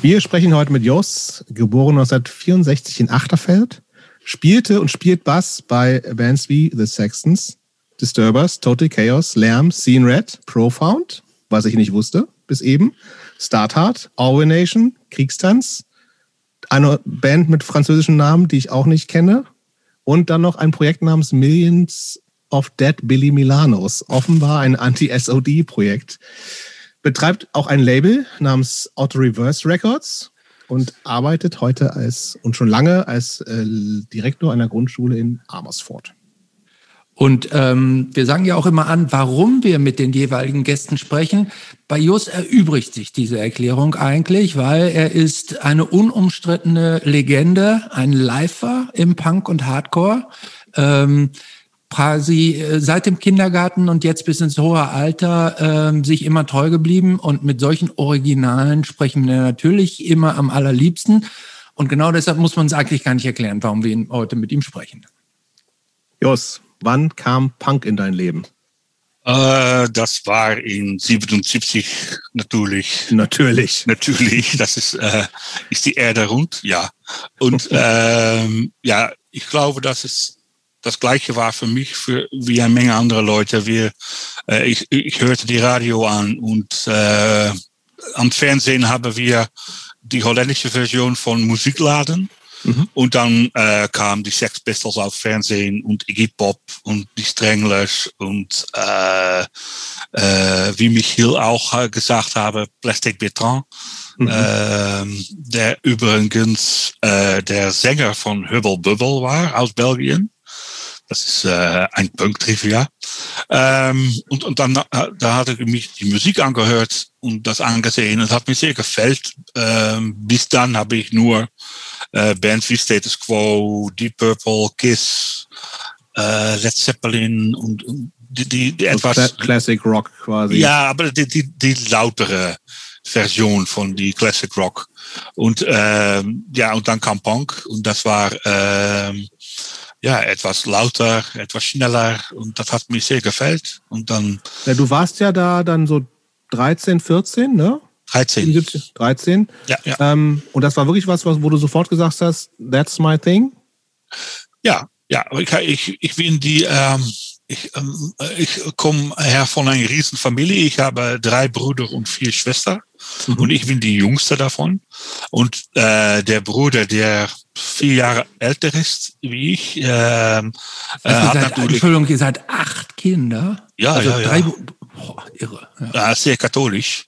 Wir sprechen heute mit Jos, geboren 1964 in Achterfeld, spielte und spielt Bass bei Bands wie The Sextons, Disturbers, Total Chaos, Lärm, Scene Red, Profound, was ich nicht wusste bis eben, Start Hard, Our Nation, Kriegstanz, eine Band mit französischen Namen, die ich auch nicht kenne, und dann noch ein Projekt namens Millions of Dead Billy Milanos, offenbar ein Anti-SOD-Projekt. Betreibt auch ein Label namens Auto Reverse Records und arbeitet heute als und schon lange als äh, Direktor einer Grundschule in Amersfoort. Und ähm, wir sagen ja auch immer an, warum wir mit den jeweiligen Gästen sprechen. Bei Jos erübrigt sich diese Erklärung eigentlich, weil er ist eine unumstrittene Legende, ein Lifer im Punk und Hardcore. Ähm, quasi äh, seit dem Kindergarten und jetzt bis ins hohe Alter äh, sich immer treu geblieben. Und mit solchen Originalen sprechen wir natürlich immer am allerliebsten. Und genau deshalb muss man es eigentlich gar nicht erklären, warum wir heute mit ihm sprechen. Jos, Wann kam Punk in dein Leben? Äh, das war in 77 natürlich. Natürlich. Natürlich. Das ist, äh, ist die Erde rund, ja. Und ähm, ja, ich glaube, dass es das Gleiche war für mich für, wie eine Menge anderer Leute. Wir, äh, ich, ich hörte die Radio an und äh, am Fernsehen haben wir die holländische Version von Musikladen. Mhm. Und dann äh, kamen die Sex Pistols auf Fernsehen und Iggy Pop und die Stranglers und äh, äh, wie Michiel auch äh, gesagt habe, Plastic Bertrand, mhm. äh, der übrigens äh, der Sänger von Hubble Bubble war aus Belgien. Das ist äh, ein Punk-Trivia. Ähm, und, und dann da hatte ich mich die Musik angehört und das angesehen und hat mir sehr gefällt. Ähm, bis dann habe ich nur äh, Bands wie Status Quo, Deep Purple, Kiss, äh, Led Zeppelin und, und die, die, die etwas Classic Rock quasi. Ja, aber die, die, die lautere Version von die Classic Rock. Und ähm, ja, und dann kam Punk und das war ähm, ja, etwas lauter, etwas schneller und das hat mir sehr gefällt. Und dann. Ja, du warst ja da dann so 13, 14, ne? 13. 13. Ja, ja. Ähm, und das war wirklich was, wo du sofort gesagt hast, that's my thing? Ja, ja. Ich, ich, ich bin die, ähm, ich, ähm, ich komme her von einer riesen Familie. Ich habe drei Brüder und vier Schwestern. Mhm. Und ich bin die jüngste davon. Und äh, der Bruder, der vier Jahre älter ist wie ich, äh, also hat seid, natürlich. Entschuldigung, ihr seid acht Kinder. Ja, also ja, ja. Boah, irre. Ja. ja. sehr katholisch.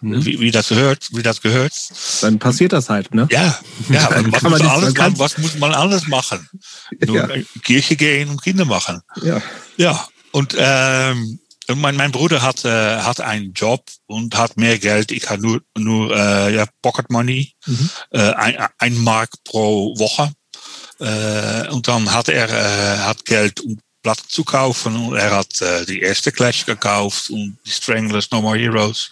Mhm. wie, wie, das gehört, wie das gehört. Dann passiert das halt, ne? Ja, ja was, muss man alles, man, was muss man alles machen? Nur ja. Kirche gehen und Kinder machen. Ja. Ja, und ähm, mein, mein Bruder hat, äh, hat einen Job und hat mehr Geld. Ich habe nur, nur äh, ja, Pocket Money, mhm. äh, ein, ein Mark pro Woche. Äh, und dann hat er äh, hat Geld, um Platten zu kaufen. Und er hat äh, die erste Clash gekauft und die Stranglers, No More Heroes.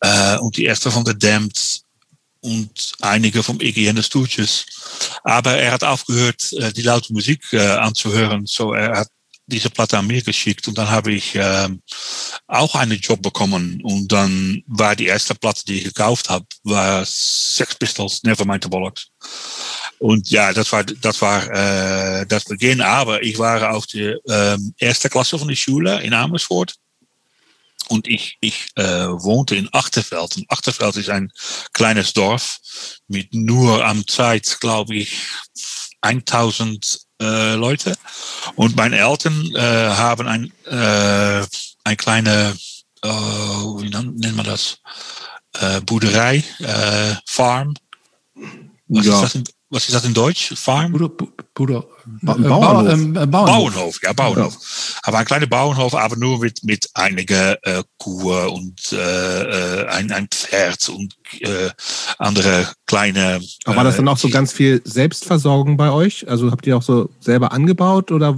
Äh, und die erste von The Damned und einige vom Iggy and the Stooges. Aber er hat aufgehört, äh, die laute Musik äh, anzuhören. So er hat diese Platte an mir geschickt und dann habe ich äh, auch einen Job bekommen und dann war die erste Platte, die ich gekauft habe, war Sex Pistols, Nevermind the Bollocks. Und ja, das war das war äh, das Beginn. Aber ich war auf die äh, erste Klasse von der Schule in Amersfoort. Und ich, ich äh, wohnte in Achterveld. Und Achterveld ist ein kleines Dorf mit nur am Zeit, glaube ich, 1000 äh, Leute. Und meine Eltern äh, haben ein, äh, ein kleine, äh, wie nennt man das? Äh, Boerderei, äh, Farm. Was ja. ist das was ist das in Deutsch? Farm? Bruder, Bruder, ba äh, Bauernhof. Ba ähm, äh, Bauernhof. Bauernhof. ja, Bauernhof. Ja. Aber ein kleiner Bauernhof, aber nur mit, mit einigen äh, Kuh und äh, äh, ein, ein Pferd und äh, andere kleine. Aber war das dann auch so ganz viel Selbstversorgung bei euch? Also habt ihr auch so selber angebaut oder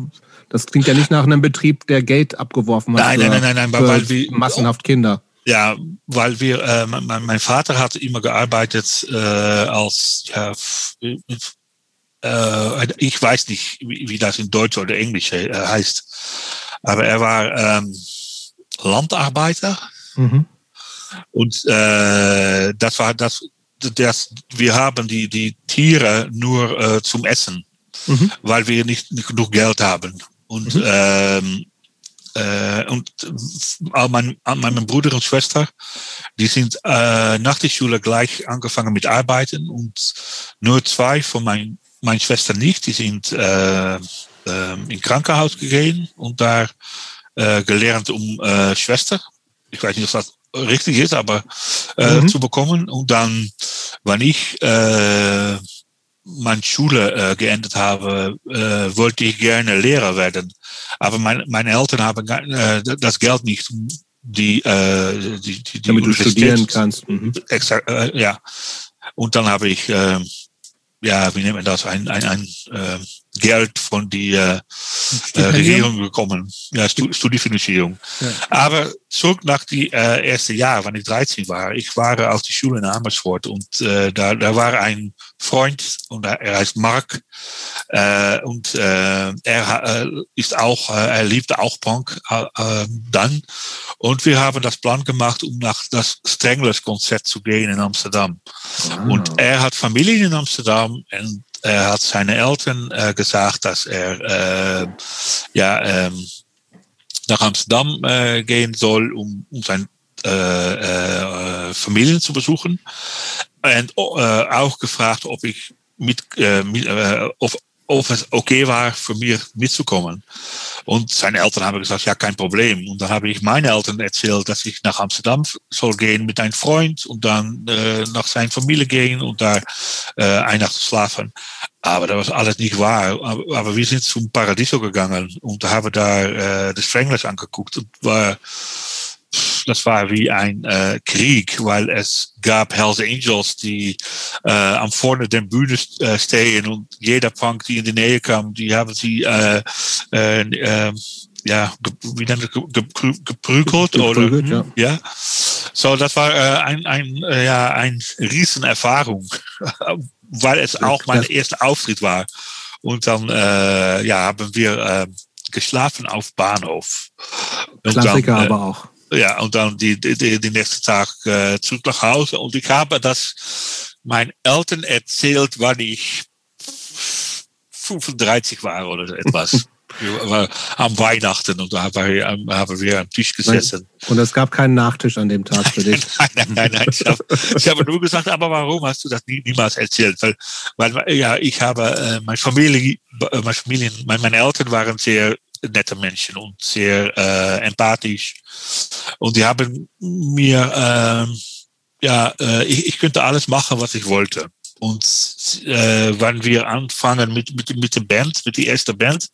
das klingt ja nicht nach einem Betrieb, der Geld abgeworfen hat. Nein, nein, nein, nein, nein, weil wir massenhaft Kinder. Ja, weil wir, äh, mein, mein Vater hat immer gearbeitet äh, als, ja, äh, ich weiß nicht, wie, wie, das in Deutsch oder Englisch äh, heißt, aber er war ähm, Landarbeiter. Mhm. Und äh, das war das, das wir haben die, die Tiere nur äh, zum Essen, mhm. weil wir nicht, nicht genug Geld haben. Und, mhm. ähm, äh, und äh, mein, mein Bruder und Schwester, die sind äh, nach der Schule gleich angefangen mit Arbeiten und nur zwei von meinen meine Schwester nicht, die sind äh, äh, in Krankenhaus gegangen und da äh, gelernt um äh, Schwester. Ich weiß nicht, ob das richtig ist, aber äh, mhm. zu bekommen. Und dann, wenn ich äh, meine Schule äh, geendet habe, äh, wollte ich gerne Lehrer werden. Aber mein, meine Eltern haben äh, das Geld nicht, die, äh, die, die, die Damit du studieren kannst. Mhm. Exakt, äh, ja. Und dann habe ich äh, ja, wie nennt man das, ein, ein, ein äh, Geld von der äh, Regierung gekommen. Ja, Studiefinanzierung. Ja. Aber zurück nach die äh, erste Jahr, wenn ich 13 war. Ich war auf die Schule in Amersfoort und äh, da, da war ein Freund und er heißt Mark äh, und äh, er äh, ist auch, äh, er liebte auch Punk äh, äh, dann und wir haben das Plan gemacht, um nach das Stranglers Konzert zu gehen in Amsterdam. Ah. Und er hat Familie in Amsterdam und er hat seine Eltern äh, gesagt, dass er äh, ja ähm, nach Amsterdam äh, gehen soll, um, um sein äh, äh, Familien zu besuchen. Und äh, auch gefragt, ob ich mit, äh, mit äh, of es okay war für mich mitzukommen. Und seine Eltern haben gesagt, ja, kein Problem. Und dann habe ich meine Eltern erzählt, dass ich nach Amsterdam soll gehen mit einem Freund und dann äh, nach seiner Familie gehen und da äh, eine Nacht schlafen. Aber das war alles nicht wahr. Aber, aber wir sind zum Paradiso gegangen und haben da äh, das Stranglers angeguckt und war das war wie ein äh, Krieg, weil es gab Hells Angels, die äh, am vorne der Bühne äh, stehen und jeder Punk, die in die Nähe kam, die haben sie äh, äh, äh, ja, wie nennt geprügelt, geprügelt oder ja. ja. So, das war äh, ein, ein, äh, ja, ein Riesenerfahrung, weil es auch mein erster Auftritt war. Und dann äh, ja, haben wir äh, geschlafen auf Bahnhof. Und Klassiker dann, äh, aber auch ja, und dann die, die, die nächste Tag äh, zurück nach Hause. Und ich habe das meinen Eltern erzählt, wann ich 35 war oder so etwas. am Weihnachten und da haben wir, haben wir am Tisch gesessen. Und es gab keinen Nachtisch an dem Tag für dich? nein, nein, nein, nein. Ich habe, ich habe nur gesagt, aber warum hast du das nie, niemals erzählt? Weil, weil ja, ich habe, äh, meine Familie, äh, meine Familien, meine, meine Eltern waren sehr nette Menschen und sehr äh, empathisch. Und die haben mir, äh, ja, äh, ich, ich könnte alles machen, was ich wollte. Und äh, wenn wir anfangen mit, mit, mit der Band, mit der ersten Band,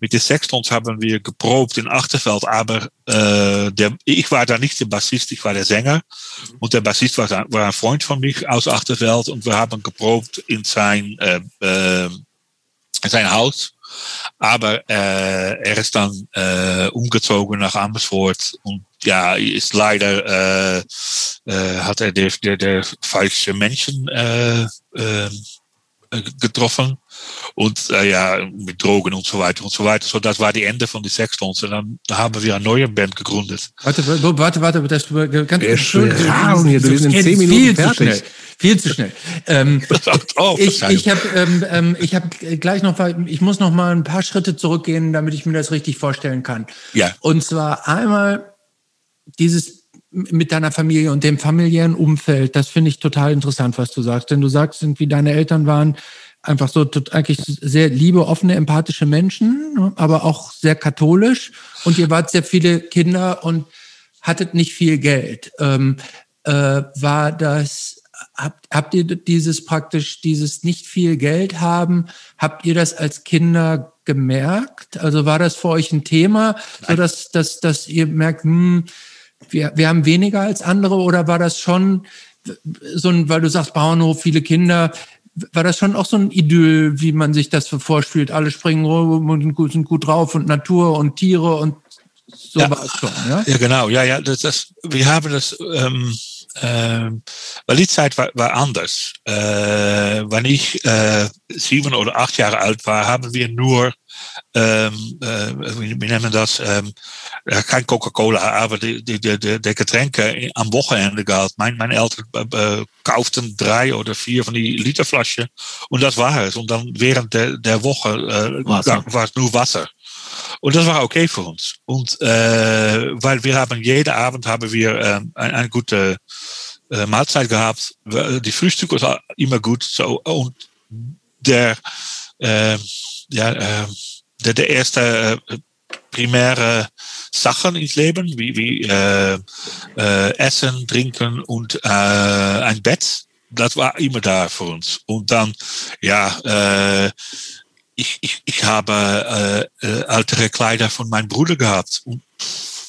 mit den Sextons haben wir geprobt in Achterfeld, aber äh, der, ich war da nicht der Bassist, ich war der Sänger. Und der Bassist war, war ein Freund von mich aus Achterfeld und wir haben geprobt in sein, äh, äh, in sein Haus. Aber äh, er ist dann äh, umgezogen nach Amersfoort. Und ja, ist leider äh, äh, hat er der, der, der falsche Menschen äh, getroffen und äh, ja mit Drogen und so weiter und so weiter. So das war die Ende von die Sextons und dann haben wir eine neue Band gegründet. Warte, warte, warte, das ganz schön. Rasen hier, du bist in zehn Minuten viel fertig. Zu schnell. Viel zu schnell. Ähm, oh, ich ich habe ähm, ähm, ich hab gleich noch, ich muss noch mal ein paar Schritte zurückgehen, damit ich mir das richtig vorstellen kann. Ja. Und zwar einmal dieses mit deiner Familie und dem familiären Umfeld, das finde ich total interessant, was du sagst. Denn du sagst, irgendwie deine Eltern waren einfach so eigentlich sehr liebe, offene, empathische Menschen, ne, aber auch sehr katholisch. Und ihr wart sehr viele Kinder und hattet nicht viel Geld. Ähm, äh, war das habt, habt ihr dieses praktisch, dieses nicht viel Geld haben, habt ihr das als Kinder gemerkt? Also war das für euch ein Thema, so dass, dass, dass ihr merkt, hm, wir, wir haben weniger als andere oder war das schon so ein, weil du sagst Bauernhof, viele Kinder, war das schon auch so ein Idyll, wie man sich das vorspielt? Alle springen rum und sind gut drauf und Natur und Tiere und so ja, war es schon, ja? Ja, genau. Ja, ja, das, das wir haben das ähm, die Zeit war, war anders. Äh, wenn ich äh, sieben oder acht Jahre alt war, haben wir nur, ähm, äh, wie, nennen das, kein Coca-Cola, aber die, die, die, die Getränke am Wochenende gehabt. Mein, meine Eltern kauften drei oder vier von die Literflaschen und das war es. Und dann während der, der Woche war es nur Wasser. Und das war okay für uns. Und äh, weil wir haben jeden Abend haben wir äh, eine, eine gute äh, Mahlzeit gehabt. Die Frühstück war immer gut. So und der äh, ja äh, der, der erste äh, primäre Sachen ins Leben wie wie äh, äh, Essen, Trinken und äh, ein Bett. Das war immer da für uns. Und dann ja äh, ich, ich, ich habe äh, äh, ältere Kleider von meinem Bruder gehabt. Und,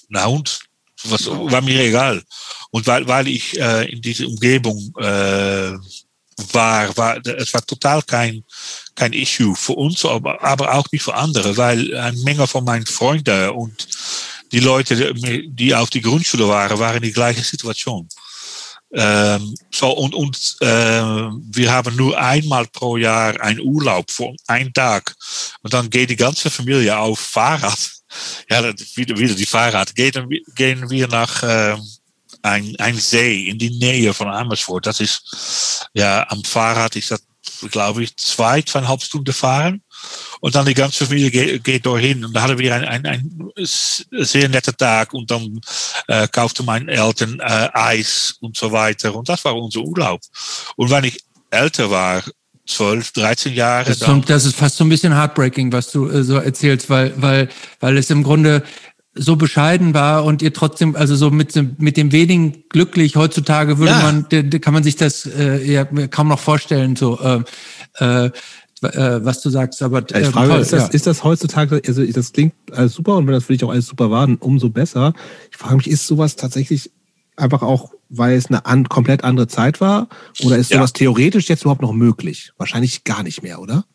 na und? Was, war mir egal. Und weil, weil ich äh, in dieser Umgebung äh, war, war, es war total kein, kein Issue für uns, aber, aber auch nicht für andere, weil eine Menge von meinen Freunden und die Leute, die auf die Grundschule waren, waren in die gleiche Situation. Ähm, so, und, und äh, wir haben nur einmal pro Jahr einen Urlaub von einem Tag. Und dann geht die ganze Familie auf Fahrrad. Ja, wieder, wieder die Fahrrad. Gehen, gehen wir nach äh, ein, ein See in die Nähe von Amersfoort. Das ist, ja, am Fahrrad ist das, glaube ich, zwei, zweieinhalb Stunden fahren. Und dann die ganze Familie geht, geht dorthin. Und da hatten wir ein, ein, ein sehr netter Tag. Und dann äh, kaufte mein Eltern äh, Eis und so weiter. Und das war unser Urlaub. Und wenn ich älter war, 12, 13 Jahre. Das ist, so, das ist fast so ein bisschen heartbreaking, was du äh, so erzählst, weil, weil, weil es im Grunde so bescheiden war und ihr trotzdem, also so mit, mit dem wenigen glücklich, heutzutage würde ja. man, kann man sich das äh, ja, kaum noch vorstellen, so, äh, äh, äh, was du sagst. Aber äh, ich frage, ist, das, ja. ist das heutzutage, also das klingt alles super und wenn das für dich auch alles super war, dann umso besser. Ich frage mich, ist sowas tatsächlich einfach auch, weil es eine an, komplett andere Zeit war? Oder ist ja. sowas theoretisch jetzt überhaupt noch möglich? Wahrscheinlich gar nicht mehr, oder?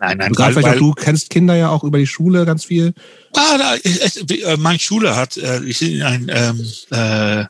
Nein, nein, weil, weil, du kennst Kinder ja auch über die Schule ganz viel. Ah, da, es, meine Schule hat, äh, ist, in ein, ähm, äh,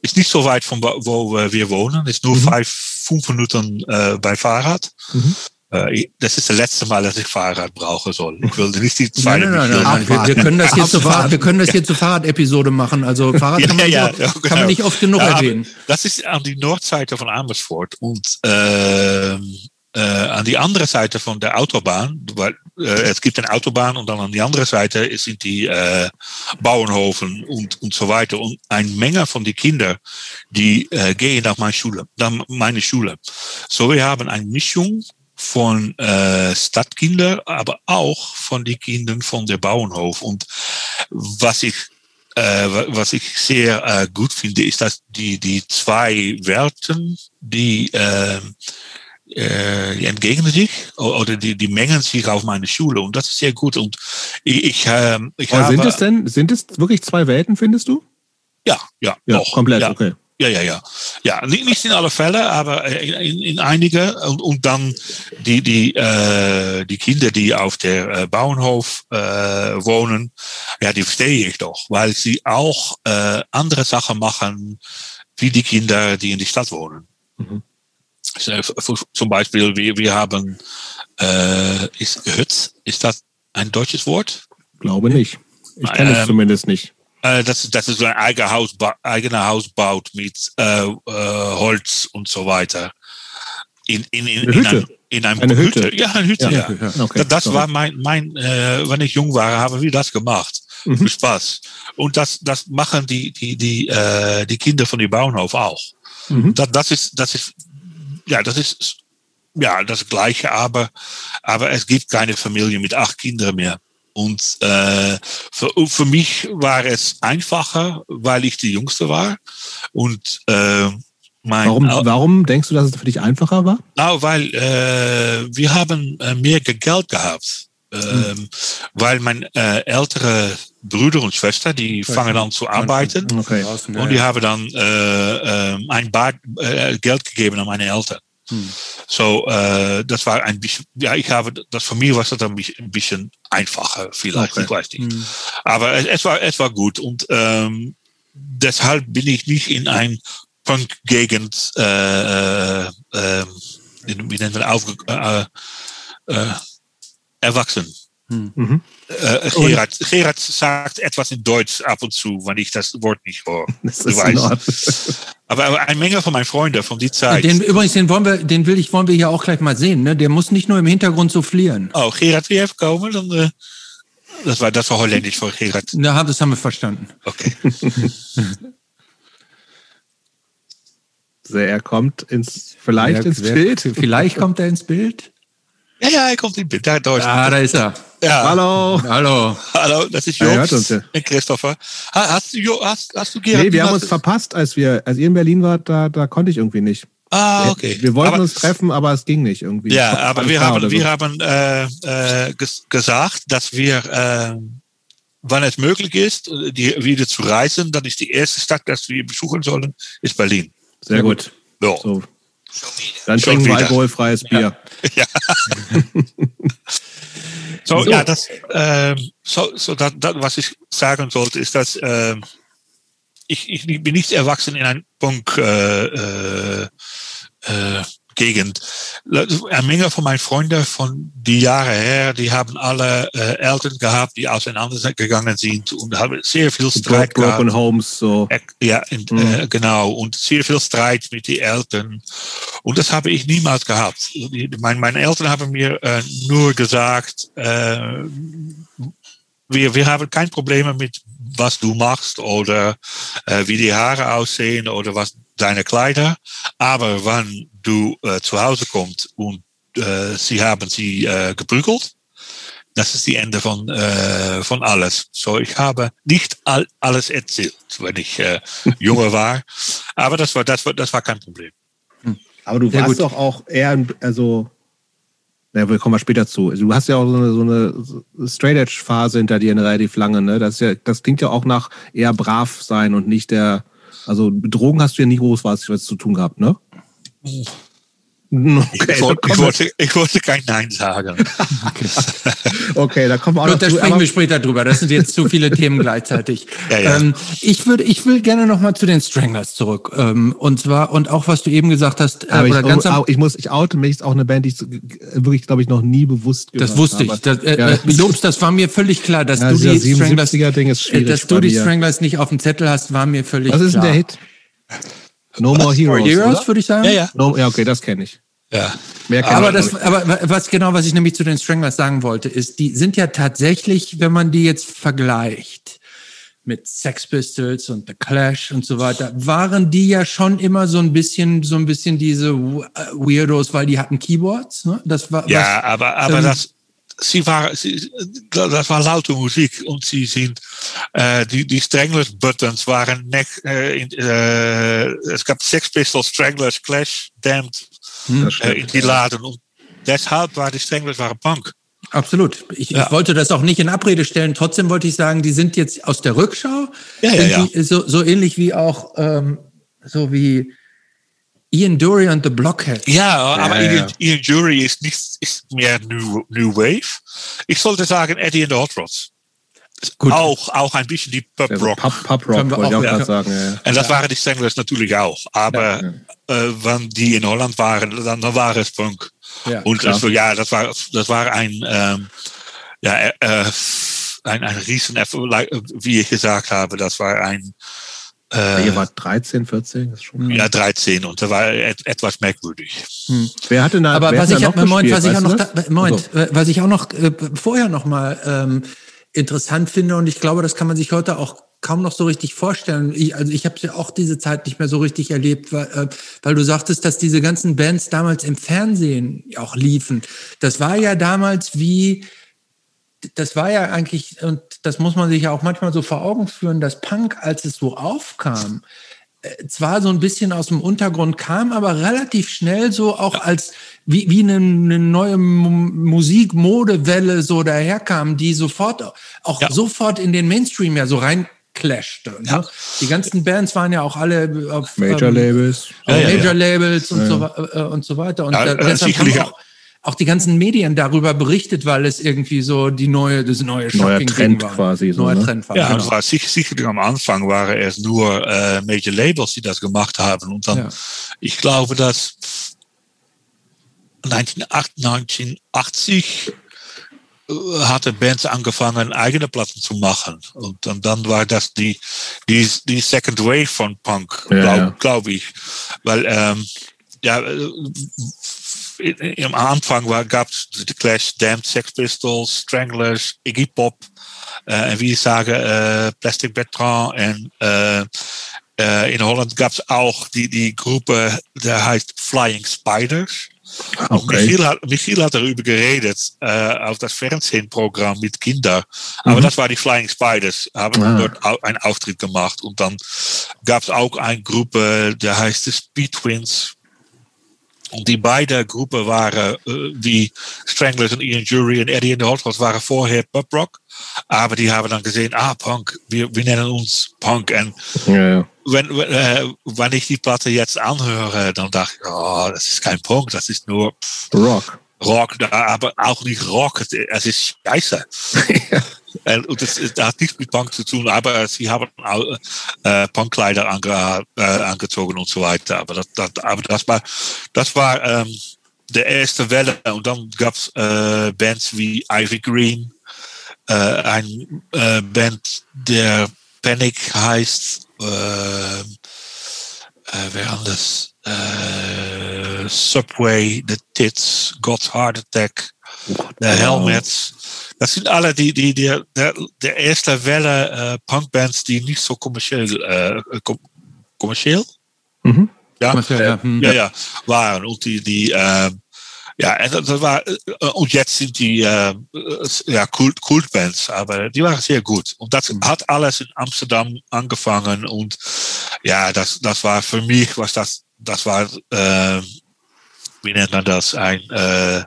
ist nicht so weit von wo wir wohnen, ist nur mhm. fünf, fünf Minuten äh, bei Fahrrad. Mhm. Äh, das ist das letzte Mal, dass ich Fahrrad brauche soll. Ich will nicht die zweite. Nein, nein, nein, nein. Wir, wir, können das hier zur Fahrrad, wir können das zur Fahrrad-Episode machen. Also Fahrrad kann man, ja, nicht, ja, oft, kann man nicht oft genug ja, erwähnen. Das ist an die Nordseite von Amersfoort und äh, äh, an die andere Seite von der Autobahn, weil äh, es gibt eine Autobahn und dann an die andere Seite sind die äh, Bauernhofen und, und so weiter. Und eine Menge von den Kindern, die äh, gehen nach meine Schule, nach meine Schule. So, wir haben eine Mischung von äh, Stadtkinder, aber auch von den Kindern von der Bauernhof. Und was ich äh, was ich sehr äh, gut finde, ist, dass die die zwei Werten, die äh, äh, die entgegnen sich oder die, die mengen sich auf meine Schule und das ist sehr gut. Und ich, ich, äh, ich habe, sind es denn, sind es wirklich zwei Welten, findest du? Ja, ja, ja doch, komplett, ja. okay. Ja, ja, ja. Ja, nicht, in alle Fälle, aber in, in einige. Und, und dann die, die, äh, die Kinder, die auf der äh, Bauernhof äh, wohnen, ja, die verstehe ich doch, weil sie auch äh, andere Sachen machen, wie die Kinder, die in die Stadt wohnen. Mhm. Zum Beispiel, wir, wir haben, äh, ist Hütz, ist das ein deutsches Wort? Glaube nicht. Ich kenne ähm, es zumindest nicht. Äh, das, das ist so ein eigener Haus, eigener Haus baut mit äh, äh, Holz und so weiter. In, in, in, eine Hütte. In, einem, eine Hütte. Hütte. Ja, eine Hütte, ja. ja. Okay, das sorry. war mein, mein äh, wenn ich jung war, haben wir das gemacht. Mhm. Für Spaß. Und das, das machen die, die, die, äh, die Kinder von dem Bauernhof auch. Mhm. Das, das ist, das ist, ja, das ist, ja, das Gleiche, aber, aber es gibt keine Familie mit acht Kindern mehr. Und äh, für, für mich war es einfacher, weil ich die Jüngste war. Und äh, mein, warum, warum denkst du, dass es für dich einfacher war? Na, weil äh, wir haben äh, mehr Geld gehabt. Ähm, hm. Weil mein äh, ältere Brüder und Schwester, die okay. fangen an zu arbeiten. Okay. Und die haben dann äh, äh, ein Bar, äh, Geld gegeben an meine Eltern. Hm. So, äh, das war ein bisschen, ja, ich habe, das für mich war das ein bisschen, ein bisschen einfacher, vielleicht, okay. ich weiß nicht. Hm. Aber es, es, war, es war gut und ähm, deshalb bin ich nicht in ein Punk-Gegend, äh, äh, wie nennt man aufge, äh, äh, erwachsen. Mhm. Äh, Gerard, Gerard sagt etwas in Deutsch ab und zu, wenn ich das Wort nicht höre. Das ist weißt. aber, aber eine Menge von meinen Freunden von die Zeit. Den, übrigens, den wollen wir, den will ich, wollen wir hier auch gleich mal sehen. Ne? Der muss nicht nur im Hintergrund soufflieren. Oh, Gerard, wie even komen? Dan, uh, das war das war holländisch von Gerard. Ja, das haben wir verstanden. Okay. er kommt ins, vielleicht ins Bild. Vielleicht kommt er ins Bild. Ja, ja, er kommt ins Bild. Da, da, ah, da ist er. Ja. Hallo. Hallo. Hallo, das ist Jobs uns, ja. und Christopher. Hast du, hast, hast du Gerhard? Nee, wir haben uns verpasst, als wir, als ihr in Berlin wart, da, da konnte ich irgendwie nicht. Ah, okay. Wir wollten aber, uns treffen, aber es ging nicht irgendwie. Ja, aber wir haben, so. wir haben äh, äh, gesagt, dass wir, äh, wann es möglich ist, die, wieder zu reisen, dann ist die erste Stadt, die wir besuchen sollen, ist Berlin. Sehr gut. Ja. So. Dann trinken wir alkoholfreies Bier. Ja. so, so, ja, das, äh, so, so das, das, was ich sagen sollte, ist, dass äh, ich, ich bin nicht erwachsen in ein Punk äh, äh, äh Gegend. Eine Menge von meinen Freunden von die Jahre her, die haben alle äh, Eltern gehabt, die auseinandergegangen sind und haben sehr viel Streit Broken gehabt. Homes, so. Ja, in, mhm. äh, genau. Und sehr viel Streit mit den Eltern. Und das habe ich niemals gehabt. Mein, meine Eltern haben mir äh, nur gesagt, äh, wir, wir haben kein Problem mit, was du machst oder äh, wie die Haare aussehen oder was deine Kleider. Aber wenn du äh, zu Hause kommst und äh, sie haben sie äh, geprügelt, das ist die Ende von, äh, von alles. So, ich habe nicht all, alles erzählt, wenn ich äh, junge war. Aber das war, das war, das war kein Problem. Hm. Aber du Sehr warst gut. doch auch eher, also, na, wir kommen mal später zu. Du hast ja auch so eine, so eine Straight Edge Phase hinter dir, eine relativ lange, ne? Das ist ja, das klingt ja auch nach eher brav sein und nicht der, also mit Drogen hast du ja nie groß was zu tun gehabt, ne? Okay, ich, wollte, ich, wollte, ich, wollte, kein Nein sagen. okay. okay, da kommen wir auch Gut, noch da sprechen wir später drüber. Das sind jetzt zu viele Themen gleichzeitig. Ja, ja. Ähm, ich würde, ich will gerne noch mal zu den Stranglers zurück. Ähm, und zwar und auch was du eben gesagt hast. Äh, oder ich, ganz oh, ich muss, ich oute mich, ist auch eine Band, die ich wirklich, glaube ich, noch nie bewusst gehört Das wusste ich. Das, äh, ja. Äh, Jobs, das war mir völlig klar, dass du die Stranglers, Ding ist äh, dass du die Stranglers nicht auf dem Zettel hast, war mir völlig klar. Was ist denn der Hit? No More Heroes. Heroes, würde ich sagen. Ja, ja. No, ja, okay, das kenne ich. Ja. aber, das, aber was genau, was ich nämlich zu den Stranglers sagen wollte, ist, die sind ja tatsächlich, wenn man die jetzt vergleicht mit Sex Pistols und The Clash und so weiter, waren die ja schon immer so ein bisschen, so ein bisschen diese Weirdos, weil die hatten Keyboards. Ne? Das war, ja, was, aber, aber ähm, das, sie waren, sie, das war laute Musik und sie sind, äh, die, die Stranglers Buttons waren, ne, äh, äh, es gab Sex Pistols, Stranglers, Clash, Damned, hm. äh, in die Laden. Und deshalb war die Stranglers waren Punk. Absolut. Ich, ja. ich, wollte das auch nicht in Abrede stellen. Trotzdem wollte ich sagen, die sind jetzt aus der Rückschau. Ja, ja, ja. Die, so, so ähnlich wie auch, ähm, so wie Ian Dury und The Blockhead. Ja, aber ja, Ian, Ian Dury ist nicht ist mehr New, New Wave. Ich sollte sagen Eddie and the Hot Rods. Gut. Auch, auch ein bisschen die Pub Rock. Pub, Pub Rock, wollte ich auch ja. sagen. Ja. Und das waren die Stranglers natürlich auch. Aber äh, wenn die in Holland waren, dann, dann war es Punk. Ja, und das, ja, das war, das war ein, ähm, ja, äh, ein, ein riesen, wie ich gesagt habe, das war ein, äh, Ihr wart 13, 14? Das schon ja, 13 und da war et, etwas merkwürdig. Hm. Wer hatte da, Aber was ich, noch Moment, was ich auch noch, da, Moment, also. was ich auch noch äh, vorher noch mal ähm, interessant finde und ich glaube, das kann man sich heute auch kaum noch so richtig vorstellen. Ich, also ich habe ja auch diese Zeit nicht mehr so richtig erlebt, weil, äh, weil du sagtest, dass diese ganzen Bands damals im Fernsehen auch liefen. Das war ja damals wie, das war ja eigentlich, und das muss man sich ja auch manchmal so vor Augen führen, dass Punk, als es so aufkam, äh, zwar so ein bisschen aus dem Untergrund kam, aber relativ schnell so auch als wie, wie eine, eine neue Musikmodewelle so daherkam, die sofort auch ja. sofort in den Mainstream ja so rein clashte. Ne? Ja. Die ganzen Bands waren ja auch alle auf Major ähm, Labels, auf ja, Major Labels und, so, äh, und so weiter. Und da, deshalb haben auch, auch die ganzen Medien darüber berichtet, weil es irgendwie so die neue, das neue Neuer Trend war. quasi. So, Neuer ne? Trend war. Ja, genau. war sicher, sicherlich am Anfang waren es nur äh, Major Labels, die das gemacht haben. Und dann, ja. ich glaube, dass 1980 äh, hatte Bands angefangen, eigene Platten zu machen. Und, und dann war das die, die, die Second Wave von Punk, glaube ja, ja. glaub ich. Weil, ähm, ja, im Anfang gab es The Clash, Damned, Sex Pistols, Stranglers, Iggy Pop, äh, wie ich sage, äh, Plastic Bertrand und äh, äh, in Holland gab es auch die, die Gruppe, der heißt Flying Spiders. Okay. Michiel, hat, Michiel hat darüber geredet äh, auf das Fernsehprogramm mit Kindern. Aber mhm. das war die Flying Spiders, haben ah. dort einen Auftritt gemacht. Und dann gab es auch eine Gruppe, der heißt die Speed Twins. Die beide Gruppen waren, äh, wie Stranglers und Ian Jury und Eddie and the Hot Rods waren vorher Pub Rock. Aber die haben dann gesehen, ah, Punk, wir, wir nennen uns Punk. Und ja, ja. Wenn, äh, wenn ich die Platte jetzt anhöre, dann dachte ich, oh, das ist kein Punk, das ist nur Rock. Rock, aber auch nicht Rock, es ist scheiße. ja. Und das, das, hat nichts mit Punk zu tun, aber sie haben äh, Punkkleider ange, äh, angezogen und so weiter. Aber das, das, aber das war, das war ähm, der erste Welle. Und dann gab es äh, Bands wie Ivy Green, äh, ein äh, Band, der Panic heißt. Äh, äh, wer anders? Äh, Subway, The Tits, God's Heart Attack, The Helmets. Das sind alle die, die, die der, der erste Welle äh, Punkbands, die so kommerziell, äh, kom kommerziell? Mhm. Ja, ja, mhm. ja, ja, waren. Und die, die äh, ja, das war, äh, und jetzt sind die äh, ja, Kult, Kultbands, aber die waren sehr gut. Und das mhm. hat alles in Amsterdam angefangen und ja, das, das war für mich, was das, das war, äh, wie nennt man das, ein, äh, äh,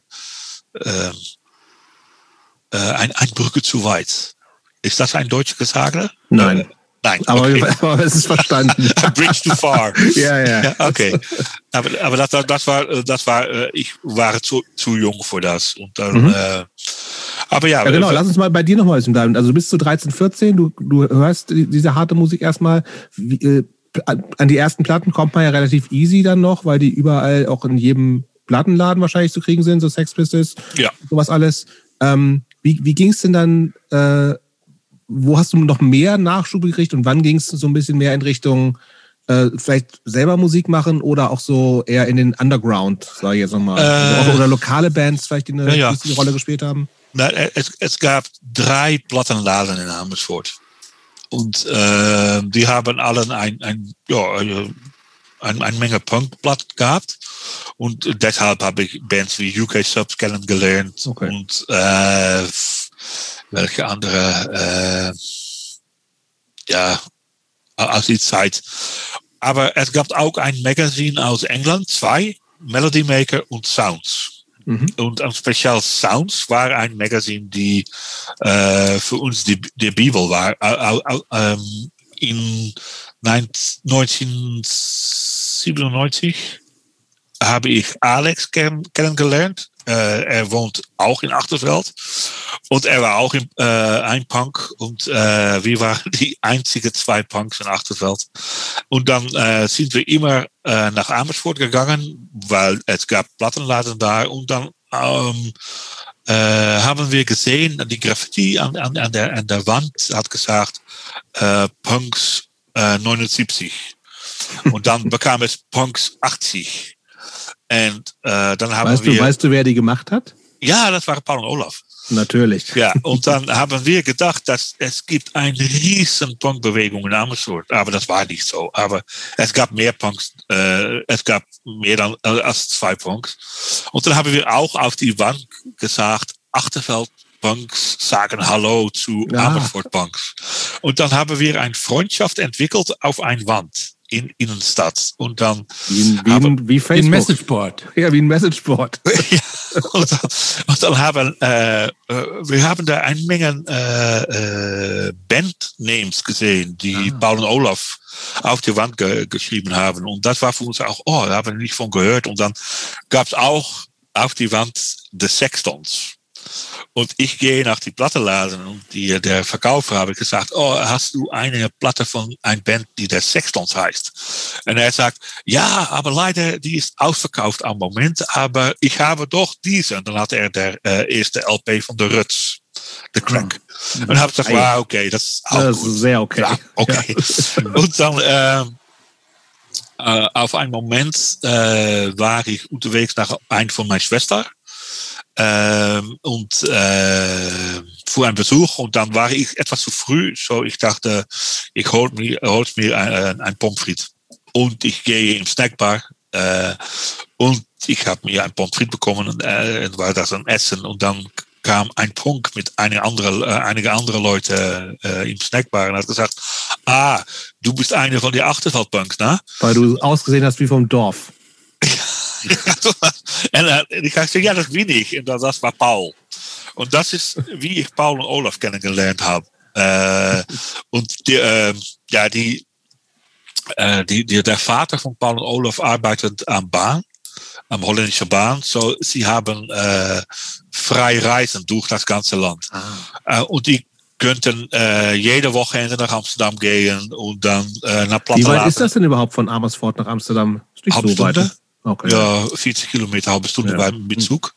äh, ein, ein Brücke zu weit. Ist das ein deutsches Gesage? Nein. Äh, nein, aber, okay. aber es ist verstanden. Bridge too far. ja, ja, ja. Okay. Aber, aber das, das war, das war, äh, ich war zu, zu jung für das. Und dann, mhm. äh, aber ja. ja genau, lass uns mal bei dir nochmal bleiben. Also bist du 13, 14, du, du hörst diese harte Musik erstmal. Wie, äh, an die ersten Platten kommt man ja relativ easy dann noch, weil die überall auch in jedem Plattenladen wahrscheinlich zu kriegen sind, so Sex Pistols, ja. sowas alles. Ähm, wie, wie ging es denn dann, äh, wo hast du noch mehr Nachschub gekriegt und wann ging es so ein bisschen mehr in Richtung äh, vielleicht selber Musik machen oder auch so eher in den Underground, sage ich jetzt nochmal. Äh, also oder lokale Bands vielleicht, die eine ja, ja. wichtige Rolle gespielt haben? Na, es, es gab drei Plattenladen in Amersfoort. Und äh, die haben allen ein, ein, ja, äh, ein, eine Menge Punkblatt gehabt. Und deshalb habe ich Bands wie UK Subs kennengelernt okay. und äh, welche andere, äh, ja, aus die Zeit. Aber es gab auch ein Magazin aus England, zwei, Melody Maker und Sounds. Mhm. Und speziell Sounds war ein Magazin, die äh, für uns die, die Bibel war. Ähm, in 1997 habe ich Alex kennengelernt. Äh, er wohnt auch in Achterveld. Und er war auch in, äh, ein Punk. Und äh, wir waren die einzigen zwei Punks in Achterveld. Und dann sind wir immer nach Amersfoort gegangen, weil es gab Plattenladen da. Und dann ähm, äh, haben wir gesehen, die Graffiti an, an, an, der, an der Wand hat gesagt, Punks äh, 79. Und dann bekam es Punks 80. Und äh, dann haben weißt wir. Du, weißt du, wer die gemacht hat? Ja, das war Paul und Olaf. Natürlich. Ja, und dann haben wir gedacht, dass es gibt eine riesen Punkbewegung in Amersfoort. Aber das war nicht so. Aber es gab mehr Punks, äh, es gab mehr dann, äh, als zwei Punks. Und dann haben wir auch auf die Wand gesagt, Achterfeld Punks sagen Hallo zu ja. Amersfoort Punks. Und dann haben wir eine Freundschaft entwickelt auf eine Wand in Innenstadt. Und dann wie, wie, haben, wie. Wie ein Messageboard. Ja, wie ein Messageboard. ja, und, dann, und dann haben äh, äh, wir haben da eine Menge äh, äh, Bandnames gesehen, die ah. Paul und Olaf auf die Wand ge geschrieben haben. Und das war für uns auch, oh, da haben wir nicht von gehört. Und dann gab es auch auf die Wand The Sextons. Und ich gehe nach die Platte laden und die, der Verkäufer habe gesagt, oh, hast du eine Platte von ein Band, die der Sextons heißt? Und er sagt, ja, aber leider, die ist ausverkauft am Moment, aber ich habe doch diese. Und dann hat er der äh, erste LP von der Rutz, The Crack. Mhm. Und habe gesagt, wow, okay, das ist auch Das ist sehr okay. Ja, okay. Und dann ähm, äh, auf einen Moment äh, war ich unterwegs nach ein von meiner Schwester ähm, und äh, für einen Besuch und dann war ich etwas zu früh, so ich dachte, ich hol mir, hol's mir ein, ein Pommes frites und ich gehe im Snackbar äh, und ich habe mir ein Pommes frites bekommen und äh, war das ein Essen und dann kam ein Punk mit eine andere, äh, einige andere Leute äh, im Snackbar und hat gesagt, ah, du bist einer von den Achterwaldpunks, ne? Weil du ausgesehen hast wie vom Dorf. en uh, ik ga zeggen, ja, dat bin ich. En dat, dat war Paul. Und das ist, wie ich Paul und Olaf kennengelernt habe. Äh, und die, äh, ja, die, äh, die, die, der Vater von Paul und Olaf arbeitet am Bahn, am holländischen Bahn. So, sie haben äh, frei Reisen durch das ganze Land. Äh, und die könnten äh, jede Wochenende nach Amsterdam gehen und dann äh, nach Platte Wie weit ist das denn überhaupt von Amersfoort nach Amsterdam? Ist nicht so weit. Okay. Ja, 40 Kilometer, halbe Stunde Ja. beim mit Zug.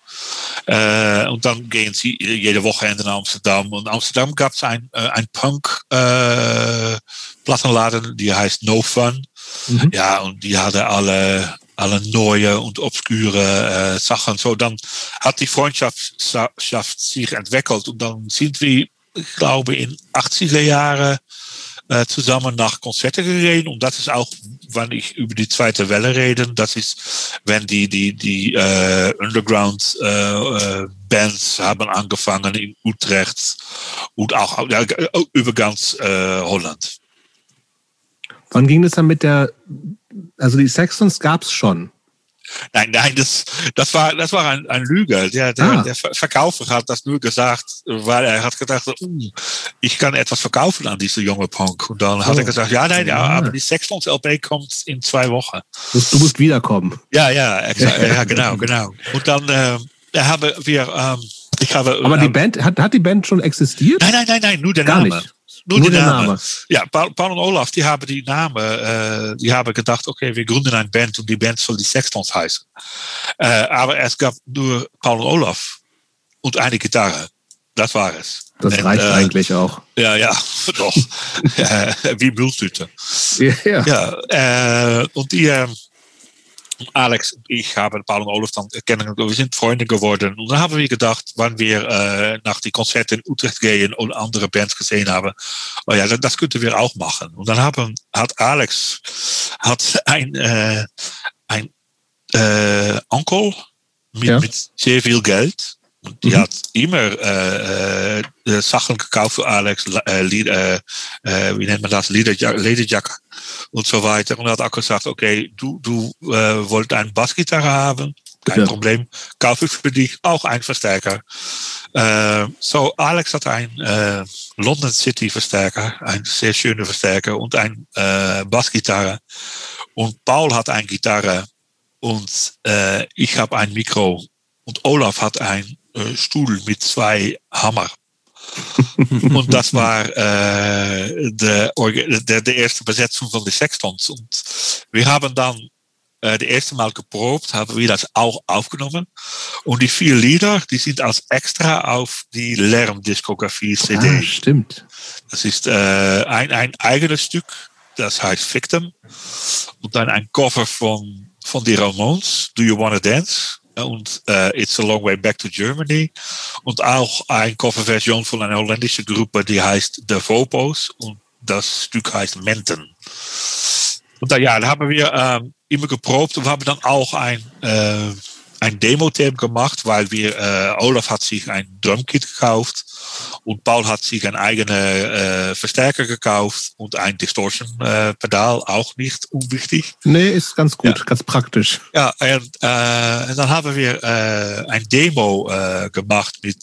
Äh, und dann gehen sie jede Wochenende nach Amsterdam. Und in Amsterdam gab es ein, äh, ein Punk-Plattenladen, die heißt No Fun. Mhm. Ja, und die hadden alle, alle neue und obskure Sachen. So, dann hat die Freundschaft sich entwickelt. Und dann sind wir, ich glaube, in 80er Jahren äh, zusammen nach Konzerte gegangen. Und das ist auch, wenn ich über die zweite Welle rede, das ist, wenn die, die, die äh, Underground äh, äh, Bands haben angefangen in Utrecht und auch ja, über ganz äh, Holland. Wann ging das dann mit der, also die Sextons gab es schon. Nein, nein, das, das war, das war ein, ein Lüge. Der, der, Ah. der Ver- Verkäufer hat das nur gesagt, weil er hat gedacht, "Hm, ich kann etwas verkaufen an diese junge Punk. Und dann hat Oh. er gesagt, ja, nein, ja, aber die Sextons LP kommt in zwei Wochen. Du musst, du musst wiederkommen. Ja, ja, exakt, ja, genau, genau. Und dann äh, haben wir, ähm, ich habe, Aber die ähm, Band, hat, hat die Band schon existiert? nein, nein, nein, nein, nur der Gar Name. nicht. Nur, die der Name. Name. Ja, Paul, Paul und Olaf, die haben die Namen, äh, die haben gedacht, okay, wir gründen eine Band und die Band soll die Sextons heißen. Äh, aber es gab nur Paul und Olaf und eine Gitarre. Das war es. Das Und, reicht äh, eigentlich auch. Ja, ja, doch. äh, wie Mülltüte. Ja, ja. Ja, und die, Alex ich haben Paul und Olaf dann kennengelernt. Wir sind Freunde geworden. Und dann haben wir gedacht, wann wir äh, nach die Konzerte in Utrecht gehen und andere Bands gesehen haben, oh ja, das, das könnten wir auch machen. Und dann haben, hat Alex hat ein, äh, ein äh, Onkel mit, Ja. mit sehr viel Geld. Die hat immer äh, äh, Sachen gekauft für Alex, äh, wie nennt man das, Lederjack, Lederjack und so weiter. Und hat auch gesagt, okay, du, du äh, wollt eine Bassgitarre haben, kein Ja. Problem, kaufe ich für dich auch einen Verstärker. Äh, so, Alex hat einen äh, London City Verstärker, ein sehr schöner Verstärker und ein äh, Bassgitarre. Und Paul hat eine Gitarre und äh, ich habe ein Mikro und Olaf hat einen äh, Stuhl mit zwei Hammer. und das war äh, de, de, de erste Besetzung von den Sextons. Und wir haben dann äh, das erste Mal geprobt, haben wir das auch aufgenommen. Und die vier Lieder, die sind als extra auf die Lärmdiskografie CD. Ah, stimmt. Das ist äh, ein, ein eigenes Stück, das heißt Victim. Und dann ein Cover von, von die Ramones, Do You Wanna Dance? Und äh, It's a Long Way Back to Germany. Und auch ein Coverversion von einer holländischen Gruppe, die heißt The Vopos. Und das Stück heißt Menten. Und da, ja, da haben wir ähm, immer geprobt und haben dann auch ein, äh, ein Demo-Tape gemacht, weil wir, äh, Olaf hat sich ein Drumkit gekauft und Paul hat sich ein eigener äh, Verstärker gekauft und ein Distortion-Pedal, auch nicht unwichtig. Nee, ist ganz gut, Ja. ganz praktisch. Ja, und, äh, dann haben wir äh, ein Demo gemacht mit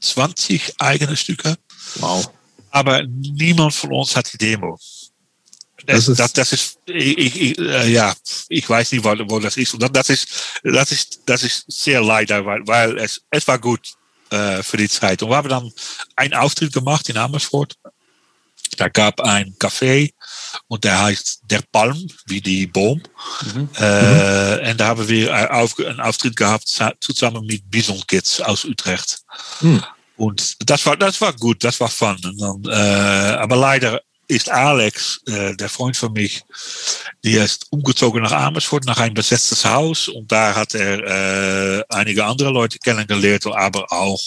20 eigenen Stücke, Wow. aber niemand von uns hat die Demo. Das, das, das, ist, ich, ich, äh, ja, ich weiß nicht, wo, wo das ist. Und das ist, das ist, das ist sehr leider, weil, weil es, es war gut äh, für die Zeit. Und wir haben dann einen Auftritt gemacht in Amersfoort. Da gab ein Café und der heißt Der Palm, wie die Boom. Mhm. Äh, und da haben wir auf, einen Auftritt gehabt zusammen mit Bison Kids aus Utrecht. Mhm. Und das war, das war gut, das war fun. Dann, äh, aber leider ist Alex, äh, der Freund von mich, der ist umgezogen nach Amersfoort, nach ein besetztes Haus. Und da hat er äh, einige andere Leute kennengelernt, aber auch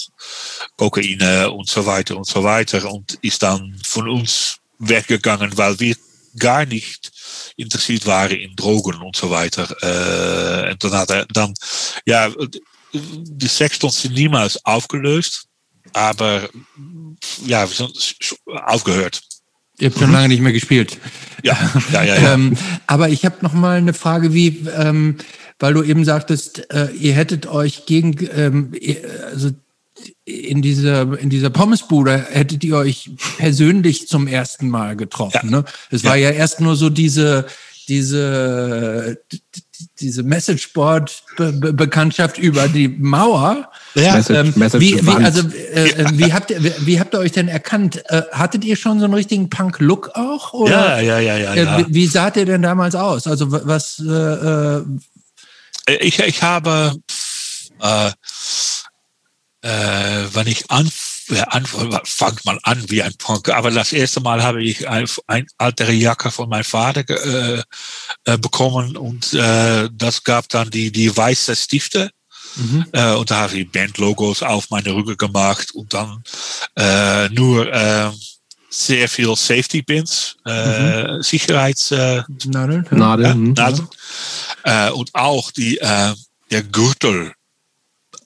Kokaine und so weiter und so weiter. Und ist dann von uns weggegangen, weil wir gar nicht interessiert waren in Drogen und so weiter. Äh, und dann dann, ja, die Sextons sind niemals aufgelöst, aber ja, wir sind aufgehört. Ihr habt schon lange nicht mehr gespielt. Ja, ja, ja. ja. ähm, aber ich habe noch mal eine Frage, wie, ähm, weil du eben sagtest, äh, ihr hättet euch gegen, ähm, also in dieser, in dieser Pommesbude hättet ihr euch persönlich zum ersten Mal getroffen. Ja. Ne? Es war ja erst nur so diese, diese, diese Messageboard-Bekanntschaft über die Mauer. Ja, Message, ähm, Message wie, wie, also, äh, äh, wie, habt ihr, wie habt ihr euch denn erkannt? Äh, hattet ihr schon so einen richtigen Punk-Look auch? Oder? Ja, ja, ja, ja. ja. Wie, wie saht ihr denn damals aus? Also was? Äh, ich, ich habe, äh, äh, wenn ich anfange, fangt mal an wie ein Punk. Aber das erste Mal habe ich ein, ein altere Jacke von meinem Vater äh, äh, bekommen und äh, das gab dann die, die weiße Stifte. Mhm. Äh, und da habe ich Bandlogos auf meine Rücken gemacht und dann äh, nur äh, sehr viel Safety Pins, äh, mhm. Sicherheitsnadeln. Äh, Nadeln. Ja, Nadeln. Äh, und auch die, äh, der Gürtel,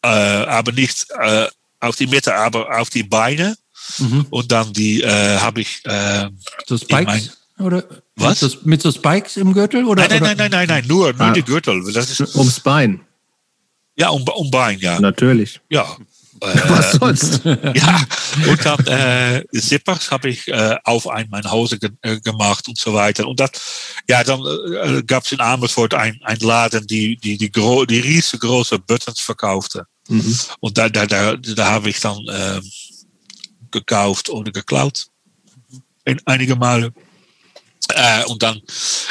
äh, aber nicht äh, auf die Mitte, aber auf die Beine. Mhm. Und dann die äh, habe ich. Äh, so Spikes? Oder was? Mit so, mit so Spikes im Gürtel? Oder, nein, nein, nein, nein, nein, nein, nur, nur ah. die Gürtel. Das ist, Ums Bein. Ja, um, um Bein, ja. Natürlich. Ja. Äh, was sonst? ja, und dann äh, Zippers habe ich äh, auf ein mein Hause ge äh, gemacht und so weiter. Und das, ja, dann äh, gab es in Amersfoort ein, ein Laden, die die die, gro die riesengroße Buttons verkaufte. Mhm. Und da, da, da, da habe ich dann äh, gekauft oder geklaut. In Male. Äh, und dann,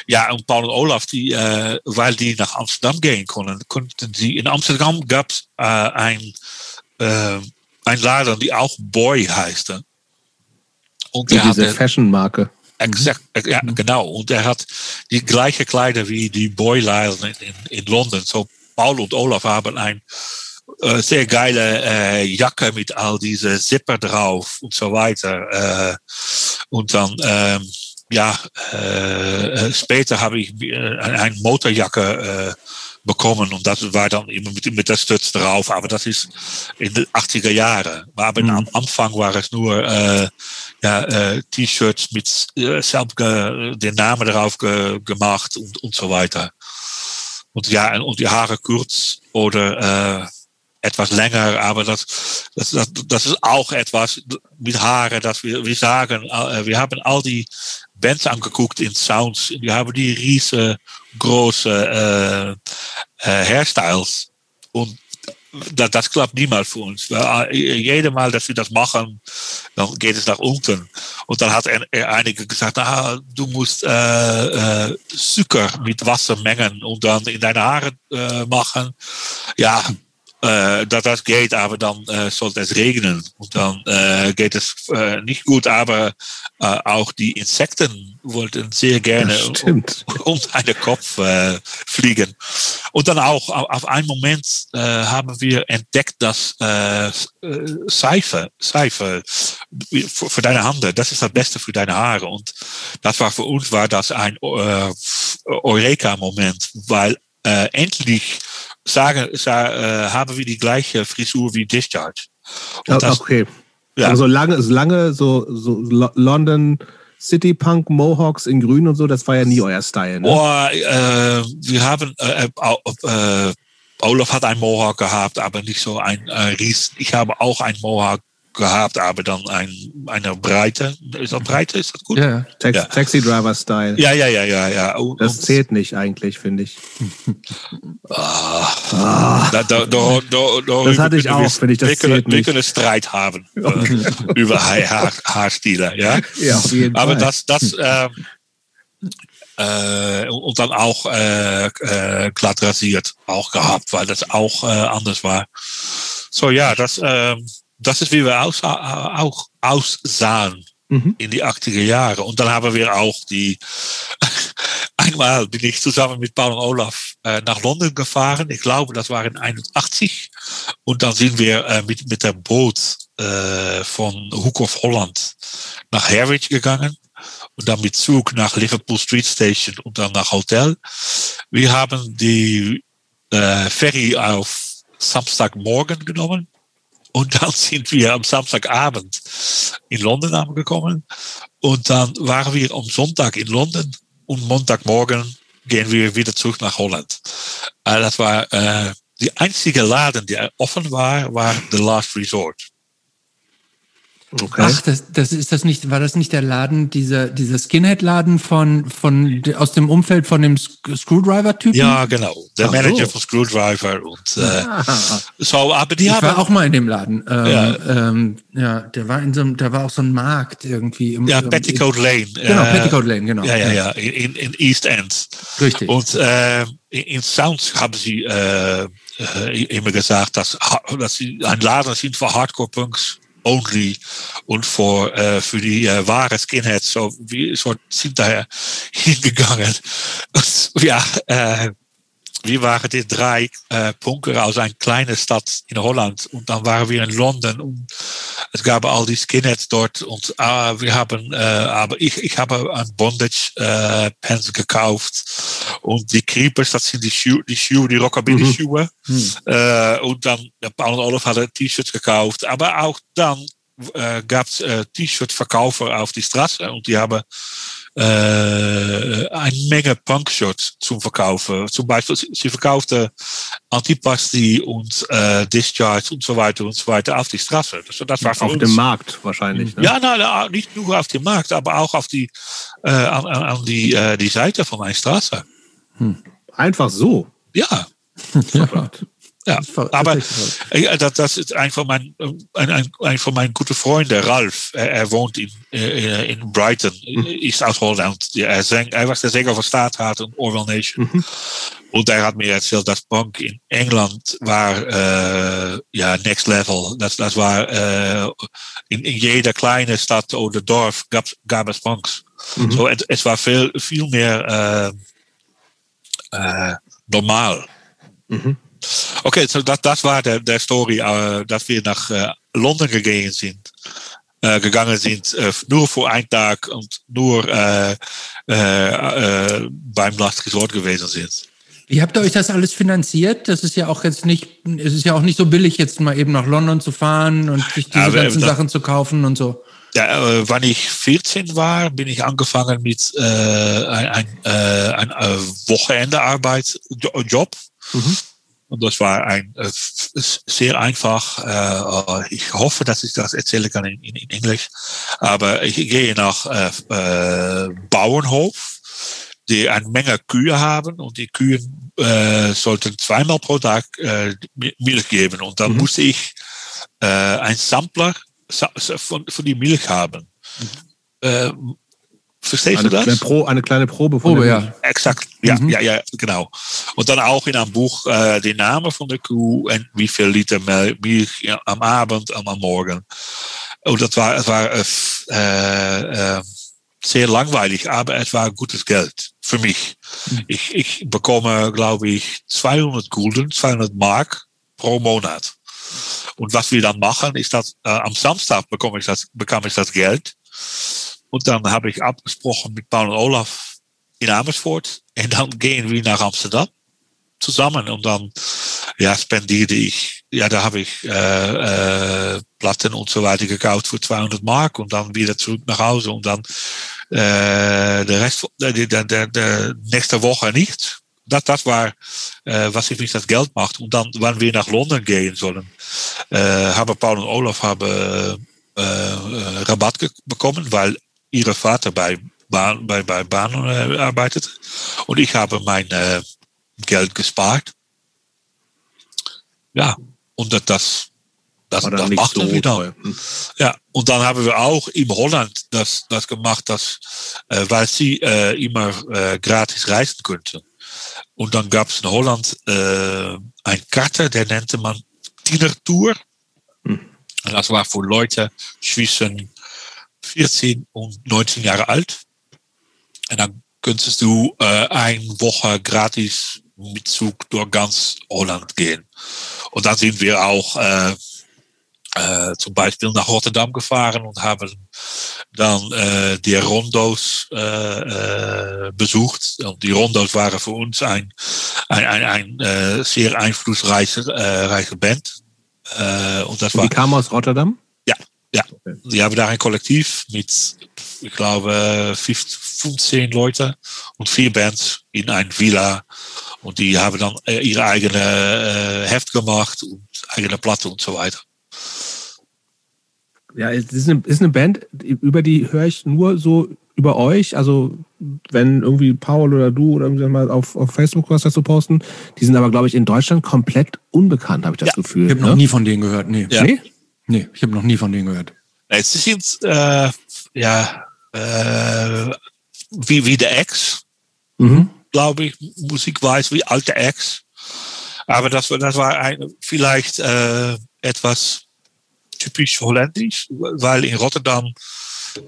ja, und Paul und Olaf, die, äh, weil die nach Amsterdam gehen konnten, konnten sie, in Amsterdam gab es äh, ein, äh, ein Laden, die auch Boy heißt. Und der diese Fashion-Marke. Exakt, ja, mhm. genau. Und er hat die gleiche Kleider wie die Boy-Laden in, in, in London. So, Paul und Olaf haben ein äh, sehr geile äh, Jacke mit all diese Zipper drauf und so weiter. Äh, und dann, ähm, ja, äh, äh später habe ich eine Motorjacke äh, bekommen und das war dann immer mit, mit der Stütz drauf, aber das ist in den 80er Jahren. Aber mhm. am Anfang war es nur äh, ja, äh, T-Shirts mit selbst den Namen drauf ge gemacht und, und so weiter. Und ja, und die Haare kurz oder äh, etwas länger, aber das, das, das, das ist auch etwas mit Haare, dass wir, wir sagen, wir haben all die Bands angeguckt in Sounds, wir haben die riesengroße äh, äh, Hairstyles und das, das klappt niemals für uns. Jedes Mal, dass wir das machen, dann geht es nach unten. Und dann hat einige gesagt, ah, du musst äh, äh, Zucker mit Wasser mengen und dann in deine Haare äh, machen. Ja, äh, dass das geht, aber dann äh, sollte es regnen und dann äh, geht es äh, nicht gut, aber äh, auch die Insekten wollten sehr gerne um, um einen Kopf äh, fliegen. Und dann auch auf einen Moment äh, haben wir entdeckt, dass äh, Seife, Seife für, für deine Hand, das ist das Beste für deine Haare. Und das war für uns war das ein äh, Eureka-Moment, weil äh, endlich sagen, sagen äh, haben wir die gleiche Frisur wie Discharge. Und das, okay. Ja. Aber so lange, so lange, so, so London City Punk Mohawks in Grün und so, das war ja nie euer Style. Ne? Oh, äh, wir haben, äh, äh, Olaf hat ein Mohawk gehabt, aber nicht so ein äh, Ries. Ich habe auch ein Mohawk gehabt, aber dann ein, eine Breite. Ist das Breite? Ist das gut? Ja, Tax ja. Taxi Driver Style. Ja, ja, ja, ja, ja. Und, das zählt nicht eigentlich, finde ich. ah, ah. Da, da, da, das hatte ich auch, finde ich. Das wir, können, wir können Streit haben äh, über Haar, Haarstile. Ja, ja auf jeden aber Fall. das, das äh, äh, und dann auch äh, äh, glatt rasiert auch gehabt, weil das auch äh, anders war. So ja, das, äh, das ist wie wir aus, auch aussahen mhm. in die 80er Jahre. Und dann haben wir auch die, einmal bin ich zusammen mit Paul und Olaf äh, nach London gefahren. Ich glaube, das war in 81. Und dann sind wir äh, mit, mit dem Boot äh, von Hook of Holland nach Harwich gegangen und dann mit Zug nach Liverpool Street Station und dann nach Hotel. Wir haben die äh, Ferry auf Samstagmorgen genommen und dann sind wir am Samstagabend in London angekommen und dann waren wir am Sonntag in London und Montagmorgen gehen wir wieder zurück nach Holland. Äh, das war äh, die einzige Laden, die offen war, war The Last Resort. Okay. Ach, das, das ist das nicht, war das nicht der Laden, dieser, dieser Skinhead-Laden von, von, aus dem Umfeld von dem Screwdriver-Typen? Ja, genau. Der Ach Manager so. von Screwdriver und äh, ah. so, aber die ich haben. war auch mal in dem Laden. Ähm, ja. Ähm, ja, der war in so einem, da war auch so ein Markt irgendwie. Im, ja, Petticoat Lane. Genau, äh, Petticoat Lane, genau. Ja, ja, ja, in, in East End. Richtig. Und äh, in Sounds haben sie äh, äh, immer gesagt, dass, dass sie ein Laden sind für Hardcore-Punks only und für, äh, für die äh, wahre Skinheads. So, wir so sind daher hingegangen. Und, ja, äh, wir waren die drei äh, Punker aus einer kleinen Stadt in Holland und dann waren wir in London und es gab all die Skinheads dort und äh, wir haben, äh, aber ich, ich habe ein Bondage äh, Pants gekauft und die Creepers, das sind die Schuhe, die Schuhe, die Rockabilly Schuhe mhm. mhm. äh, und dann Paul und Olaf hadden T-Shirts gekauft, aber auch dann äh, gab es äh, T-Shirt-Verkäufer auf die Straße und die haben äh, eine Menge Punk-Shirts zum Verkaufen. Zum Beispiel, sie verkaufte Antipasti und äh, Discharge und so weiter und so weiter auf die Straße. Das, das war auf dem Markt wahrscheinlich. Ne? Ja, nein, nicht nur auf dem Markt, aber auch auf die, äh, an, an die, äh, die Seite von einer Straße. Hm. Einfach so. Ja. ja. Ja, aber das, das ist ein von meinen, ein, ein, ein von meinen guten Freunden, Ralf. Er, er wohnt in, äh, in Brighton, mhm. ist aus Holland. Er, sang, er was der Sänger von Staathaat und Orwell Nation. Mhm. Und er hat mir erzählt, dass Punk in England war, äh, ja, next level. Das, das war, äh, in, in jeder kleinen Stadt oder Dorf gab, gab es Punks. Mhm. So, es, es war viel, viel mehr äh, äh, normal. Mhm. Okay, so das, das war der, der Story, äh, dass wir nach äh, London gegangen sind. Äh, gegangen sind, äh, nur für einen Tag und nur äh, äh, beim Last Resort gewesen sind. Wie habt ihr euch das alles finanziert? Das ist ja auch jetzt nicht, es ist ja auch nicht so billig, jetzt mal eben nach London zu fahren und sich diese ja, ganzen Sachen zu kaufen und so. Ja, wann ich 14 war, bin ich angefangen mit äh, ein, ein, ein Wochenendearbeit, Job. Mhm. Und das war ein äh, sehr einfach. Äh, ich hoffe, dass ich das erzählen kann in, in, in Englisch. Aber ich gehe nach äh, äh, Bauernhof, die eine Menge Kühe haben und die Kühe äh, sollten zweimal pro Tag äh, Milch geben. Und dann mhm. musste ich äh, ein Sampler von, von die Milch haben. Mhm. Äh, Verstehst eine du das? Kleine Pro, eine kleine Probe von Probe, ja. Exakt, ja, mhm. ja, ja, genau. Und dann auch in einem Buch äh, den Namen von der Kuh und wie viel Liter Milch ja, am Abend und am Morgen. Und das war, es war äh, äh, sehr langweilig, aber es war gutes Geld für mich. Mhm. Ich, ich bekomme, glaube ich, 200 Gulden, 200 Mark pro Monat. Und was wir dann machen, ist, dass äh, am Samstag bekomme ich das, bekam ich das Geld. Und dann habe ich abgesprochen mit Paul und Olaf in Amersfoort. Und dann gehen wir nach Amsterdam zusammen. Und dann ja, spendierte ich, ja, da habe ich äh, äh, Platten und so weiter gekauft für 200 Mark und dann wieder zurück nach Hause und dann äh, der Rest der, der, der, nächste Woche nicht. das, das war, äh, was ich das Geld macht. Und dann, wann wir nach London gehen sollen, äh, haben Paul und Olaf äh, Rabatt bekommen, ihre Vater bei Bahn, bei, bei Bahn äh, arbeitet. Und ich habe mein äh, Geld gespart. Ja, und das, das, das machten so wir dann. Hm. Ja, und dann haben wir auch in Holland das, das gemacht, dass, äh, weil sie äh, immer äh, gratis reisen könnten. Und dann gab es in Holland äh, ein Karte, der nannte man Tiener Tour. Hm. Und das war für Leute zwischen 14 und 19 Jahre alt. Und dann könntest du äh, eine Woche gratis mit Zug durch ganz Holland gehen. Und dann sind wir auch äh, äh, zum Beispiel nach Rotterdam gefahren und haben dann äh, die Rondos äh, äh, besucht. Und die Rondos waren für uns ein, ein, ein, ein äh, sehr einflussreiche äh, Band. Und das und war, die kam aus Rotterdam? Ja. Die haben da ein Kollektiv mit, ich glaube, 15 Leute und vier Bands in ein Villa. Und die haben dann äh, ihre eigene äh, Heft gemacht und eigene Platte und so weiter. Ja, es ist eine, ist eine Band, über die höre ich nur so über euch. Also, wenn irgendwie Paul oder du oder irgendwann mal auf, auf Facebook was dazu posten, die sind aber, glaube ich, in Deutschland komplett unbekannt, habe ich das ja. Gefühl. Ich habe ne? noch nie von denen gehört. Nee. Ja. Nee? Nee, ich habe noch nie von denen gehört. Es ist jetzt, äh, ja, äh, wie, wie der Ex, mhm. glaube ich, Musik weiß, wie alte Ex. Aber das, das war ein, vielleicht äh, etwas typisch holländisch, weil in Rotterdam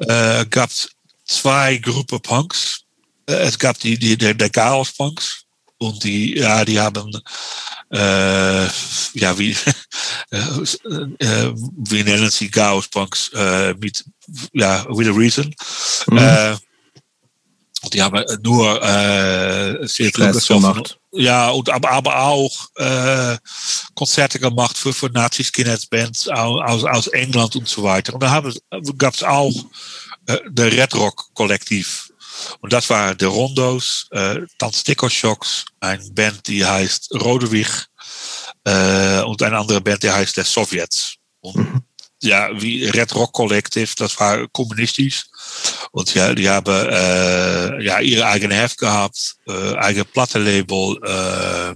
äh, gab es zwei Gruppen Punks. Äh, es gab die, die der, der Chaos Punks und die, ja, die haben äh, ja, wie, äh, wie nennen sie Chaos Punks äh, mit, ja, with a reason. Mhm. Äh, die haben nur äh, sehr viel gemacht. Ja, und, aber, aber auch äh, Konzerte gemacht für, für Nazi-Skinheads-Bands aus, aus England und so weiter. Und da gab es auch äh, der Red Rock-Kollektiv. Und das waren de Rondos, äh, dann Sticker Shocks, ein Band, die heißt Rodewig, äh, und eine andere Band, die heißt der Sowjets. Und mhm. ja, wie Red Rock Collective, das war kommunistisch. Und ja, die haben äh, ja, ihre eigene Heft gehabt, äh, eigene Plattenlabel. Äh,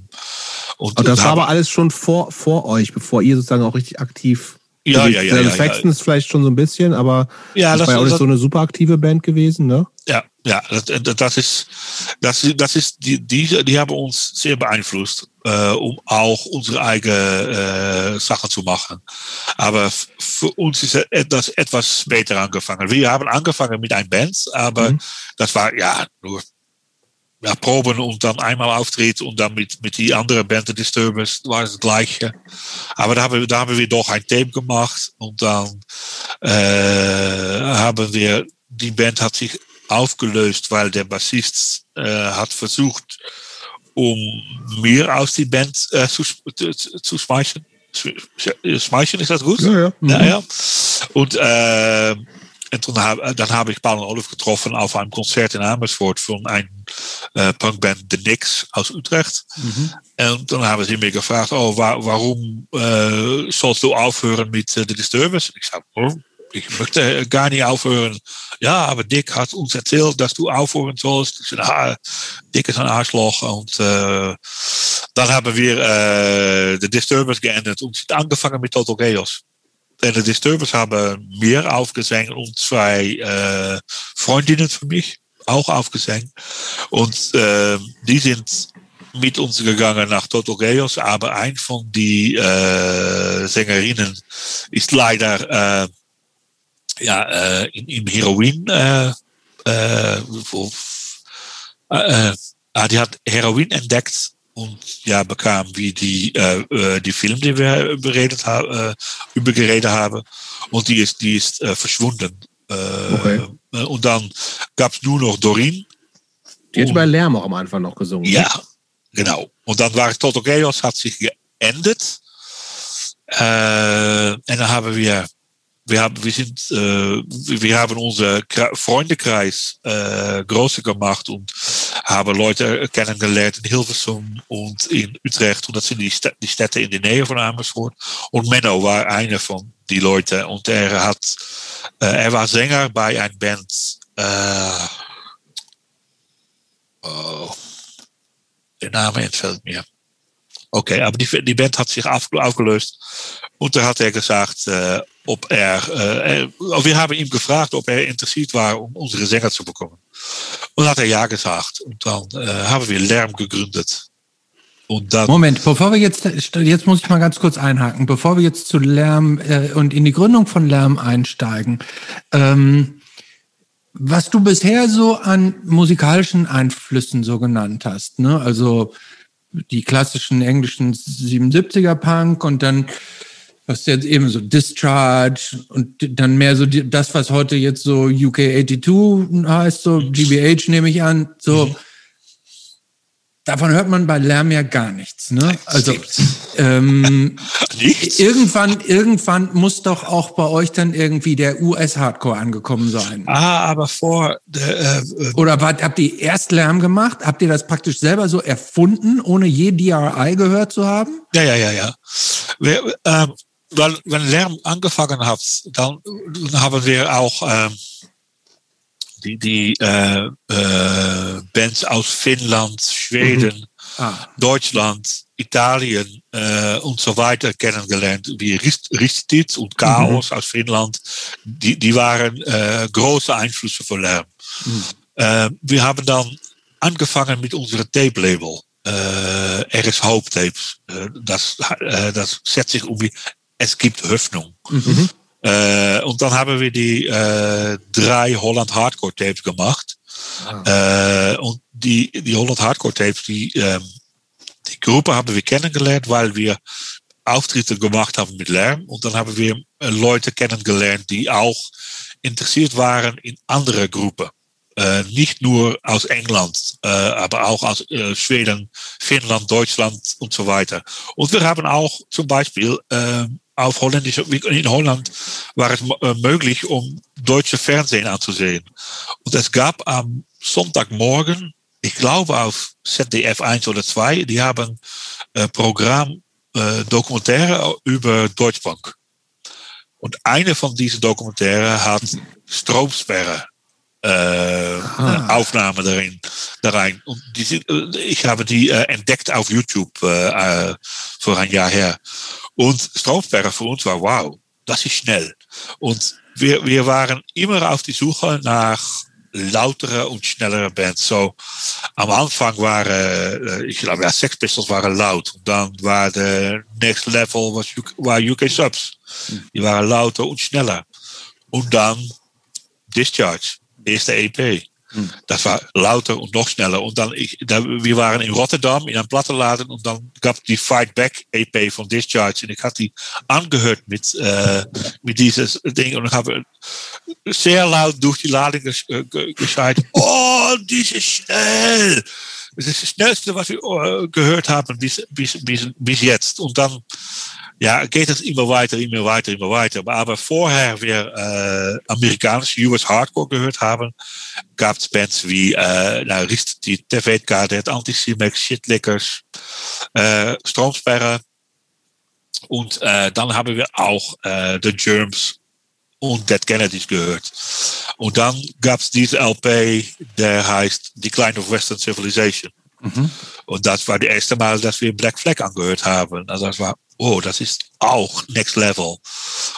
und, und das war aber alles schon vor, vor euch, bevor ihr sozusagen auch richtig aktiv. Ja, ja, ja. ja, Saxons ja. vielleicht schon so ein bisschen, aber ja, das, das war ja auch nicht so eine super aktive Band gewesen, ne? Ja, ja, das, das ist, das, das ist die, die, die haben uns sehr beeinflusst, äh, um auch unsere eigene äh, Sachen zu machen. Aber für uns ist das etwas später angefangen. Wir haben angefangen mit einem Band, aber mhm. das war ja nur ja, Proben und dann einmal auftreten und dann mit, mit die andere Band, The Disturbers, war das gleiche. Aber da haben, wir, da haben wir doch ein Tape gemacht und dann äh, haben wir, die Band hat sich aufgelöst, weil der Bassist äh, hat versucht, um mir aus die Band äh, zu, zu, zu schmeißen. Schmeißen, ist das gut? Ja, ja. Mhm. ja, ja. Und, äh, dann, hab, dann habe ich Paul und Olaf getroffen auf einem Konzert in Amersfoort von einem äh, Punkband The Knicks aus Utrecht. Mhm. Und dann haben sie mir gefragt, oh, wa warum äh, sollst du aufhören mit äh, The Disturbers? Ich sage, oh, ich möchte gar nicht aufhören. Ja, aber Dick hat uns erzählt, dass du aufhören sollst. Ich sage, Dick ist ein Arschloch. Und äh, dann haben wir äh, The Disturbers geändert und sind angefangen mit Total Chaos. En de Disturbers haben mir aufgesängt und zwei äh, Freundinnen für mich auch aufgesängt. Und die sind mit uns gegangen nach Total Chaos, aber ein von die äh, Sängerinnen ist leider äh, ja, in, Heroin, äh, äh, wo, äh, die hat Heroin entdeckt und ja, bekam wie die, äh, die Film, die wir beredet haben, äh, über geredet haben. Und die ist, die ist äh, verschwunden. Äh, okay. Und dann gab es nur noch Dorin. Die hat bei Lärm auch am Anfang noch gesungen. Ja, genau. Und dann war Toto Chaos, hat sich geendet. Äh, und dann haben wir wir haben, wir sind, äh, wir haben unser Freundekreis äh, größer gemacht und äh, habe Leute kennengelernt in Hilversum und in Utrecht. Und das sind die, die Städte in der Nähe von Amersfoort. Und Menno war einer von die Leute. Und er hat, äh, er war Sänger bei einer Band, äh, oh, der Name entfällt mir. Okay, aber die, die Band hat sich auf, aufgelöst. Und da hat er gesagt, äh, ob er, äh, wir haben ihm gefragt, ob er interessiert war, um unsere Sänger zu bekommen. Und hat er ja gesagt. Und dann äh, haben wir Lärm gegründet. Dann Moment, bevor wir jetzt, jetzt muss ich mal ganz kurz einhaken, bevor wir jetzt zu Lärm äh, und in die Gründung von Lärm einsteigen. Ähm, was du bisher so an musikalischen Einflüssen so genannt hast, ne? also die klassischen englischen 77er Punk und dann was jetzt eben so Discharge und dann mehr so die, das, was heute jetzt so UK 82 heißt, so GBH nehme ich an, so. Mhm. Davon hört man bei Lärm ja gar nichts. Ne? Also ähm, nichts? irgendwann, irgendwann muss doch auch bei euch dann irgendwie der US-Hardcore angekommen sein. Ah, aber vor äh, äh, oder wart, habt ihr erst Lärm gemacht? Habt ihr das praktisch selber so erfunden, ohne je DRI gehört zu haben? Ja, ja, ja, ja. Wir, ähm, weil, wenn Lärm angefangen hat, dann, haben wir auch ähm, die, die äh, äh, Bands aus Finnland, Schweden, mhm. ah. Deutschland, Italien äh, und so weiter kennengelernt, wie Ristit und Chaos mhm. aus Finnland. Die, die waren äh, große Einflüsse für Lärm. Mhm. Äh, wir haben dann angefangen mit unserem Tape-Label. Äh, RS Hope Tapes. Äh, das, äh, das setzt sich um wie es gibt Hoffnung. Mhm. Äh, und dann haben wir die äh, drei Holland Hardcore Tapes gemacht. Ah. Äh, und die, die Holland Hardcore Tapes, die, ähm, die Gruppe haben wir kennengelernt, weil wir Auftritte gemacht haben mit Lärm. Und dann haben wir Leute kennengelernt, die auch interessiert waren in andere Gruppen. Äh, nicht nur aus England, äh, aber auch aus äh, Schweden, Finnland, Deutschland und so weiter. Und wir haben auch zum Beispiel äh, auf Holländisch, in Holland war es äh, möglich, um deutsche Fernsehen anzusehen. Und es gab am Sonntagmorgen, ich glaube auf ZDF 1 oder 2, die haben äh, Programm äh, Dokumentäre über Deutschbank. Und eine von diesen Dokumentären hat Stromsperre äh, Aufnahme darin, da rein. Und die, ich habe die äh, entdeckt auf YouTube vor ein Jahr her. Und Stromsperre für uns war, wow, das ist schnell. Und wir, wir waren immer auf die Suche nach lautere und schnellere Bands. So, am Anfang waren, ich glaube, ja, Sex Pistols waren laut. Und dann war der next level was UK, war UK Subs. Die waren lauter und schneller. Und dann Discharge eerste EP. Hm. Das war lauter und noch schneller. Und dann, ich, da, wir waren in Rotterdam in einem Plattenladen und dann gab die Fight Back EP von Discharge. Und ich hatte die angehört mit, äh, mit dieses Ding. Und habe sehr laut durch die Ladung gescheit. Oh, die ist schnell! Das ist das Schnellste, was wir äh, gehört haben bis, bis, bis, bis jetzt. Und dann ja, geht es immer weiter, immer weiter, immer weiter. Aber vorher wir äh, amerikanische US Hardcore gehört haben, gab es Bands wie äh, nou, die TV Cadet, Anticimex, Shitlickers, äh, Stromsperre. Und äh, dann haben wir auch äh, The Germs und Dead Kennedys gehört. Und dann gab es diese LP, der heißt Decline of Western Civilization. Mhm. Und das war das erste Mal, dass wir Black Flag angehört haben. Also das war oh, das ist auch Next Level.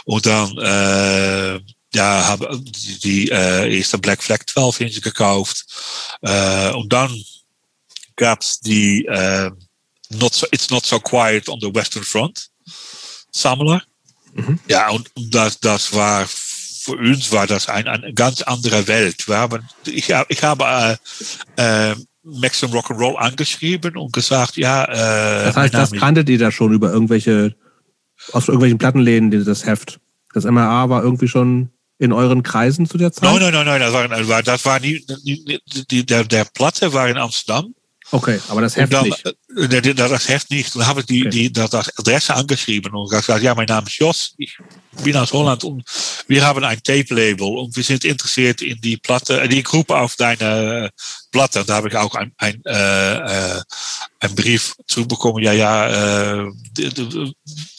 Und dann äh, ja, habe die, die äh, erste Black Flag 12 Inch gekauft. Äh, und dann gab's die äh, not so, It's Not So Quiet on the Western Front Sammler. Mhm. Ja, und, und das, das war für uns war das ein, eine ganz andere Welt. Wir haben, ich, ich habe äh, äh, Maximum Rock'n'Roll angeschrieben und gesagt, ja. Äh, das heißt, das kanntet ihr da schon über irgendwelche, aus irgendwelchen Plattenläden, das Heft. Das MRA war irgendwie schon in euren Kreisen zu der Zeit? Nein, nein, nein, nein, das war, das war nie, die, die, der, der Platte war in Amsterdam. Okay, aber das Heft dann, nicht. Äh, das Heft nicht. Dann habe ich die, okay. die, das Adresse angeschrieben und gesagt, ja, mein Name ist Jos. Ich bin aus Holland und wir haben ein Tape-Label und wir sind interessiert in die Platte, die Gruppe auf deine Platte. Und da habe ich auch ein, ein, äh, ein Brief zubekommen. Ja, ja, äh,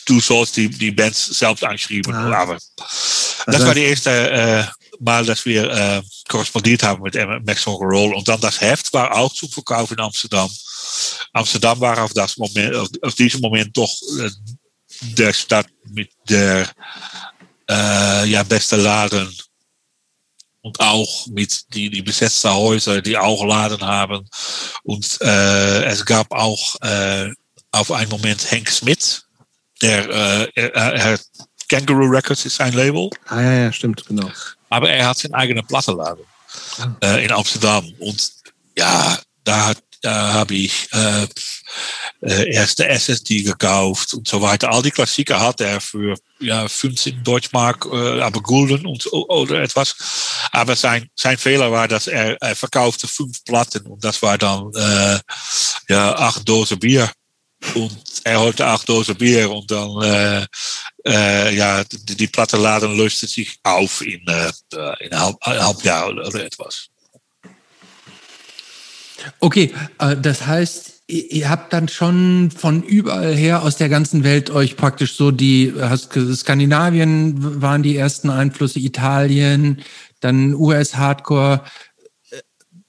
du, sollst die, die Bands selbst einschreiben. Ah. Aber das war die erste Mal, dass wir äh, korrespondiert haben mit Max Roll. Und dann das Heft war auch zum Verkauf in Amsterdam. Amsterdam war auf, das Moment, auf, auf diesem Moment doch äh, der Stadt mit der äh, ja, beste Laden und auch mit die, die Häuser, die auch Laden haben. Und äh, es gab auch auf einen Moment Henk Smith, der er, er, Kangaroo Records ist sein Label. Ah ja, ja, stimmt, genau. Aber er hat seinen eigenen Plattenladen äh, in Amsterdam. Und ja, da da habe ich äh, äh, erste SSD gekauft und so weiter. All die Klassiker hat er für ja, 15 Deutschmark, äh, aber Gulden und, oder etwas. Aber sein, sein Fehler war, dass er, er verkaufte fünf Platten und das war dann äh, ja, acht Dosen Bier. Und er holte acht Dosen Bier und dann, äh, äh, ja, die, die Plattenladen löste sich auf in, äh, in ein halb, ein halb Jahr oder etwas. Okay, das heißt, ihr habt dann schon von überall her aus der ganzen Welt euch praktisch so die, Skandinavien waren die ersten Einflüsse, Italien, dann US-Hardcore, äh,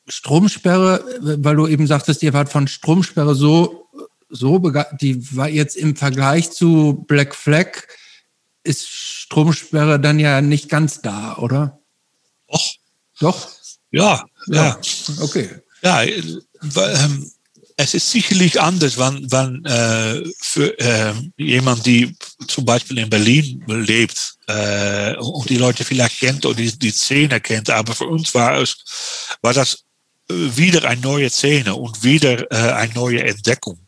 Stromsperre, weil du eben sagtest, ihr wart von Stromsperre so, so die war jetzt im Vergleich zu Black Flag, ist Stromsperre dann ja nicht ganz da, oder? Doch. Doch? Ja, ja. Okay. Ja, ähm, es ist sicherlich anders, wenn, wenn äh, für äh, jemand, die zum Beispiel in Berlin lebt äh, und die Leute vielleicht kennt oder die, die Szene kennt, aber für uns war es war das äh, wieder eine neue Szene und wieder äh, eine neue Entdeckung.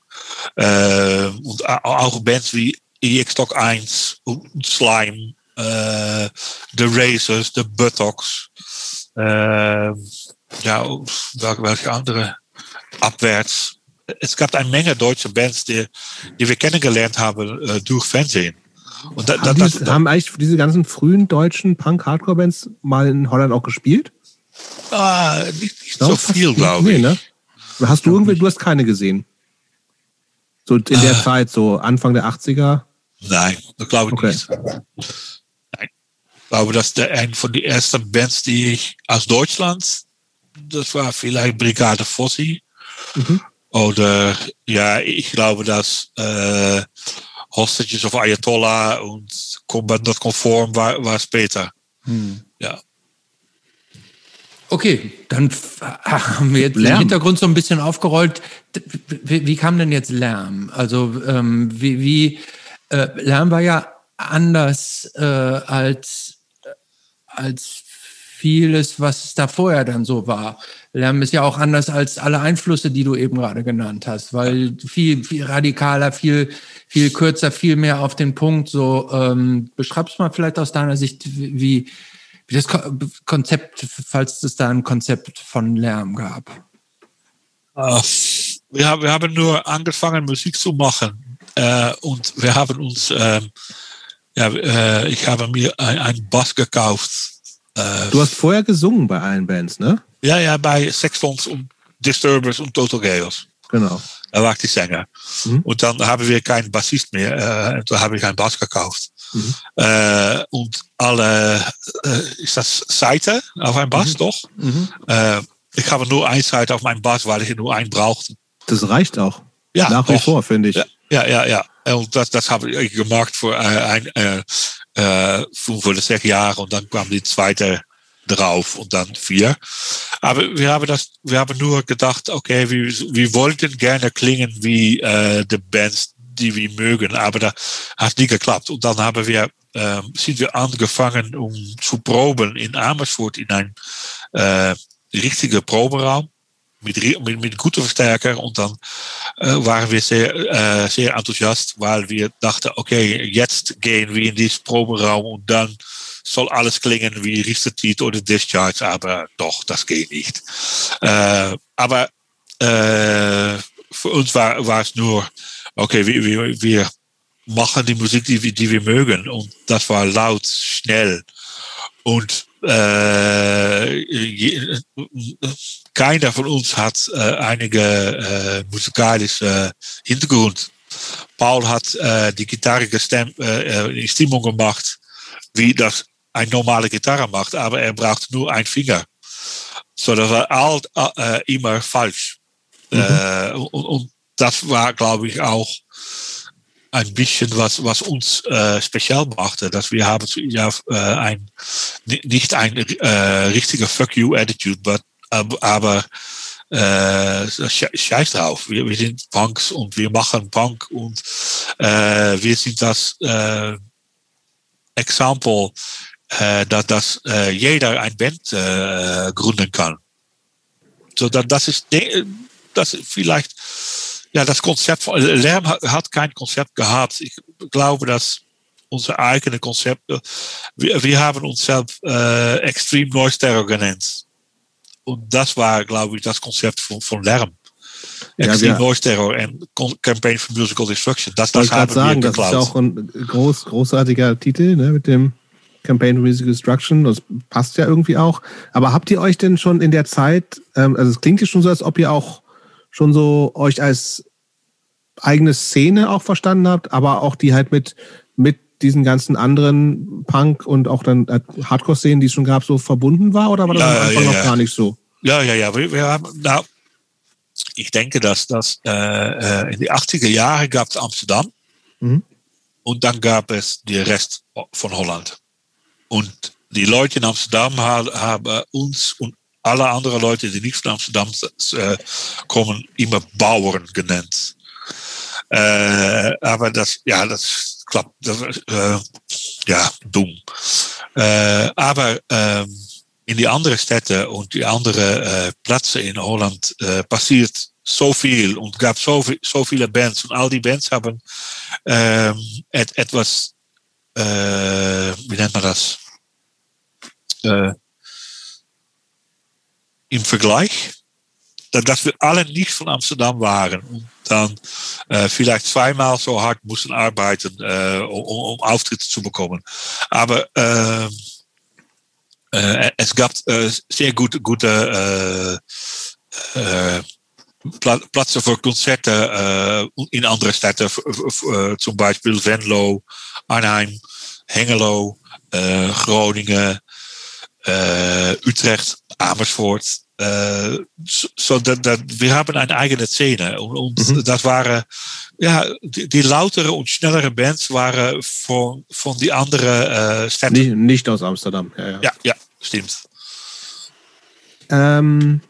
Und auch Bands wie EX Stock 1 und Slime, äh, The Racers, The Buttocks, äh, ja, welche andere abwärts. Es gab eine Menge deutsche Bands, die, die wir kennengelernt haben durch Fernsehen. Und da, haben, das, die, haben eigentlich diese ganzen frühen deutschen Punk-Hardcore-Bands mal in Holland auch gespielt? Ah, nicht, nicht so viel, glaube ich. Nee, ne? Hast du irgendwie, du hast keine gesehen? So in der äh, Zeit, so Anfang der 80er? Nein, das glaube ich okay. nicht. Nein. Ich glaube, dass der ein von den ersten Bands, die ich aus Deutschland, das war vielleicht Brigade Fossi. Mhm. Oder ja, ich glaube, dass äh, Hostages of Ayatollah und Combat Not Conform war, war später. Hm. Okay, dann haben wir jetzt Lärm. den Hintergrund so ein bisschen aufgerollt. Wie, wie kam denn jetzt Lärm? Also ähm, wie, wie äh, Lärm war ja anders äh, als, als vieles, was da vorher dann so war. Lärm ist ja auch anders als alle Einflüsse, die du eben gerade genannt hast, weil viel, viel radikaler, viel, viel kürzer, viel mehr auf den Punkt. So ähm, beschreibst mal vielleicht aus deiner Sicht, wie das Konzept, falls es da ein Konzept von Lärm gab. Uh, wir, haben, wir haben nur angefangen, Musik zu machen äh, und wir haben uns, äh, ja, äh, ich habe mir einen Bass gekauft. Äh, du hast vorher gesungen bei allen Bands, ne? Ja, ja, bei Sextons und Disturbers und Total Chaos. Genau. Ich die Sänger. Mhm. Und dann haben wir keinen Bassist mehr. Äh, da habe ich einen Bass gekauft. Mhm. Äh, und alle, äh, ist das Seite auf einem Bass, mhm. doch? Mhm. Äh, ich habe nur eine Seite auf meinem Bass, weil ich nur einen brauchte. Das reicht auch. Ja, Nach wie vor, finde ich. Ja, ja, ja. ja. Und das, das habe ich gemacht für äh, ein, fünf oder sechs Jahre und dann kam die zweite drauf und dann vier. Aber wir haben das, wir haben nur gedacht, okay, wir, wir wollten gerne klingen wie äh, die Bands, die wir mögen, aber da hat nie geklappt. Und dann haben wir, äh, sind wir angefangen, um zu proben in Amersfoort in ein äh, richtiger Proberaum. Mit, mit, mit guter Verstärker und dann äh, waren wir sehr, äh, sehr enthousiast, weil wir dachten, okay, jetzt gehen wir in diesen Proberaum und dann soll alles klingen wie Richter oder Discharge, aber doch, das geht nicht. Äh, aber äh, für uns war, war es nur, okay, wir, wir, wir machen die Musik, die, die wir mögen. Und das war laut, schnell. Und äh, keiner von uns hat äh, einige äh, musikalische Hintergrund. Paul hat äh, die Gitarre gestemmt, äh, äh, die Stimmung gemacht, wie das ein normale Gitarre macht, aber er braucht nur einen Finger. So, das war all, äh, immer falsch. Äh, und, und das war, glaube ich, auch ein bisschen was, was uns äh, speziell machte, dass wir haben ja äh, ein ni- nicht ein äh, richtiger Fuck you Attitude, but, aber, äh, sche- scheiß drauf. Wir, wir sind Punks und wir machen Punk und äh, wir sind das Example, dass, dass äh, jeder ein Band gründen kann. So, dann, das ist das vielleicht ja, das Konzept von Lärm hat, kein Konzept gehabt. Ich glaube, dass unser eigene Konzept, wir, wir haben uns selbst äh, Extreme Noise Terror genannt. Und das war, glaube ich, das Konzept von, von Lärm. Extreme Noise Terror Con- Campaign for Musical Destruction. Das, das haben sagen, wir das ist geklaut. auch ein groß, großartiger Titel ne, mit dem Campaign Destruction. Das passt ja irgendwie auch. Aber habt ihr euch denn schon in der Zeit, ähm, also es klingt ja schon so, als ob ihr auch schon so euch als eigene Szene auch verstanden habt, aber auch die halt mit, mit diesen ganzen anderen Punk und auch dann äh, Hardcore-Szenen, die es schon gab, so verbunden war? Oder war das Ja, am Anfang ja, noch ja. gar nicht so? Ja, ja, ja. Wir, wir haben, nou, ich denke, dass das äh, äh, in die 80er Jahre gab es Amsterdam Mhm. und dann gab es den Rest von Holland. Und die Leute in Amsterdam ha- haben uns und alle anderen Leute, die nicht von Amsterdam äh, kommen, immer Bauern genannt. Äh, aber das, ja, das klappt. Das, äh, ja, dumm. Äh, aber ähm, in die andere Städte und die andere Plätze in Holland passiert so viel und gab so, viel, so viele Bands und all die Bands haben et, etwas, äh, wie nennt man das? Äh, Im Vergleich, da- dass wir alle nicht von Amsterdam waren und dann äh, vielleicht zweimal so hart mussten arbeiten, äh, um, um Auftritte zu bekommen. Aber ähm, äh, es gab äh, sehr gute, gute äh, äh, Pla Plätze für Konzerte äh, in andere f- äh, zum Beispiel Venlo, Arnhem, Hengelo, äh, Groningen, äh, Utrecht, Amersfoort. So, so dat, dat, wir haben eine eigene Szene. Und, und Mhm. das waren, ja, die, die lautere und schnellere Bands waren von, von die anderen Städten. Nicht, nicht aus Amsterdam. Ja, ja. Ja, ja, stimmt. Ähm,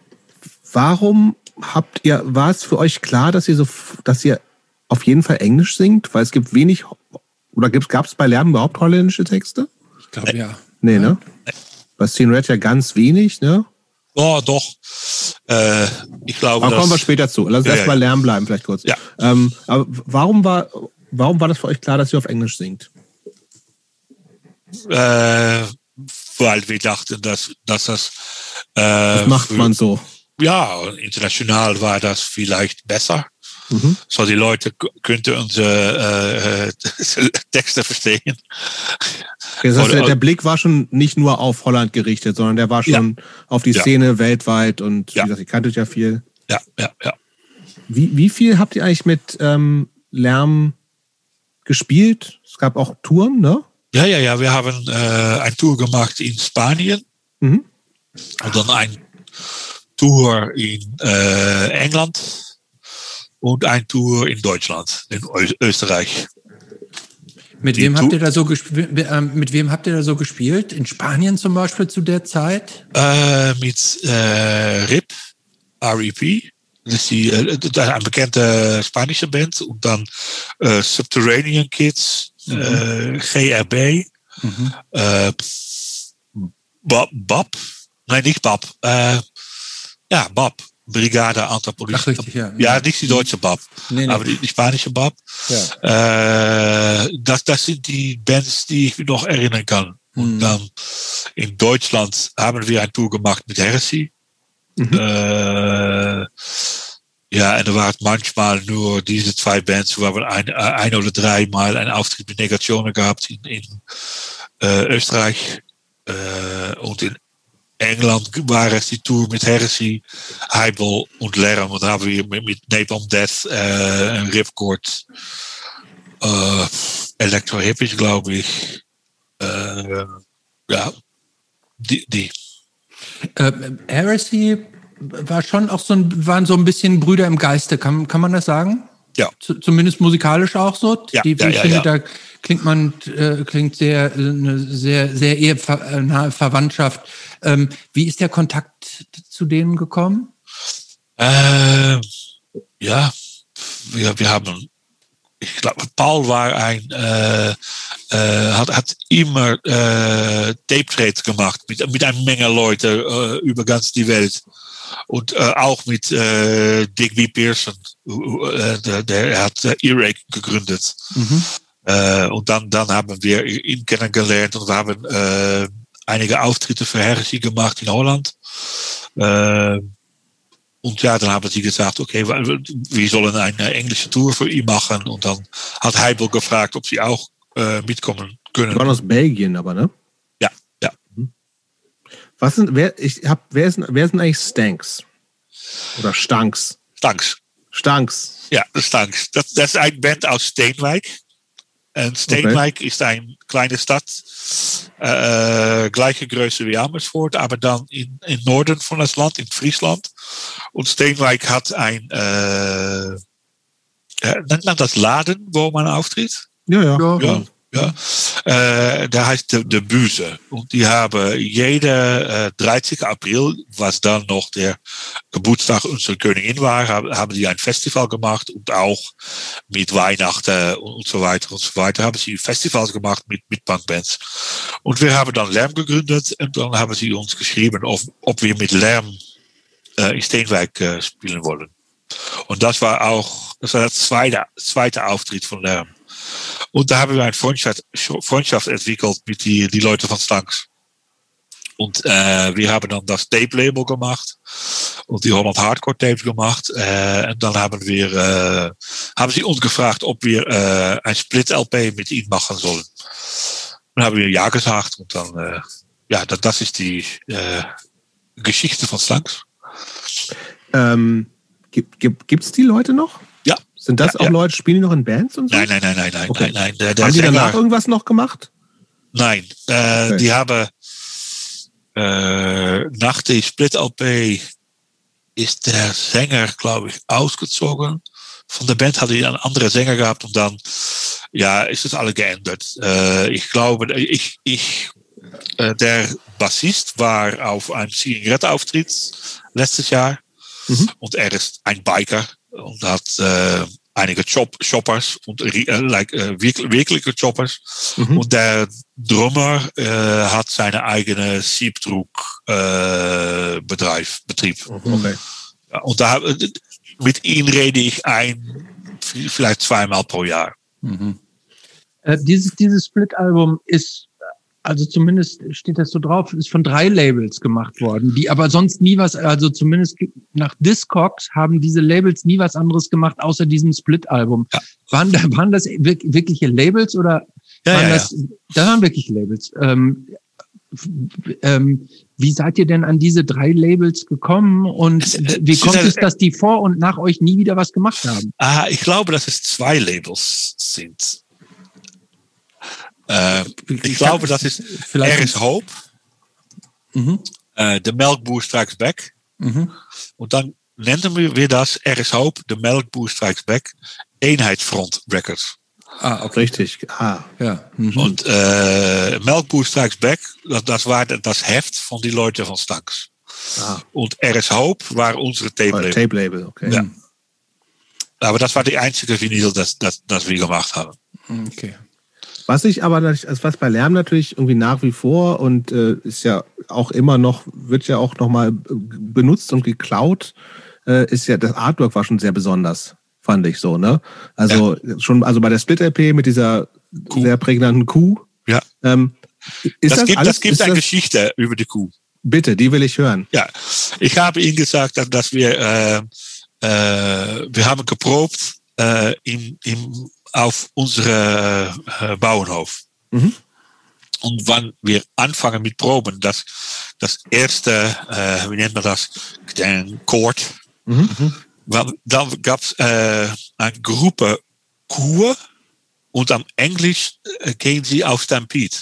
warum habt ihr, war es für euch klar, dass ihr so, dass ihr auf jeden Fall Englisch singt? Weil es gibt wenig, oder gab es bei Lärm überhaupt holländische Texte? Ich glaube ja. Nee, ne? Bei Scene Red ja ganz wenig, ne? Oh, doch. Äh, ich glaube, Aber kommen wir später zu. Lass uns Ja, erst mal ja. Lärm bleiben, vielleicht kurz. Ja. Ähm, aber warum war, warum war das für euch klar, dass ihr auf Englisch singt? äh, weil wir dachten, dass, dass das, äh, Das macht man so. Ja, international war das vielleicht besser. Mhm. So die Leute könnten unsere äh, Texte verstehen. Das heißt, Oder- der, der Blick war schon nicht nur auf Holland gerichtet, sondern der war schon auf die Ja. Szene weltweit und Ja. wie gesagt, ihr kanntet ja viel. Ja, ja, ja. Wie, wie viel habt ihr eigentlich mit ähm, Lärm gespielt? Es gab auch Touren, ne? Ja, ja, ja. Wir haben äh, eine Tour gemacht in Spanien Mhm. und dann ein Tour in äh, England und ein Tour in Deutschland, in Österreich. Mit wem, habt ihr da so gespielt, ähm, mit wem habt ihr da so gespielt? In Spanien zum Beispiel zu der Zeit? Äh, mit äh, RIP, REP. Das ist die, äh, eine bekannte spanische Band. Und dann äh, Subterranean Kids, äh, GRB, Mhm. äh, Bob, Bob, nein, nicht Bob, äh, ja, Bob, Brigade Anthropologie. richtig, ja. Ja, nicht die deutsche Bob, Nee, nee. aber die, die spanische Bob. Ja. Äh, das, das sind die Bands, die ich mich noch erinnern kann. Und Mhm. dann in Deutschland haben wir eine Tour gemacht mit Heresy. Mhm. Äh, Ja, en er waren manchmal nur diese zwei Bands, wo wir ein, ein oder dreimal einen Auftritt mit Negationen gehabt in, in äh, Österreich äh, und in England war es die Tour mit Heresy, Heibel und Lärm. Und haben wir mit, mit Napalm Death äh, Ripcord, äh, Electro Hippies, glaube ich. Äh, ja, die. die. Äh, Heresy war schon auch so ein, waren so ein bisschen Brüder im Geiste, kann, kann man das sagen? Ja. Z zumindest musikalisch auch so. Ja, Die, ja, ich ja, finde, da klingt man, äh, klingt sehr, eine sehr, sehr eher ver äh, nahe Verwandtschaft. Ähm, wie ist der Kontakt zu denen gekommen? Äh, ja, wir, wir haben, ich glaube, Paul war ein, äh, äh, hat, hat immer äh, Tape Trades gemacht mit, mit einer Menge Leute äh, über ganz die Welt. Und äh, auch mit äh, B. Pearson, äh, der, der hat äh, Earache gegründet. Mhm. Äh, und dann, dann haben wir ihn kennengelernt und wir haben äh, einige Auftritte für Heresy gemacht in Holland. Äh, und ja, dann haben sie gesagt, okay, wir sollen eine englische Tour für ihn machen. Und dann hat Heibel gefragt, ob sie auch äh, mitkommen Die waren können. aus Belgien, aber, ne? Ja, ja. Was sind, wer, ich hab, wer, sind, wer sind eigentlich Stanks? Oder Stanks? Stanks. Stanks. Ja, Stanks. Dat, dat is een band uit Steenwijk. En Steenwijk is een kleine stad, äh, gleiche Größe wie Amersfoort, aber dann in, in Norden von das Land, in Friesland. Und Steenwijk hat ein, äh, ja, nennt man das Laden, wo man auftritt? Ja, ja. Ja. Ja, ja. Äh, der heißt de, de Büse. Und die haben jede äh, 30. April, was dann noch der Geburtstag unserer Königin war, haben, haben die ein Festival gemacht und auch mit Weihnachten und so weiter und so weiter haben sie Festivals gemacht mit, mit Punkbands. Und wir haben dann Lärm gegründet und dann haben sie uns geschrieben, ob, ob wir mit Lärm äh, in Steenwijk äh, spielen wollen. Und das war auch, das war der zweite, zweite Auftritt von Lärm. Und da haben wir eine Freundschaft, Freundschaft entwickelt mit die, die Leute von Stanks. Und äh, wir haben dann das Tape-Label gemacht und die Holland Hardcore Tapes gemacht. Äh, und dann haben wir, äh, haben sie uns gefragt, ob wir äh, Split-LP mit ihnen machen sollen. Dann haben wir ja gesagt und dann, äh, ja, das, das ist die äh, Geschichte von Stanks. Ähm, gibt, gibt's die Leute noch? Sind das Ja, auch ja. Leute, spielen die noch in Bands und so? Nein, nein, nein, nein, nein, Okay. nein, nein. Der, Haben die Sänger- danach irgendwas noch gemacht? Nein, äh, Okay. die haben äh, nach der Split-LP ist der Sänger, glaube ich, ausgezogen. Von der Band hatte ich einen anderen Sänger gehabt und dann, ja, ist es alle geändert. Äh, ich glaube, ich, ich, äh, der Bassist war auf einem Zigarettenauftritt letztes Jahr Mhm. und er ist ein Biker und hat äh, einige Chop Choppers und äh, like, äh, wirklich, wirkliche Choppers. Mhm. Und der Drummer äh, hat seine eigene Siebdruck äh, Bedrijf, Betrieb. Okay. Ja, und da, mit ihm rede ich ein, vielleicht zweimal pro Jahr. Mhm. Äh, dieses dieses Split-Album ist, also zumindest steht das so drauf, ist von drei Labels gemacht worden, die aber sonst nie was, also zumindest nach Discogs haben diese Labels nie was anderes gemacht, außer diesem Split-Album. Ja. Waren, da- waren das wirk- wirkliche Labels oder Ja, waren ja, das, das waren wirklich Labels? Ähm, ähm, wie seid ihr denn an diese drei Labels gekommen und wie kommt es, dass die vor und nach euch nie wieder was gemacht haben? Ah, ich glaube, dass es zwei Labels sind. Uh, ik, geloof dat is, er is hoop. Mm -hmm. uh, de melkboer straks back. Mm -hmm. Want dan nennen we weer dat er is hoop, de melkboer straks back, eenheidsfront records. Ah, op Ah, ja. Mm -hmm. Want uh, melkboer straks back, dat, dat, waar, dat is heft van die Leute van straks Ah. Und er is hoop, waar onze tape. Oh, tape oké okay. Ja. Nou, Aber das war die einzige Vinyl, das, das, we wir gemacht haben. Okay. Was ich aber, also was bei Lärm natürlich irgendwie nach wie vor und äh, ist ja auch immer noch, wird ja auch nochmal benutzt und geklaut, äh, ist ja, das Artwork war schon sehr besonders, fand ich so, ne? Also schon, also bei der Split-LP mit dieser Kuh. sehr prägnanten Kuh. Ja. Ähm, ist das, das, gibt, alles, das gibt eine das, Geschichte über die Kuh. Bitte, die will ich hören. Ja, ich habe Ihnen gesagt, dass wir äh, äh, wir haben geprobt äh, im, im, auf unsere äh, Bauernhof. Mhm. Und wann wir anfangen mit Proben, das, das erste, äh, wie nennt man das, den Chord, mhm. dann gab es äh, eine Gruppe Kur und am Englisch äh, gehen sie auf Stampede.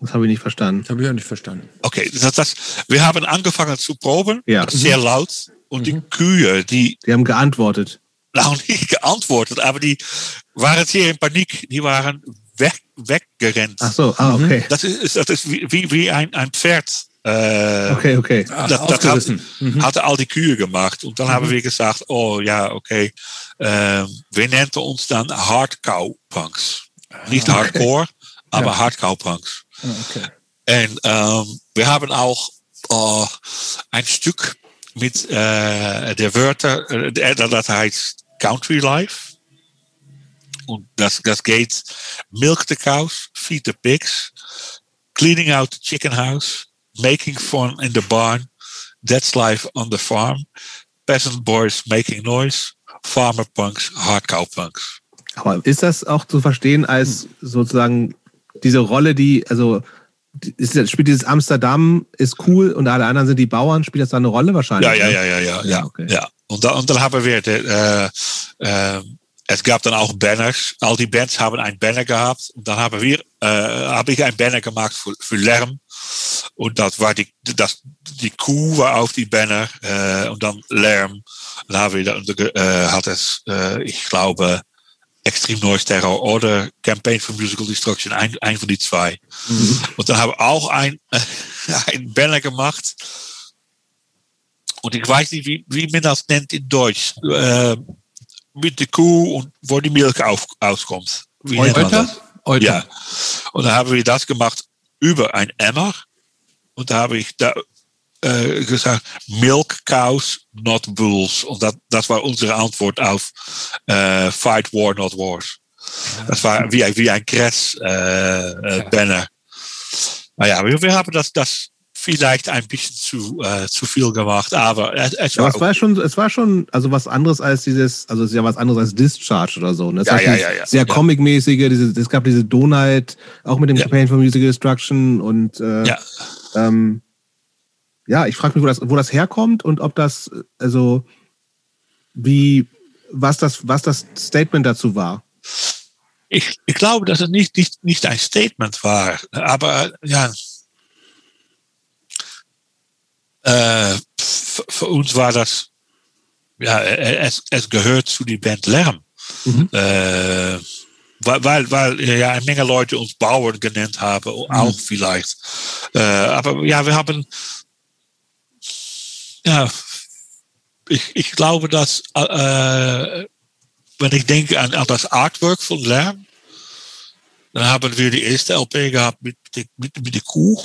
Das habe ich nicht verstanden. Das habe ich auch nicht verstanden. Okay, das, das, wir haben angefangen zu proben, ja. sehr mhm. laut. Und mhm. die Kühe, die. Die haben geantwortet. Nou, nicht geantwortet, aber die waren sehr in Panik. Die waren weg, weggerannt. Ach so, ah, okay. Mhm. Das ist, das ist wie, wie ein, ein Pferd. Äh, okay, okay. Das, das hat, mhm. hatte all die Kühe gemacht. Und dann mhm. haben wir gesagt, oh ja, okay. Ähm, wir nannten uns dann Hardcow Punks. Nicht okay. Hardcore, aber ja. Hardcow Punks. Ah, okay. Und ähm, wir haben auch äh, ein Stück mit äh, der Wörter, äh, das heißt Country Life. Und das, das geht Milk the Cows, Feed the Pigs, Cleaning out the Chicken House, Making Fun in the Barn, That's Life on the Farm, Peasant Boys Making Noise, Farmer Punks, Hardcow Punks. Aber ist das auch zu verstehen als sozusagen diese Rolle, die, also ist, spielt dieses Amsterdam ist cool und alle anderen sind die Bauern, spielt das da eine Rolle wahrscheinlich? Ja, ja, ja, ja, ja, ja. Okay. ja. Und, dann, und dann haben wir, äh, äh, es gab dann auch Banners. All die Bands haben ein Banner gehabt. Und dann haben wir, äh, habe ich ein Banner gemacht für, für Lärm. Und das war die, das, die Kuh war auf die Banner äh, und dann Lärm. Dann haben wir, äh, hat es, äh, ich glaube, Extreme Noise Terror oder Campaign for Musical Destruction, ein, ein von die zwei. Mhm. Und dann haben wir auch ein, ein Banner gemacht. Und ich weiß nicht, wie, wie man das nennt in Deutsch. Äh, mit der Kuh und wo die Milch auf, auskommt. Wie Euter? Euter. Ja. Und dann haben wir das gemacht über ein Emmer. Und da habe ich da äh, gesagt, Milk Cows, not Bulls. Und das, das war unsere Antwort auf äh, Fight War, not Wars. Das war wie, wie ein Kress-Banner. Äh, äh, naja, wir, wir haben das, das vielleicht ein bisschen zu, äh, zu viel gemacht, aber es, es war, ja, es war schon, es war schon, also was anderes als dieses, also es ist ja was anderes als Discharge oder so. Ne? Ja, ja, ja, ja, Sehr comic-mäßige, diese, es gab diese Donut, auch mit dem ja. Campaign for Musical Destruction und äh, ja. Ähm, ja, ich frage mich, wo das, wo das herkommt und ob das, also wie, was das, was das Statement dazu war. Ich, ich glaube, dass es nicht, nicht, nicht ein Statement war, aber ja, äh, für uns war das, ja, es, es gehört zu die Band Lärm. Mhm. Äh, weil, weil, weil ja eine Menge Leute uns Bauern genannt haben, mhm. auch vielleicht. Äh, aber ja, wir haben ja, ich, ich glaube, dass, äh, wenn ich denke an, an das Artwork von Lärm, dann haben wir die erste LP gehabt mit, mit, mit der Kuh.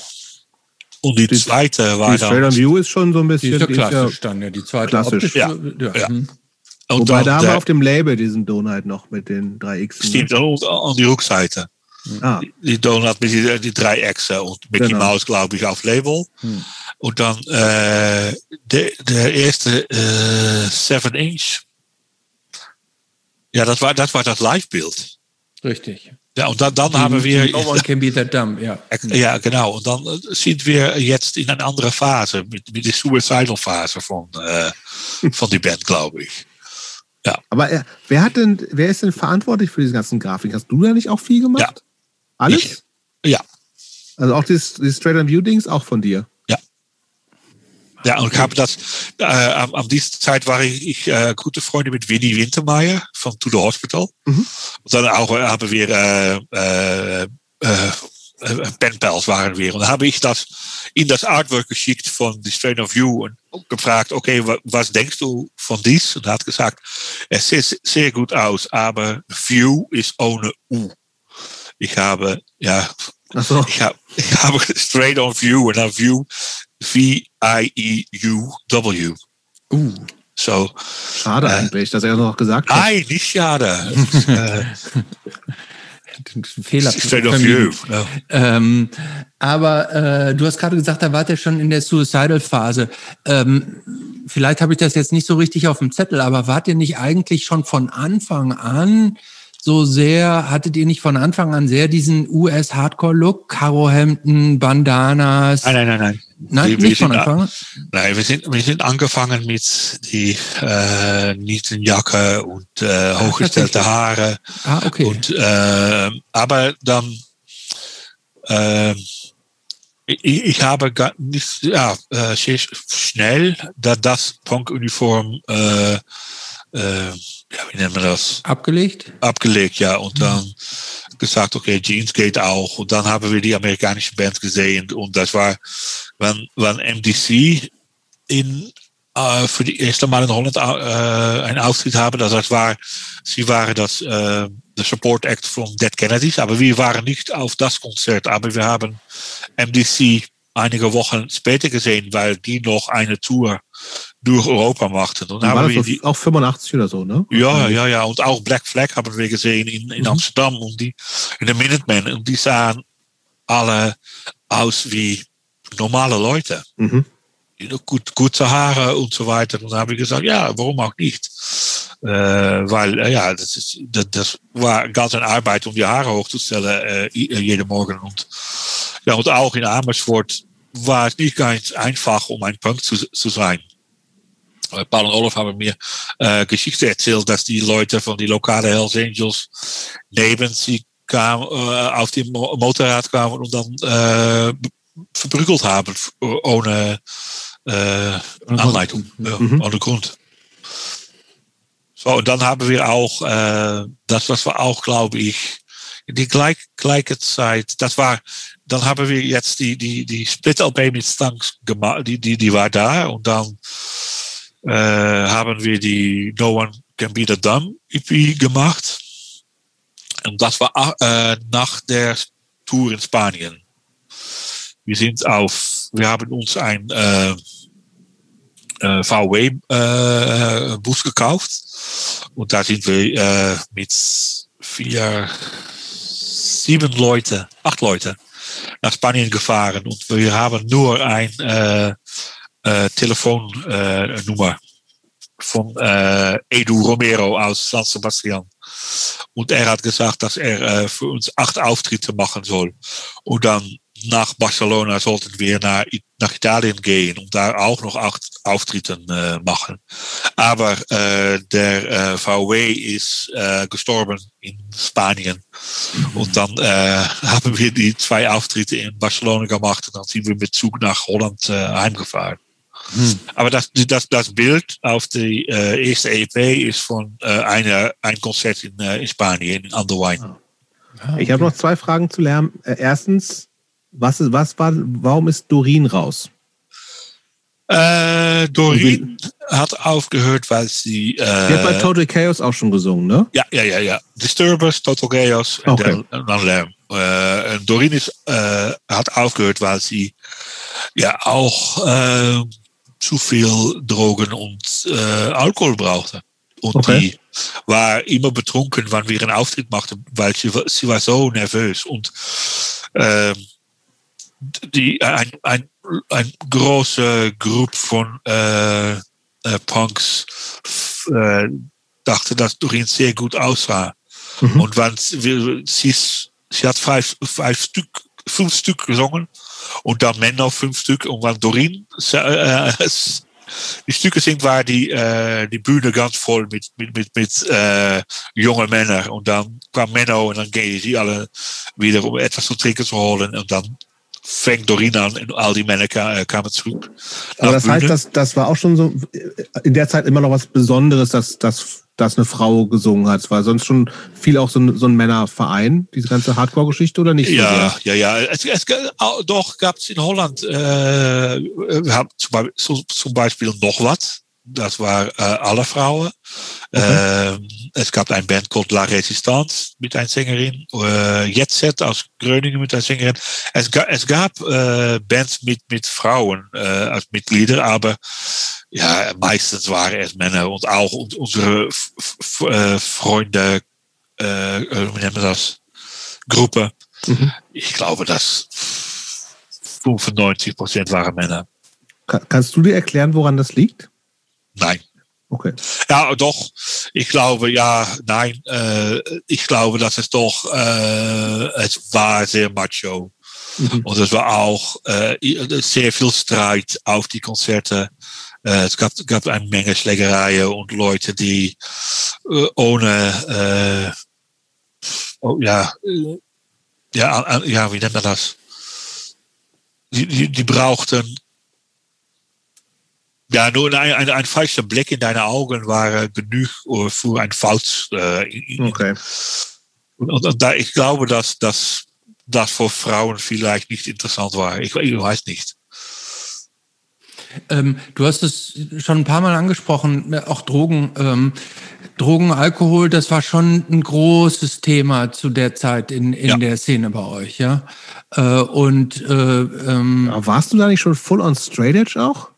Und die, die zweite war die dann. Straight View ist schon so ein bisschen. Die ist ja klassisch dann, ja. Die zweite klassisch. Ja. ja. ja. Mhm. Und Wobei da haben wir auf dem Label diesen Donut noch mit den drei X. Stimmt, ne? an die Rückseite. Ah. Die Donut mit die, die drei Echsen und Mickey genau. Mouse, glaube ich, auf Label. Hm. Und dann äh, der, der erste äh, Seven Inch. Ja, das war das, war das Live-Bild. Richtig. Ja, und dann, dann haben wir. No one can be that dumb, ja. Ja, genau. Und dann äh, sind wir jetzt in eine andere Phase, mit, mit der Suicidal Phase von, äh, von die Band, glaube ich. Ja. Aber äh, wer hat denn, wer ist denn verantwortlich für diese ganzen Grafiken? Hast du da nicht auch viel gemacht? Ja. Alles? Ich, ja. Also auch das Straight on View Dings auch von dir? Ja, und habe das, äh, am, am dieser Zeit war ich, ich äh, gute Freunde mit Winnie Wintermeyer von To The Hospital. Mhm. Und dann auch haben wir äh, äh, äh, Penpals waren wir. Und dann habe ich das in das Artwork geschickt von The Strain of You und gefragt, okay, was denkst du von dies? Und er hat gesagt, es sieht sehr gut aus, aber View ist ohne U. Ich habe, ja, so. ich, habe, ich habe on View und dann View V-I-E-U-W. Uh. So, schade äh, eigentlich, dass er noch gesagt hat. Nein, nicht schade. Fehler. Straight of you. No. Ähm, aber äh, du hast gerade gesagt, da wart ihr schon in der Suicidal-Phase. Ähm, vielleicht habe ich das jetzt nicht so richtig auf dem Zettel, aber wart ihr nicht eigentlich schon von Anfang an so sehr, hattet ihr nicht von Anfang an sehr diesen US-Hardcore-Look? Karohemden, Bandanas? Nein, nein, nein, nein. Nein, Wir- nicht wir von sind- Anfang an? Nein, wir sind, wir sind angefangen mit die äh, Nietenjacke und äh, hochgestellte tatsächlich. Haare. Ah, okay. Und, äh, aber dann, äh, ich, ich habe gar nicht, ja, äh, schnell, da das Punk-Uniform, äh, äh, ja, wie nennen wir das? Abgelegt? abgelegt, ja, und dann gesagt, okay, Jeans geht auch. Und dann haben wir die amerikanische Band gesehen und das war, wenn, wenn MDC in, äh, für die erste Mal in Holland äh, einen Auftritt haben, das war, sie waren das, äh, der Support Act von Dead Kennedys, aber wir waren nicht auf das Konzert, aber wir haben MDC einige Wochen später gesehen, weil die noch eine Tour durch Europa machten. Und war haben wir die, auch 85 oder so, ne? ja, ja, ja. Und auch Black Flag haben wir gesehen in, in Mhm. Amsterdam und die, in der Minutemen. Und die sahen alle aus wie normale Leute. Mhm. Gut, gute Haare und so weiter. Und dann habe ich gesagt, ja, warum auch nicht? Äh, weil, äh, ja, das, ist, das, das war ganz eine Arbeit, um die Haare hochzustellen äh, i- äh, jeden Morgen. Und, ja, und auch in Amersfoort war es nicht ganz einfach, um ein Punk zu, zu sein. Äh, Paul und Olaf haben mir äh, Geschichte erzählt, dass die Leute von die lokale Hells Angels neben sie kamen, äh, auf dem Mo Motorrad kamen und dann äh, verprügelt haben, ohne äh, Anleitung, Mhm. ohne Grund. So, und dann haben wir auch, äh, das was wir auch, glaube ich, in die gleich, gleiche Zeit, das war, dann haben wir jetzt die, die, die Split-LP mit Stanks gemacht, die, die, die war da und dann äh, haben wir die No One Can Be the Dumb EP gemacht. Und das war äh, nach der Tour in Spanien. Wir sind auf, wir haben uns ein äh, äh, VW-Bus gekauft und da sind wir äh, mit vier, sieben Leute, acht Leute nach Spanien gefahren und wir haben nur ein äh, äh, von äh, Edu Romero aus San Sebastian. Und er hat gesagt, dass er äh, für uns acht Auftritte machen soll. Und dann nach Barcelona sollten wir nach, nach Italien gehen und da auch noch acht Auftritte äh, machen. Aber äh, der äh, VW ist äh, gestorben in Spanien. Und dann äh, haben wir die zwei Auftritte in Barcelona gemacht und dann sind wir mit Zug nach Holland äh, heimgefahren. Hm. Aber das, das, das Bild auf die äh, erste EP ist von äh, einer, ein Konzert in, äh, in Spanien, in Underwine. Ich habe noch zwei Fragen zu Lärm. Erstens, was, ist, was war, warum ist Dorin raus? Äh, Doreen hat aufgehört, weil sie. Die hat bei Äh, Total Chaos auch schon gesungen, ne? ja, ja, ja, ja. Disturbers, Total Chaos und Okay. dann, dann Lärm. Äh, und Doreen ist, äh, hat aufgehört, weil sie ja auch äh, zu viel Drogen und äh, Alkohol brauchte. Und Okay. die war immer betrunken, wann wir einen Auftritt machten, weil sie, sie war so nervös. Und ähm, die, ein, ein, ein große Gruppe von äh, äh, Punks äh, dachte, dass Doreen sehr gut aussah. Mhm. Und wenn sie, sie, hat fünf, fünf Stück, fünf Stück gesungen und dann Männer fünf Stück. Und wenn Doreen äh, es- die Stücke singt, war die, äh, die Bühne ganz voll mit, mit, mit, mit äh, jungen Männern. Und dann kwam Menno und dann gingen sie alle wieder, um etwas zu trinken zu holen. Und dann fängt Doreen an und all die Männer ka- äh, kamen zurück. Aber nach das heißt, Bühne. das, das war auch schon so in der Zeit immer noch was Besonderes, dass, dass, dass eine Frau gesungen hat. Es war sonst schon viel auch so ein, so ein Männerverein, diese ganze Hardcore-Geschichte oder nicht? so Ja, sehr? ja, ja. Es, es, doch gab es in Holland, äh, wir haben zum Beispiel, so, zum Beispiel noch was. Das war äh, alle Frauen. Ähm, es gab ein Band called La Resistance mit einer Sängerin. Jetset aus Gröningen mit einer Sängerin. Es, ga, es gab äh, Bands mit, mit Frauen als Mitglieder, aber ja, meistens waren es Männer und auch un- unsere äh, Freunde, wie nennen wir das? Gruppe. Mhm. Ich glaube, dass 95 Prozent waren Männer. Kannst du dir erklären, woran das liegt? Nein. Okay. Ja, doch. Ich glaube, ja, nein. Äh, ich glaube, dass es doch, äh, es war sehr macho. Mhm. Und es war auch äh, sehr viel Streit auf die Konzerte. Äh, es gab, gab eine Menge Schlägereien und Leute, die ohne, oh, ja, ja, ja, wie nennt man das? Die, die, die brauchten ja, nur ein, ein, ein, falscher Blick in deine Augen war genug für ein Faust. Äh, okay. Und, und, und, da, ich glaube, dass das das für Frauen vielleicht nicht interessant war. Ich, ich weiß nicht. Ähm, du hast es schon ein paar Mal angesprochen, auch Drogen. Ähm, Drogen, Alkohol, das war schon ein großes Thema zu der Zeit in, in ja. der Szene bei euch, ja. Äh, und äh, ähm, warst du da nicht schon full on straight edge auch?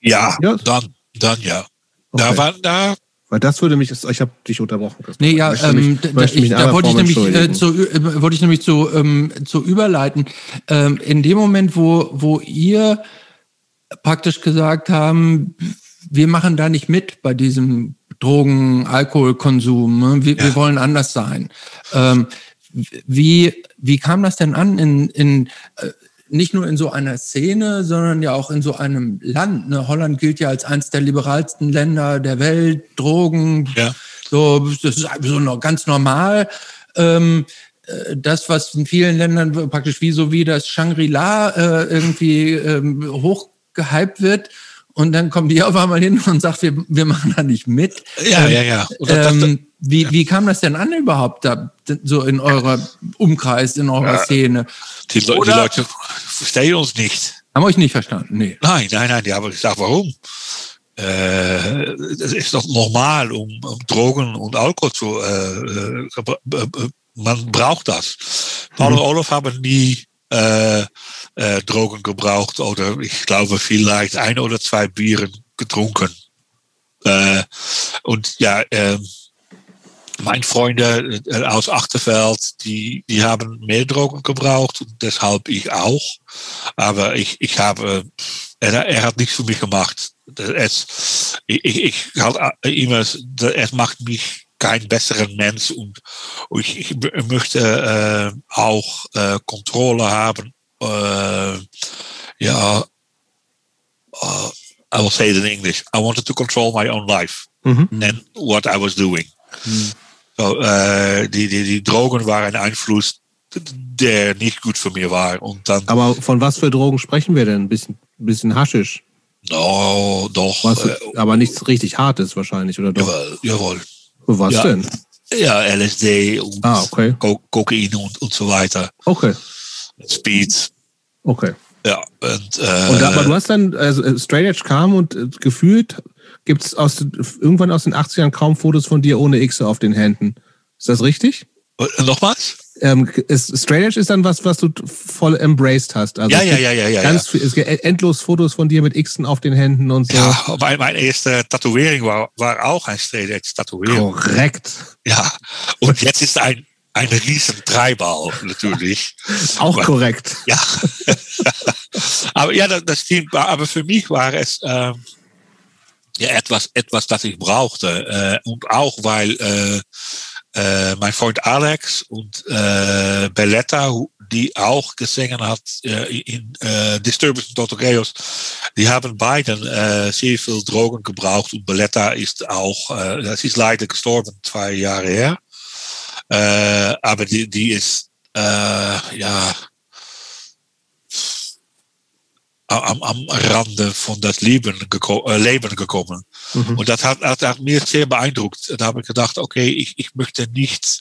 Ja, ja. dann, dann ja. Okay. Da war da. Weil das würde mich, ich habe dich unterbrochen. Nee, ja, ähm, da, ich, da wollte ich nämlich äh, zu, äh, wollte ich nämlich zu, ähm, zu überleiten. Ähm, in dem Moment, wo, wo ihr praktisch gesagt haben, wir machen da nicht mit bei diesem Drogen, Alkoholkonsum, ne? wir, ja. wir wollen anders sein. Ähm, wie, wie kam das denn an in, in äh, nicht nur in so einer Szene, sondern ja auch in so einem Land. Ne? Holland gilt ja als eines der liberalsten Länder der Welt, Drogen, ja. so, das ist so noch ganz normal. Ähm, äh, das, was in vielen Ländern praktisch wie so wie das Shangri-La äh, irgendwie ähm, hochgehypt wird. Und dann kommt die auf einmal hin und sagt, wir, wir machen da nicht mit. Ja, ähm, ja, ja. Ähm, wie, wie kam das denn an überhaupt da, so in eurer Umkreis, in eurer ja, Szene? Die, Le die, Leute verstehen uns nicht. Haben euch nicht verstanden? Nee. Nein, nein, nein, die haben gesagt, warum? Äh, es ist doch normal, um, um Drogen und Alkohol zu, äh, äh, man braucht das. Paul mhm. und Olaf haben nie äh, äh, Drogen gebraucht oder ich glaube vielleicht ein oder zwei Bieren getrunken. Äh, und ja, äh, mein Freunde aus Achterveld, die, die haben mehr Drogen gebraucht deshalb ich auch. Aber ich, ich habe, er, er hat nichts für mich gemacht. Es, ich, ich halt immer, es macht mich kein besseren Mensch und ich, ich möchte äh, auch äh, Kontrolle haben. Äh, ja, uh, I will say it in English. I wanted to control my own life mm -hmm. and what I was doing. Mm. So, äh, die, die, die Drogen waren ein Einfluss, der nicht gut für mich war. Und dann, Aber von was für Drogen sprechen wir denn? Ein bisschen, bisschen Haschisch? No, doch. Was, äh, aber nichts richtig Hartes wahrscheinlich, oder doch? Jawohl. jawohl. Was ja, denn? Ja, LSD und ah, okay. Ko Kokain und, und so weiter. Okay. Speed. Okay. Ja, und, äh, und aber du hast dann, also äh, Straight Edge kam und äh, gefühlt gibt es irgendwann aus den 80ern kaum Fotos von dir ohne X auf den Händen. Ist das richtig? Äh, Nochmals? Ähm, ist, Straight Edge ist dann was, was du voll embraced hast. Also ja, ja, ja, ja, ja. Ganz ja. es gibt endlos Fotos von dir mit Xen auf den Händen und so. Ja, meine, meine erste Tätowierung war, war auch ein Straight Edge Tätowierung. Korrekt. Ja, und jetzt ist ein, ein riesen Treiball natürlich. auch aber, korrekt. Ja. aber ja, das, das stimmt. Aber für mich war es, ähm, ja, etwas, etwas, das ich brauchte. Und auch, weil äh, äh, mein Freund Alex und äh, Belletta, die auch gesungen hat in äh, Disturbance und Totogeos, die haben beiden äh, sehr viel Drogen gebraucht. Und Belletta ist auch, äh, ist leider gestorben, zwei Jahre her. Äh, aber die, die ist, ja, am, am Rande von das Leben, geko äh, Leben gekommen. Mhm. Und das hat, hat, hat mir sehr beeindruckt. Da habe ich gedacht, okay, ich, ich möchte nicht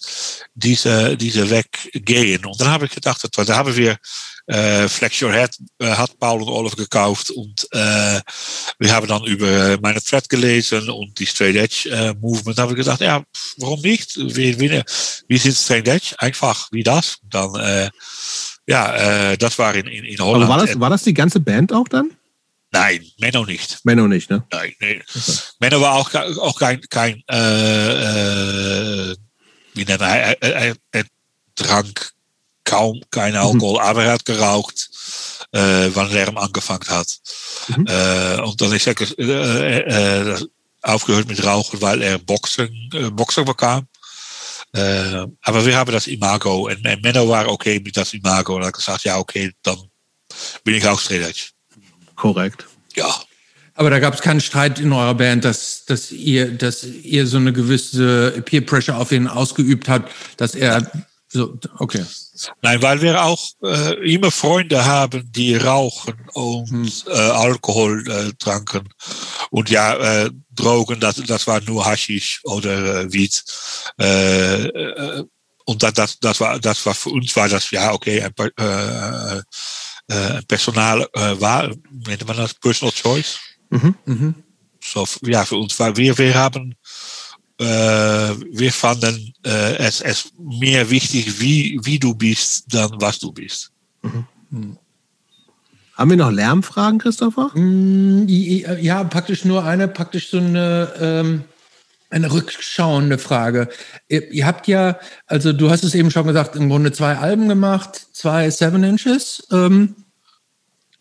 diese, diese Weg gehen. Und dann habe ich gedacht, da haben wir äh, Flex Your Head äh, hat Paul und Olaf gekauft und äh, wir haben dann über meine Thread gelesen und die Straight Edge äh, Movement. Da habe ich gedacht, ja, warum nicht? Wir, wir, wir sind Straight Edge, einfach wie das. Und dann äh, ja, äh, das war in, in, in Holland. Aber war das, war das die ganze Band auch dann? Nein, Menno nicht. Menno nicht, ne? Nein, nee. Okay. Menno war auch, auch kein, kein äh, wie nennt er, er, er, er trank kaum kein Alkohol, mhm. aber er hat geraucht, äh, wann Lärm angefangen hat. Mhm. Äh, und dann ist er äh, äh, aufgehört mit Rauchen, weil er Boxen, Boxer bekam. Äh, aber wir haben das Imago und, und Menno war okay mit das Imago und hat gesagt, ja okay, dann bin ich auch straight Korrekt. Ja. Aber da gab es keinen Streit in eurer Band, dass, dass, ihr, dass ihr so eine gewisse Peer Pressure auf ihn ausgeübt habt, dass er so, okay. Nein, weil wir auch äh, immer Freunde haben, die rauchen und hm. äh, Alkohol äh, tranken. Und ja, äh, Drogen, das, das war nur Haschisch oder äh, Wied. Äh, äh, und das, das, das, war, das war für uns war das, ja, okay, ein, äh, Personal, war, nennt man das, Personal Choice. Mhm. Mhm. So, ja, für uns war, wir, wir haben äh, wir fanden äh, es, es mehr wichtig, wie, wie du bist, dann was du bist. Mhm. Mhm. Haben wir noch Lärmfragen, Christopher? Mm, ja, praktisch nur eine, praktisch so eine, ähm, eine rückschauende Frage. Ihr, ihr, habt ja, also du hast es eben schon gesagt, im Grunde zwei Alben gemacht, zwei Seven Inches. Ähm,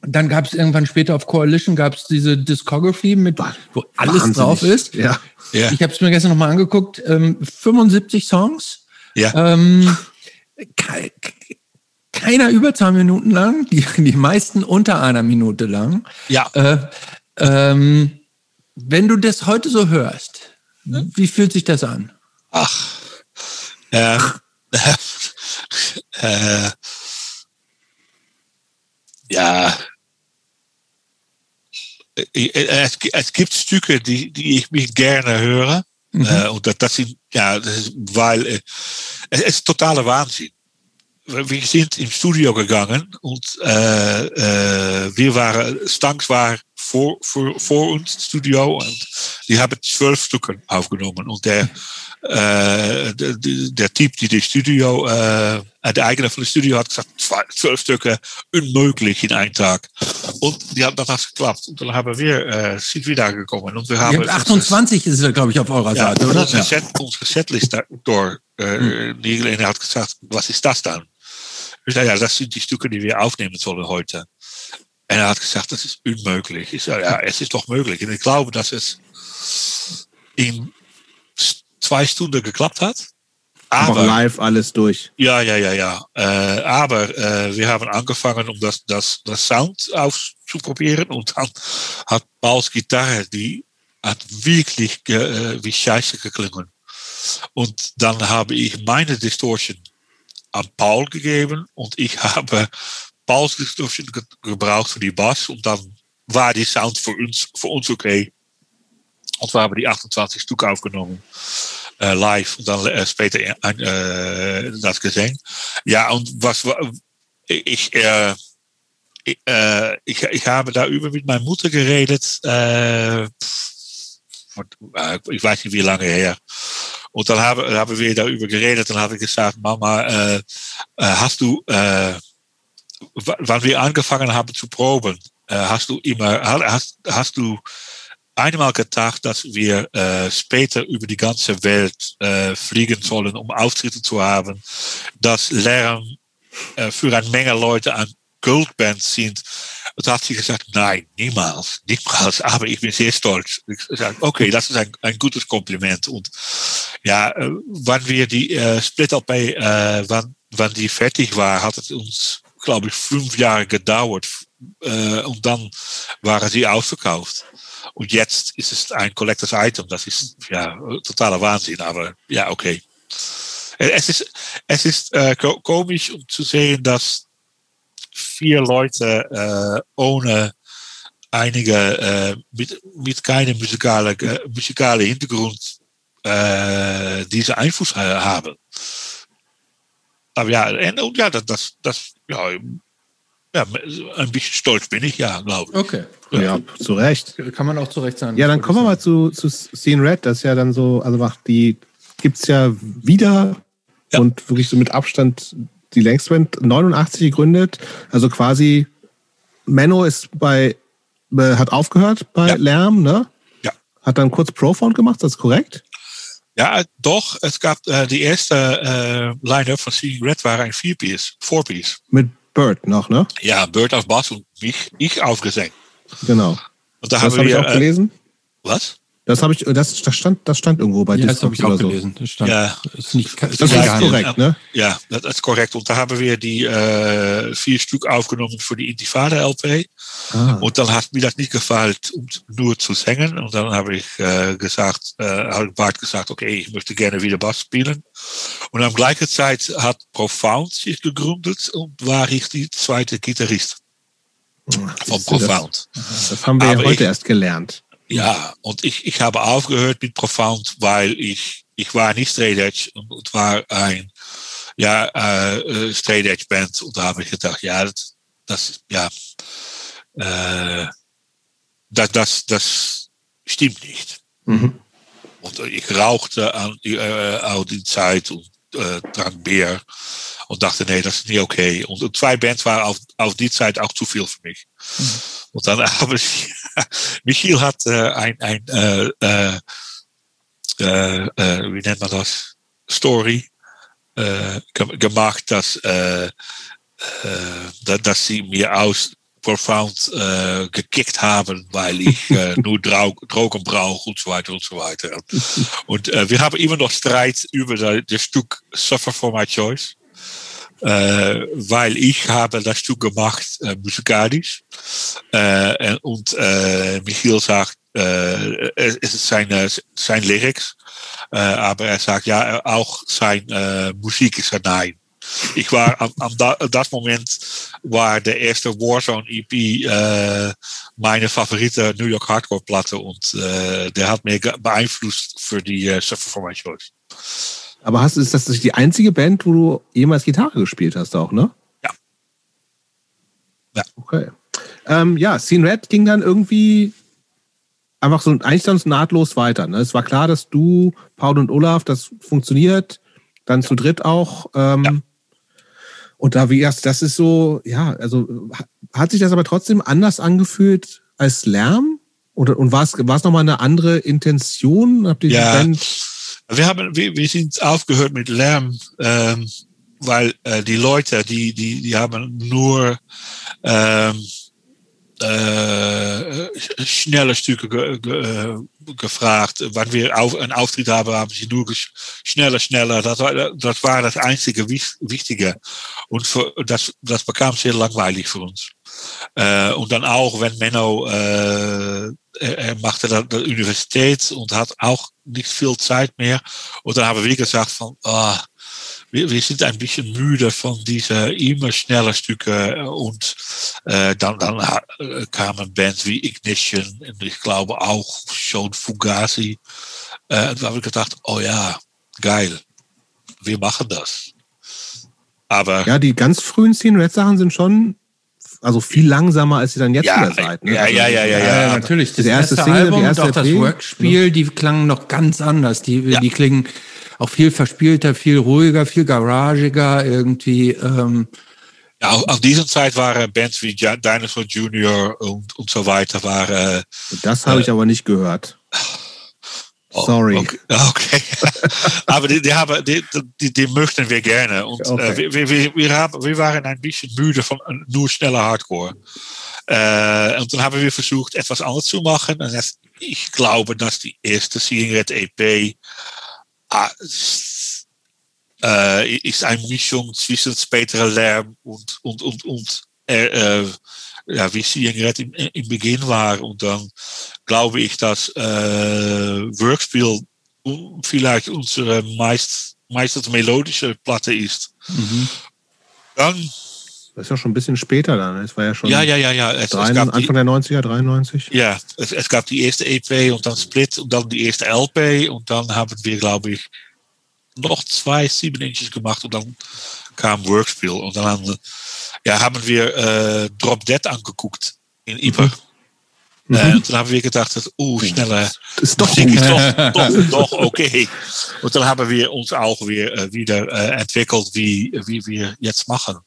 dann gab es irgendwann später auf Coalition gab es diese Discography mit, wo alles Wahnsinnig. drauf ist. Ja. ja. Ich habe es mir gestern nochmal angeguckt. Ähm, 75 Songs. Ja. Ähm, ke keiner über zwei Minuten lang, die, die meisten unter einer Minute lang. Ja. Äh, ähm, wenn du das heute so hörst, hm? wie fühlt sich das an? Ach. Ähm, äh, ja, es, es gibt Stücke, die, die ich mich gerne höre. Mhm. Äh, und das, das sind, ja, das ist, weil es ist totaler Wahnsinn. Wir sind im Studio gegangen und äh, äh, wir waren, Stanks war vor, vor, vor uns Studio und die haben zwölf Stücke aufgenommen und der äh, der, der Typ, die das Studio, äh, der Eigener von Studio hat gesagt, zwölf Stücke, unmöglich in einem Tag. Und die haben dann das geklappt. Und dann haben wir, äh, sind wieder gekommen. Und wir haben 28 ist er, glaube ich, auf eurer ja, Seite, oder? Unsere, ja. Set, unsere Setlist door äh, hm. Nigel er hat gesagt, was ist das dann? Ich sage, ja, das sind die Stücke, die wir aufnehmen sollen heute. Und er hat gesagt, das ist unmöglich. Ich sage, ja, es ist doch möglich. Und ich glaube, dass es in zwei Stunden geklappt hat. Aber, aber live alles durch. Ja, ja, ja, ja. Äh, aber äh, wir haben angefangen, um das, das, das Sound auszuprobieren und dann hat Pauls Gitarre, die hat wirklich äh, wie scheiße geklungen. Und dann habe ich meine Distortion an Paul gegeben und ich habe Ge gebraucht für die Bass und dann war die Sound für uns, für uns okay. Und we hebben die 28 Stück aufgenommen. Äh, live und dann äh, später äh, das gesehen. Ja, und was ich, äh, ich, äh, ich, ich habe da über mit meiner Mutter geredet. Äh, ich weiß nicht wie lange her. Und dann haben, haben wir darüber geredet. Dann habe ich gesagt, Mama, äh, hast du, äh, wann wir angefangen haben zu proben, äh, hast du immer, hast, hast du einmal gedacht, dass wir äh, später über die ganze Welt äh, fliegen sollen, um Auftritte zu haben, dass Lärm äh, für eine Menge Leute an Goldbands sind. Und da hat sie gesagt, nein, niemals, niemals, aber ich bin sehr stolz. Ich sage, okay, das ist ein, ein gutes Kompliment. Und ja, äh, wann wir die äh, Split-LP, äh, wann, wann die fertig war, hat es uns, glaube ich, fünf Jahre gedauert. Äh, und dann waren sie ausverkauft. Und jetzt ist es ein Collectors Item. Das ist ja totaler Wahnsinn, aber ja, okay. Es ist, es ist äh, komisch, um zu sehen, dass vier Leute äh, ohne einige äh, mit, mit keinem musikalen musikale Hintergrund diese Einfluss haben. Aber ja, und ja, das, das, ja, ja, ein bisschen stolz bin ich, ja, glaube ich. Okay. Ja, ja, zu Recht. Kann man auch zu Recht sein. Ja, dann kommen wir mal zu, zu Scene Red. Das ist ja dann so, also macht die gibt es ja wieder ja. und wirklich so mit Abstand die längste Band, 89 gegründet. Also quasi Menno ist bei, hat aufgehört bei ja. Lärm, ne? Ja. Hat dann kurz Profound gemacht, das ist korrekt? Ja, doch. Es gab äh, die erste äh, Line-Up von Seeing Red war ein Vier-Piece, Four-Piece. Mit Bird noch, ne? Ja, Bird auf Bass und mich, ich aufgesehen. Genau. Und da Das haben habe ich auch gelesen. Äh, was? Das habe ich, das, das stand, das stand irgendwo bei Ja, das habe ich auch so. gelesen. Das stand, Ja. ist nicht, ist Das nicht ist geheim. korrekt, ne? Ja, dat is correct. Want daar hebben we die äh, vier Stück aufgenommen für die Intifada-LP. Ah. Und dann hat mir das nicht gefallen, um nur zu singen. Und dann habe ich äh, gesagt, äh, habe Bart gesagt, okay, ich möchte gerne wieder Bass spielen. Und am gleichen Zeit hat Profound sich gegründet und war ich die zweite Gitarrist von Siehst du, Profound. Das, das haben wir ja Aber heute ich- erst gelernt. Ja, und ich, ich habe aufgehört mit Profound, weil ich, ich war nicht Straight Edge und, war ein ja, äh, äh, Straight Edge Band. Und da habe ich gedacht, ja, das, das ja, äh, das, das, das stimmt nicht. Mhm. Und ich rauchte an, äh, auch die Zeit und äh, trank Bier und dachte, nee, das ist nicht okay. Und zwei Bands waren auf, auf die Zeit auch zu viel für mich. Und dann habe ich, Michiel hat äh, ein, ein äh, äh, wie nennt man das? Story ge gemacht, dass, äh, äh, da- dass sie mir aus Profound äh, gekickt haben, weil ich äh, nur Drau Drogen brauche und so weiter und so weiter. Und äh, wir haben immer noch Streit über das, Stück Suffer for My Choice. Äh, weil ich habe das Stück gemacht äh, musikalisch äh, und äh, Michiel sagt, äh, es ist seine, sein Lyrics, äh, aber er sagt ja auch sein äh, Musik ist ein Nein. Ich war am, am da, das Moment war der erste Warzone EP äh, meine favorite New York Hardcore Platte und äh, der hat mir beeinflusst für die äh, Suffer for My Choice. Aber hast, ist das nicht die einzige Band, wo du jemals Gitarre gespielt hast, auch, ne? Ja. Ja. Okay. Ähm, ja, Scene Red ging dann irgendwie einfach so eigentlich sonst nahtlos weiter. Ne? Es war klar, dass du, Paul und Olaf, das funktioniert. Dann zu dritt auch. Ähm, Ja. Und da, wie erst, das ist so, ja, also ha- hat sich das aber trotzdem anders angefühlt als Lärm? Oder, und war es, war es nochmal eine andere Intention? Habt ihr Ja. Wir, haben, wir, wir sind aufgehört mit Lärm, ähm, weil äh, die Leute, die, die, die haben nur ähm, äh, schnelle Stücke ge, ge, äh, gefragt. Wann wir auf, einen Auftritt haben, haben sie nur schneller, schneller. Das das war das einzige Wich- Wichtige. Und für, das, bekam sehr langweilig für uns. Äh, und dann auch, wenn Menno, äh, er, machte dann die Universität und hat auch nicht viel Zeit mehr. Und dann wir gesagt von, ah, wir, wir sind ein bisschen müde von diese immer schneller Stücke und äh, dann, dann äh, kamen Bands wie Ignition und ich glaube auch schon Fugazi. Äh, und da habe ich gedacht, oh ja, geil, wir machen das. Aber Ja, die ganz frühen Scene Red Sachen sind schon also viel langsamer, als ihr dann jetzt Ja, wieder seid. Ne? ja, Also, ja, ja, ja, Ja, natürlich. Das Die erste erste, Single, die Album erste und auch das Workspiel, die klangen noch ganz anders. Die, Ja. die klingen auch viel verspielter, viel ruhiger, viel garagiger irgendwie. Ähm, ja, auf, auf dieser Zeit waren Bands wie Dinosaur Junior und, und so weiter waren Das habe ich aber nicht gehört. Oh, Sorry. Okay, okay. aber die, die, haben, die, die, die möchten wir gerne. Und Okay. äh, wir, wir, wir, haben, wir waren ein bisschen müde von äh, nur schneller Hardcore. Äh, und dann haben wir versucht, etwas anderes zu machen. Und das, ich glaube, dass die erste Seeing Red EP äh, ist eine Mischung zwischen späterer Lärm und, und, und, und äh, äh, ja, wie Seeing Red im, im Beginn war. Und dann glaube ich, dass äh, Workspiel vielleicht unsere meist, meistens melodische Platte ist. Dann, Das ist ja schon ein bisschen später dann. Es war ja schon ja, ja, ja, ja. Es, die, Anfang der 90er, 93. ja, es, es gab die erste EP und dann Split und dann die erste LP und dann haben wir, glaube ich, noch zwei sieben Inches gemacht und dann kam Workspiel und dann haben, ja, haben wir äh, Drop Dead angeguckt in Iper. Äh, und dann haben wir gedacht, dass, oh, schneller, Das ist doch gut. ist doch, doch, doch okay. Und dann haben wir uns auch weer, äh, wieder äh, entwickelt, wie, wie wir jetzt machen.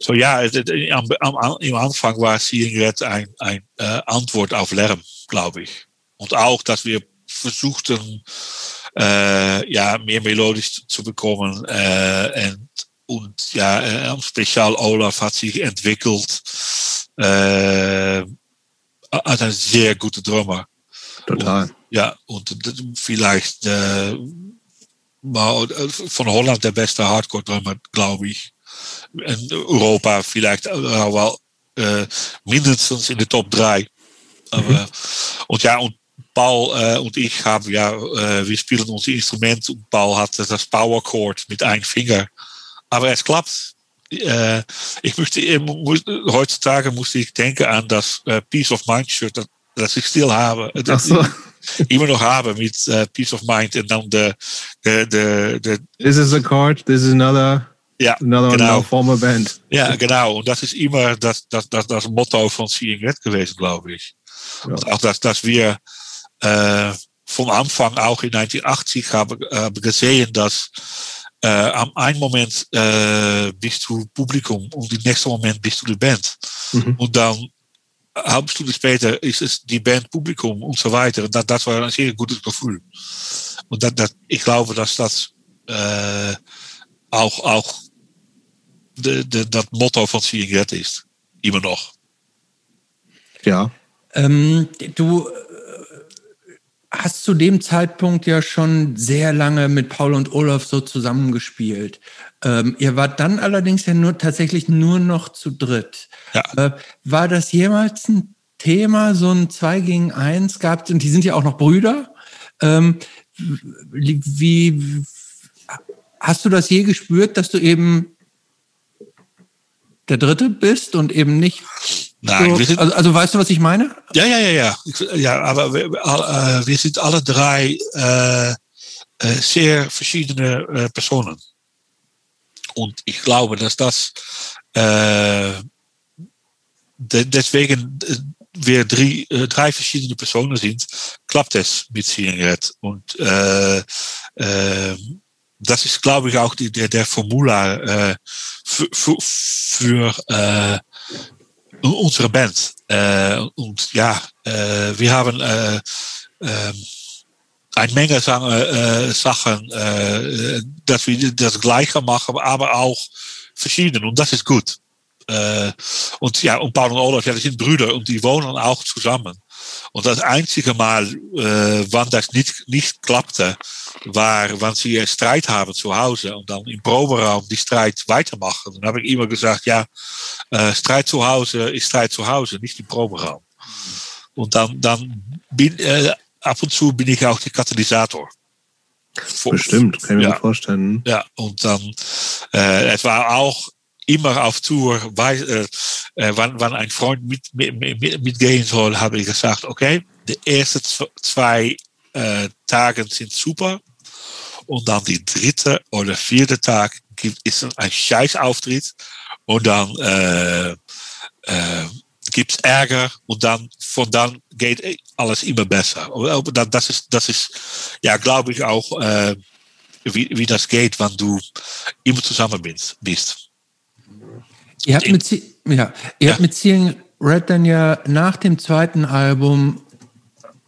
So ja, het- am, im Anfang war Seeing Red ein, ein äh, Antwort auf Lärm, glaube ich. Und auch, dass wir versuchten, äh, ja, mehr melodisch zu bekommen. Äh, und, und ja, äh, Spezial Olaf hat sich entwickelt äh, als ein sehr guter Drummer. Total. Und, ja, und vielleicht äh, war von Holland der beste Hardcore-Drummer, glaube ich. Europa vielleicht äh, wel äh, mindestens in de Top 3. Aber, mhm. Und ja, und Paul äh, und ich haben ja, äh, wir spielen unser Instrument und Paul hat das Power Chord mit einem Finger. Aber es klappt. Äh, ich möchte, muss, heutzutage musste ich denken an das Peace of Mind Shirt, das, das ich still habe. So. immer noch habe mit Peace of Mind und dann de, de, de, de This is a chord, this is another. Ja, another genau. former band. Ja, genau. Und das ist immer das, das, das, das Motto von Seeing Red gewesen, glaube ich. Ja. auch, dass, dass wir äh, vom Anfang auch in 1980 haben, gesehen, dass äh, am einen Moment äh, bist du Publikum und im nächsten Moment bist du die Band. Mhm. Und dann halbe Stunde später ist es die Band Publikum und so weiter. Und das, das war ein sehr gutes Gefühl. Und das, das, ich glaube, dass das äh, auch, auch de, de, das Motto von Seeing Red ist. Immer noch. Ja. Ähm, du hast zu dem Zeitpunkt ja schon sehr lange mit Paul und Olaf so zusammengespielt. Ähm, ihr wart dann allerdings ja nur tatsächlich nur noch zu dritt. Ja. Äh, war das jemals ein Thema, so ein 2 gegen 1 gab und die sind ja auch noch Brüder. Ähm, wie hast du das je gespürt, dass du eben der Dritte bist und eben nicht Nein, so, sind, also, also, weißt du, was ich meine? Ja, ja, ja, ja. Ja, aber wir, äh, wir sind alle drei äh, äh, sehr verschiedene äh, Personen. Und ich glaube, dass das äh, deswegen äh, wir drei, drei verschiedene Personen sind, klappt es mit Seeing Red. Und das ist, glaube ich, auch die, der, der Formula äh, für, für, äh, unsere Band. Äh, und ja, äh, wir haben äh, äh, eine Menge äh, Sachen, äh, dass wir das Gleiche machen, aber auch verschieden. Und das ist gut. Äh, und ja, und Paul und Olaf, ja, das sind Brüder und die wohnen auch zusammen. Und das einzige Mal, äh, wann das nicht, nicht klappte, war, wann sie Streit haben zu Hause und dann im Proberaum die Streit weitermachen. Dann habe ich immer gesagt, ja, äh, Streit zu Hause ist Streit zu Hause, nicht im Proberaum. Und dann, dann bin, äh, ab und zu bin ich auch der Katalysator. Bestimmt, kann ich mir ja. vorstellen. Ja, und dann, äh, es war auch immer auf Tour, weil, äh, äh, wann, wann ein Freund mit, mit, mit, mitgehen soll, habe ich gesagt, okay, die ersten zwei äh, Tage sind super. Und dann die dritte oder vierte Tag gibt es ein Scheißauftritt. Und dann äh, äh, gibt es Ärger. Und dann von dann geht alles immer besser. Das ist, das ist ja, glaube ich, auch, äh, wie, wie das geht, wenn du immer zusammen bist. Ihr habt mit, ja, ihr ja. habt mit Seeing Red dann ja nach dem zweiten Album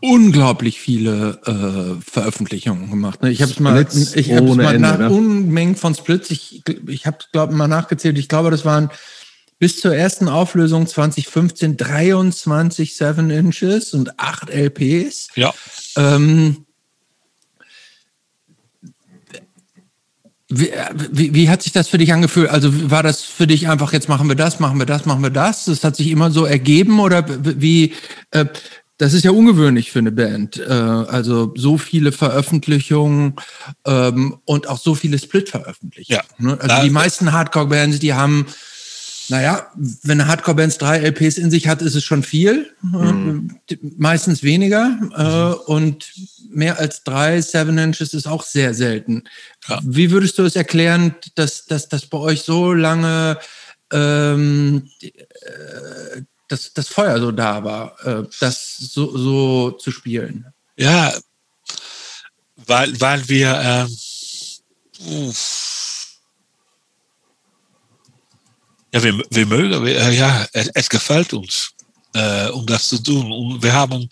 unglaublich viele äh, Veröffentlichungen gemacht. Ne? Ich habe es mal, ich habe mal nach Ende, ne? Unmengen von Splits. Ich, ich habe glaube mal nachgezählt. Ich glaube, das waren bis zur ersten Auflösung 2015 23 7 Inches und 8 LPs. Ja. Ähm, Wie, wie, wie, hat sich das für dich angefühlt? Also war das für dich einfach, jetzt machen wir das, machen wir das, machen wir das? Das hat sich immer so ergeben oder wie, äh, das ist ja ungewöhnlich für eine Band. Äh, also so viele Veröffentlichungen ähm, und auch so viele Split-Veröffentlichungen. Ja. Ne? Also die meisten Hardcore-Bands, die haben naja, wenn eine Hardcore-Band drei LPs in sich hat, ist es schon viel. Mhm. Meistens weniger. Äh, und mehr als drei Seven Inches ist auch sehr selten. Ja. Wie würdest du es erklären, dass, dass bei euch so lange ähm, äh, dass das Feuer so da war, äh, das so, so zu spielen? Ja, weil, weil wir ähm, uff Ja, wir, wir mögen, wir, äh, ja, es, es, gefällt uns, äh, um das zu tun. Und wir haben,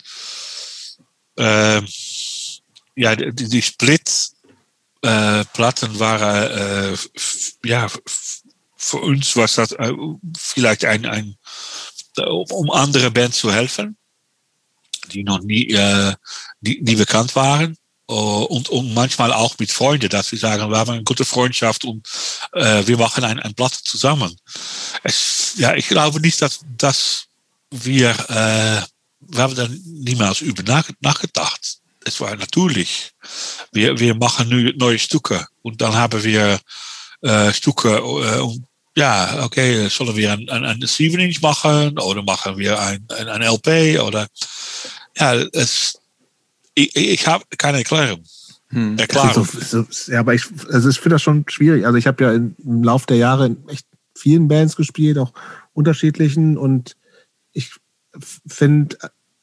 äh, ja, die, die Split äh, waren, äh, ja, für uns was das vielleicht ein, ein, um andere Bands zu helfen, die noch nie, die, die bekannt waren. Und, und manchmal auch mit Freunden, dass sie sagen, wir haben eine gute Freundschaft und äh, wir machen ein, ein Blatt zusammen. Es, ja, ich glaube nicht, dass, dass wir, äh, wir haben niemals über nach, nachgedacht. Es war natürlich. Wir, wir machen nu neue Stücke und dann haben wir äh, Stücke äh, und ja, okay, sollen wir ein, ein, ein 7 Inch machen oder machen wir ein, ein, ein LP oder ja, es, ich, ich habe keine Erklärung. Hm. Erklärung. So, so, ja, aber ich, also ich finde das schon schwierig. Also ich habe ja im Laufe der Jahre in echt vielen Bands gespielt, auch unterschiedlichen. Und ich finde,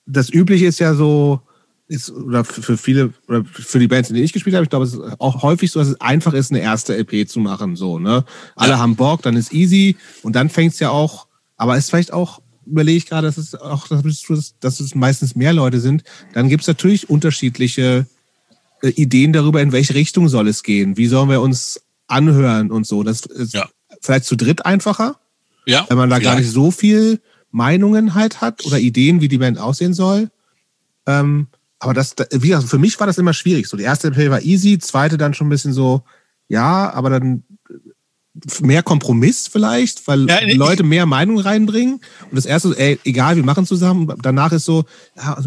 das Übliche ist ja so, ist, oder für viele, oder für die Bands, in denen ich gespielt habe, ich glaube, es ist auch häufig so, dass es einfach ist, eine erste LP zu machen. So, ne? Alle ja. haben Bock, dann ist easy und dann fängt es ja auch, aber es ist vielleicht auch überlege ich gerade, dass es auch, dass es meistens mehr Leute sind, dann gibt es natürlich unterschiedliche äh, Ideen darüber, in welche Richtung soll es gehen. Wie sollen wir uns anhören und so. Das ist ja. vielleicht zu dritt einfacher, ja, wenn man da gar nicht so viel Meinungen halt hat oder Ideen, wie die Band aussehen soll. Ähm, aber das, wie gesagt, für mich war das immer schwierig. So, die erste LP war easy, zweite dann schon ein bisschen so, ja, aber dann mehr Kompromiss vielleicht, weil ja, Leute mehr Meinung reinbringen. Und das erste, ey, egal, wir machen zusammen. Danach ist so, ja,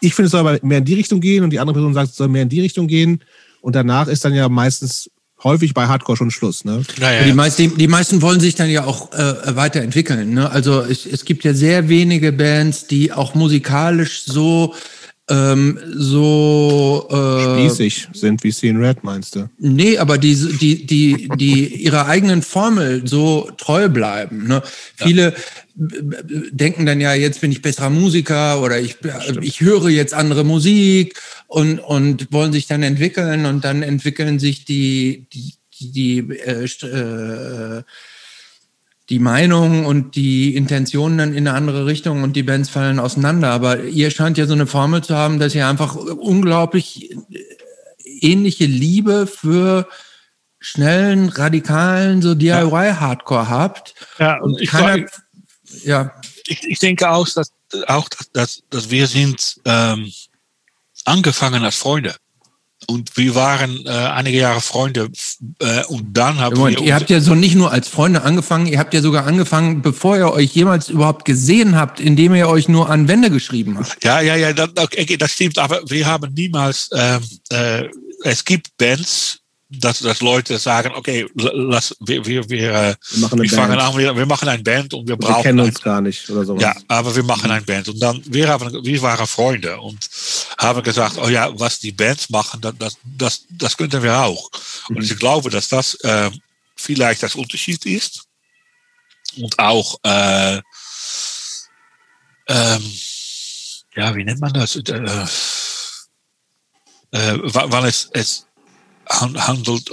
ich finde, es soll aber mehr in die Richtung gehen und die andere Person sagt, es soll mehr in die Richtung gehen. Und danach ist dann ja meistens häufig bei Hardcore schon Schluss. Ne? Ja, Die, meisten, die, die, meisten wollen sich dann ja auch äh, weiterentwickeln. Ne? Also es, es gibt ja sehr wenige Bands, die auch musikalisch so ähm, so äh, spießig sind wie Scene Red, meinst du? Nee, aber die, die, die, die ihrer eigenen Formel so treu bleiben. Ne? Ja. Viele denken dann ja, jetzt bin ich besserer Musiker oder ich, ich höre jetzt andere Musik und, und wollen sich dann entwickeln und dann entwickeln sich die, die, die äh, äh, die Meinung und die Intentionen dann in eine andere Richtung und die Bands fallen auseinander. Aber ihr scheint ja so eine Formel zu haben, dass ihr einfach unglaublich ähnliche Liebe für schnellen, radikalen, so DIY-Hardcore habt. Ja, und ich, keiner, ja. Ich, ich, denke auch, dass, auch dass, dass wir sind ähm, angefangen als Freunde. Und wir waren äh, einige Jahre Freunde äh, und dann haben Moment, wir. Ihr habt ja so nicht nur als Freunde angefangen, ihr habt ja sogar angefangen, bevor ihr euch jemals überhaupt gesehen habt, indem ihr euch nur an Wände geschrieben habt. Ja, ja, ja, das, okay, das stimmt, aber wir haben niemals. Ähm, äh, es gibt Bands, dass, dass Leute sagen, okay, lass, wir, wir, wir, äh, wir, machen wir fangen an, wir, wir, machen ein Band und wir brauchen. Wir kennen uns ein, gar nicht oder so. Ja, aber wir machen ein Band. Und dann, wir, haben, wir waren Freunde und haben gesagt, oh ja, was die Bands machen, das, das, das könnten wir auch. Mhm. Und ich glaube, dass das äh, vielleicht das Unterschied ist. Und auch, äh, ähm, ja, wie nennt man das? Äh, äh, weil es, es handelt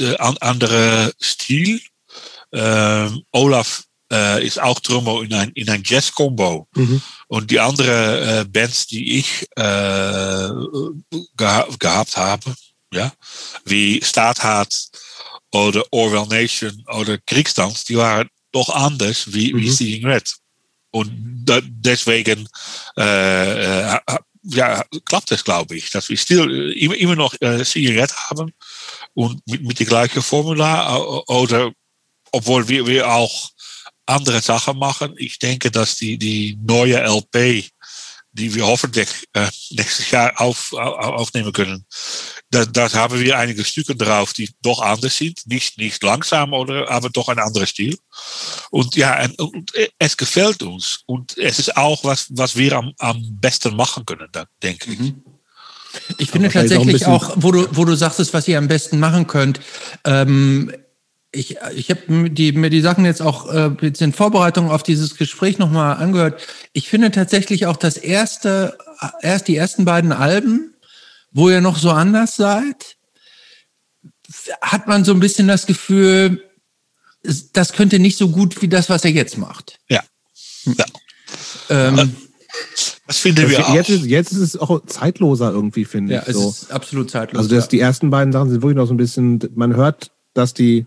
de andere Stil. Ähm, Olaf äh, ist auch Drummer in ein, in ein Jazz-Combo. Mhm. Und die andere äh, Bands, die ich äh, geha gehabt habe, ja, wie Staathard oder Orwell Nation oder Kriegstanz, die waren doch anders wie, mhm. wie Seeing Red. Und da, deswegen äh, ja, klappt es, glaube ich, dass wir still, immer, immer noch äh, Zigarette haben und mit, mit der gleichen Formula oder obwohl wir, wir auch andere Sachen machen. Ich denke, dass die, die neue LP die wir hoffentlich äh, nächstes Jahr auf, auf, aufnehmen können. Da, da haben wir einige Stücke drauf, die doch anders sind. Nicht, nicht langsam, oder, aber doch ein anderer Stil. Und ja, und, und es gefällt uns. Und es ist auch was, was wir am, am besten machen können, denke ich. Mhm. Ich finde tatsächlich auch, wo du, wo du sagtest, was ihr am besten machen könnt. Ähm, ich, ich habe die, mir die Sachen jetzt auch äh, jetzt in Vorbereitung auf dieses Gespräch nochmal angehört. Ich finde tatsächlich auch das erste, erst die ersten beiden Alben, wo ihr noch so anders seid, hat man so ein bisschen das Gefühl, das könnte nicht so gut wie das, was er jetzt macht. Ja. ja. Ähm, Das finden Das- wir auch. jetzt, ist, jetzt ist es auch zeitloser irgendwie, finde Ja, ich. es So. ist absolut zeitlos. Also das, ja. die ersten beiden Sachen sind wirklich noch so ein bisschen, man hört, dass die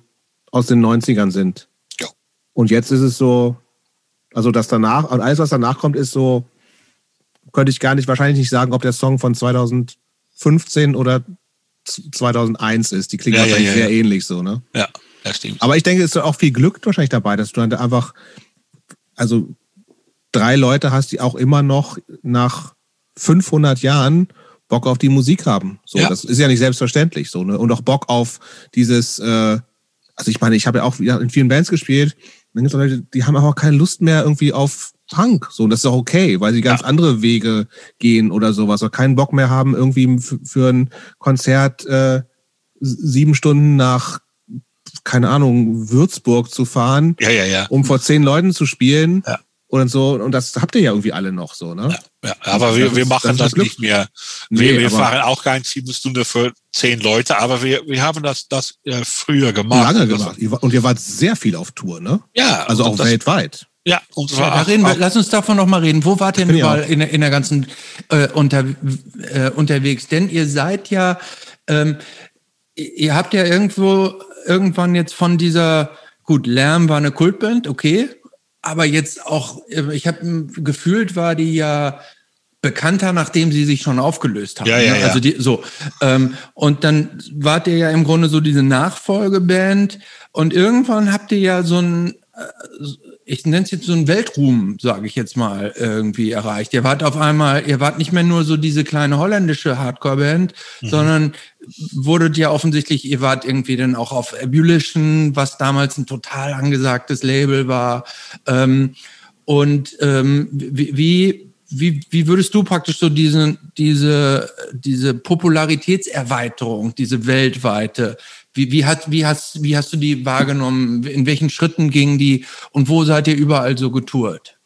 aus den 90ern sind. Ja. Und jetzt ist es so, also das danach, und alles, was danach kommt, ist so, könnte ich gar nicht, wahrscheinlich nicht sagen, ob der Song von 2015 oder z- 2001 ist. Die klingen Ja, wahrscheinlich ja, ja. sehr ähnlich so, ne? Ja, das stimmt. Aber ich denke, es ist auch viel Glück wahrscheinlich dabei, dass du dann einfach, also drei Leute hast, die auch immer noch nach 500 Jahren Bock auf die Musik haben. So, Ja. das ist ja nicht selbstverständlich so, ne? Und auch Bock auf dieses, äh, also ich meine, ich habe ja auch wieder in vielen Bands gespielt. Dann gibt es Leute, die haben auch keine Lust mehr irgendwie auf Punk. So, und das ist auch okay, weil sie ganz Ja. andere Wege gehen oder sowas. Oder keinen Bock mehr haben, irgendwie für ein Konzert äh, sieben Stunden nach, keine Ahnung, Würzburg zu fahren, Ja, ja, ja. um vor zehn Leuten zu spielen. Ja. Und so, und das habt ihr ja irgendwie alle noch so, ne? ja. Aber wir, Das wir machen das das, Glück. nicht mehr. Nee, wir wir fahren auch kein sieben Stunden für zehn Leute, aber wir, wir haben das, das äh, früher gemacht. Lange Das- gemacht. Und ihr wart sehr viel auf Tour, ne? Ja, Also auch das, weltweit. Ja, und Ja, zwar auch, reden wir, auch, lass uns davon noch mal reden. Wo wart ihr denn überall in, der- in der ganzen äh, unter, äh, unterwegs? Denn ihr seid ja, ähm, ihr habt ja irgendwo irgendwann jetzt von dieser, gut, Lärm war eine Kultband, okay, aber jetzt auch, äh, ich habe gefühlt, war die ja bekannter, nachdem sie sich schon aufgelöst haben. Ja, ja, ne? ja. Also die, so. Ähm, und dann wart ihr ja im Grunde so diese Nachfolgeband und irgendwann habt ihr ja so ein ich nenne es jetzt so einen Weltruhm, sage ich jetzt mal, irgendwie erreicht. Ihr wart auf einmal, ihr wart nicht mehr nur so diese kleine holländische Hardcore-Band, sondern wurdet ja offensichtlich, ihr wart irgendwie dann auch auf Ebullition, was damals ein total angesagtes Label war. Ähm, und ähm, wie, wie, wie, wie würdest du praktisch so diese, diese, diese Popularitätserweiterung, diese weltweite, wie, wie, hat, wie, hast, wie hast du die wahrgenommen? In welchen Schritten gingen die und wo seid ihr überall so getourt?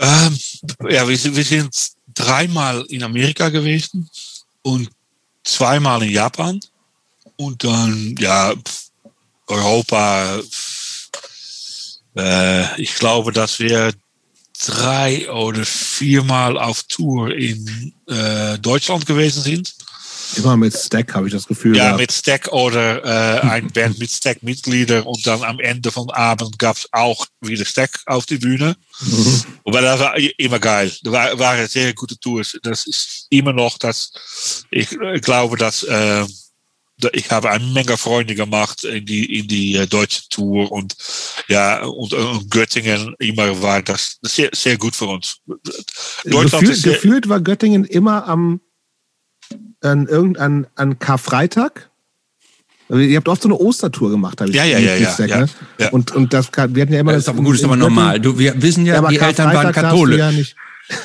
ähm, ja, wir, sind- wir sind dreimal in Amerika gewesen und zweimal in Japan und dann, ja, Europa. Äh, ich glaube, dass wir drei oder viermal auf Tour in äh, Deutschland gewesen sind. Immer mit Stack, habe ich das Gefühl. Ja, gehabt. mit Stack oder äh, ein Band mit Stack-Mitglieder und dann am Ende vom Abend gab es auch wieder Stack auf die Bühne. Mhm. Aber das war immer geil. Das war, waren sehr gute Tours. Das ist immer noch das, ich äh, glaube, dass äh, ich habe eine Menge Freunde gemacht in die, in die äh, deutsche Tour und ja, und, und Göttingen immer war das sehr, sehr gut für uns. Gefühl, sehr, gefühlt war Göttingen immer am an irgendein an Karfreitag. Also ihr habt oft so eine Ostertour gemacht, habe ich Ja, ja, ja, ja, ne? ja. Und, und das kann- wir hatten ja immer Das ist aber gut, ist aber normal. Du, wir wissen ja, Ja, aber die Eltern waren katholisch. Ja nicht.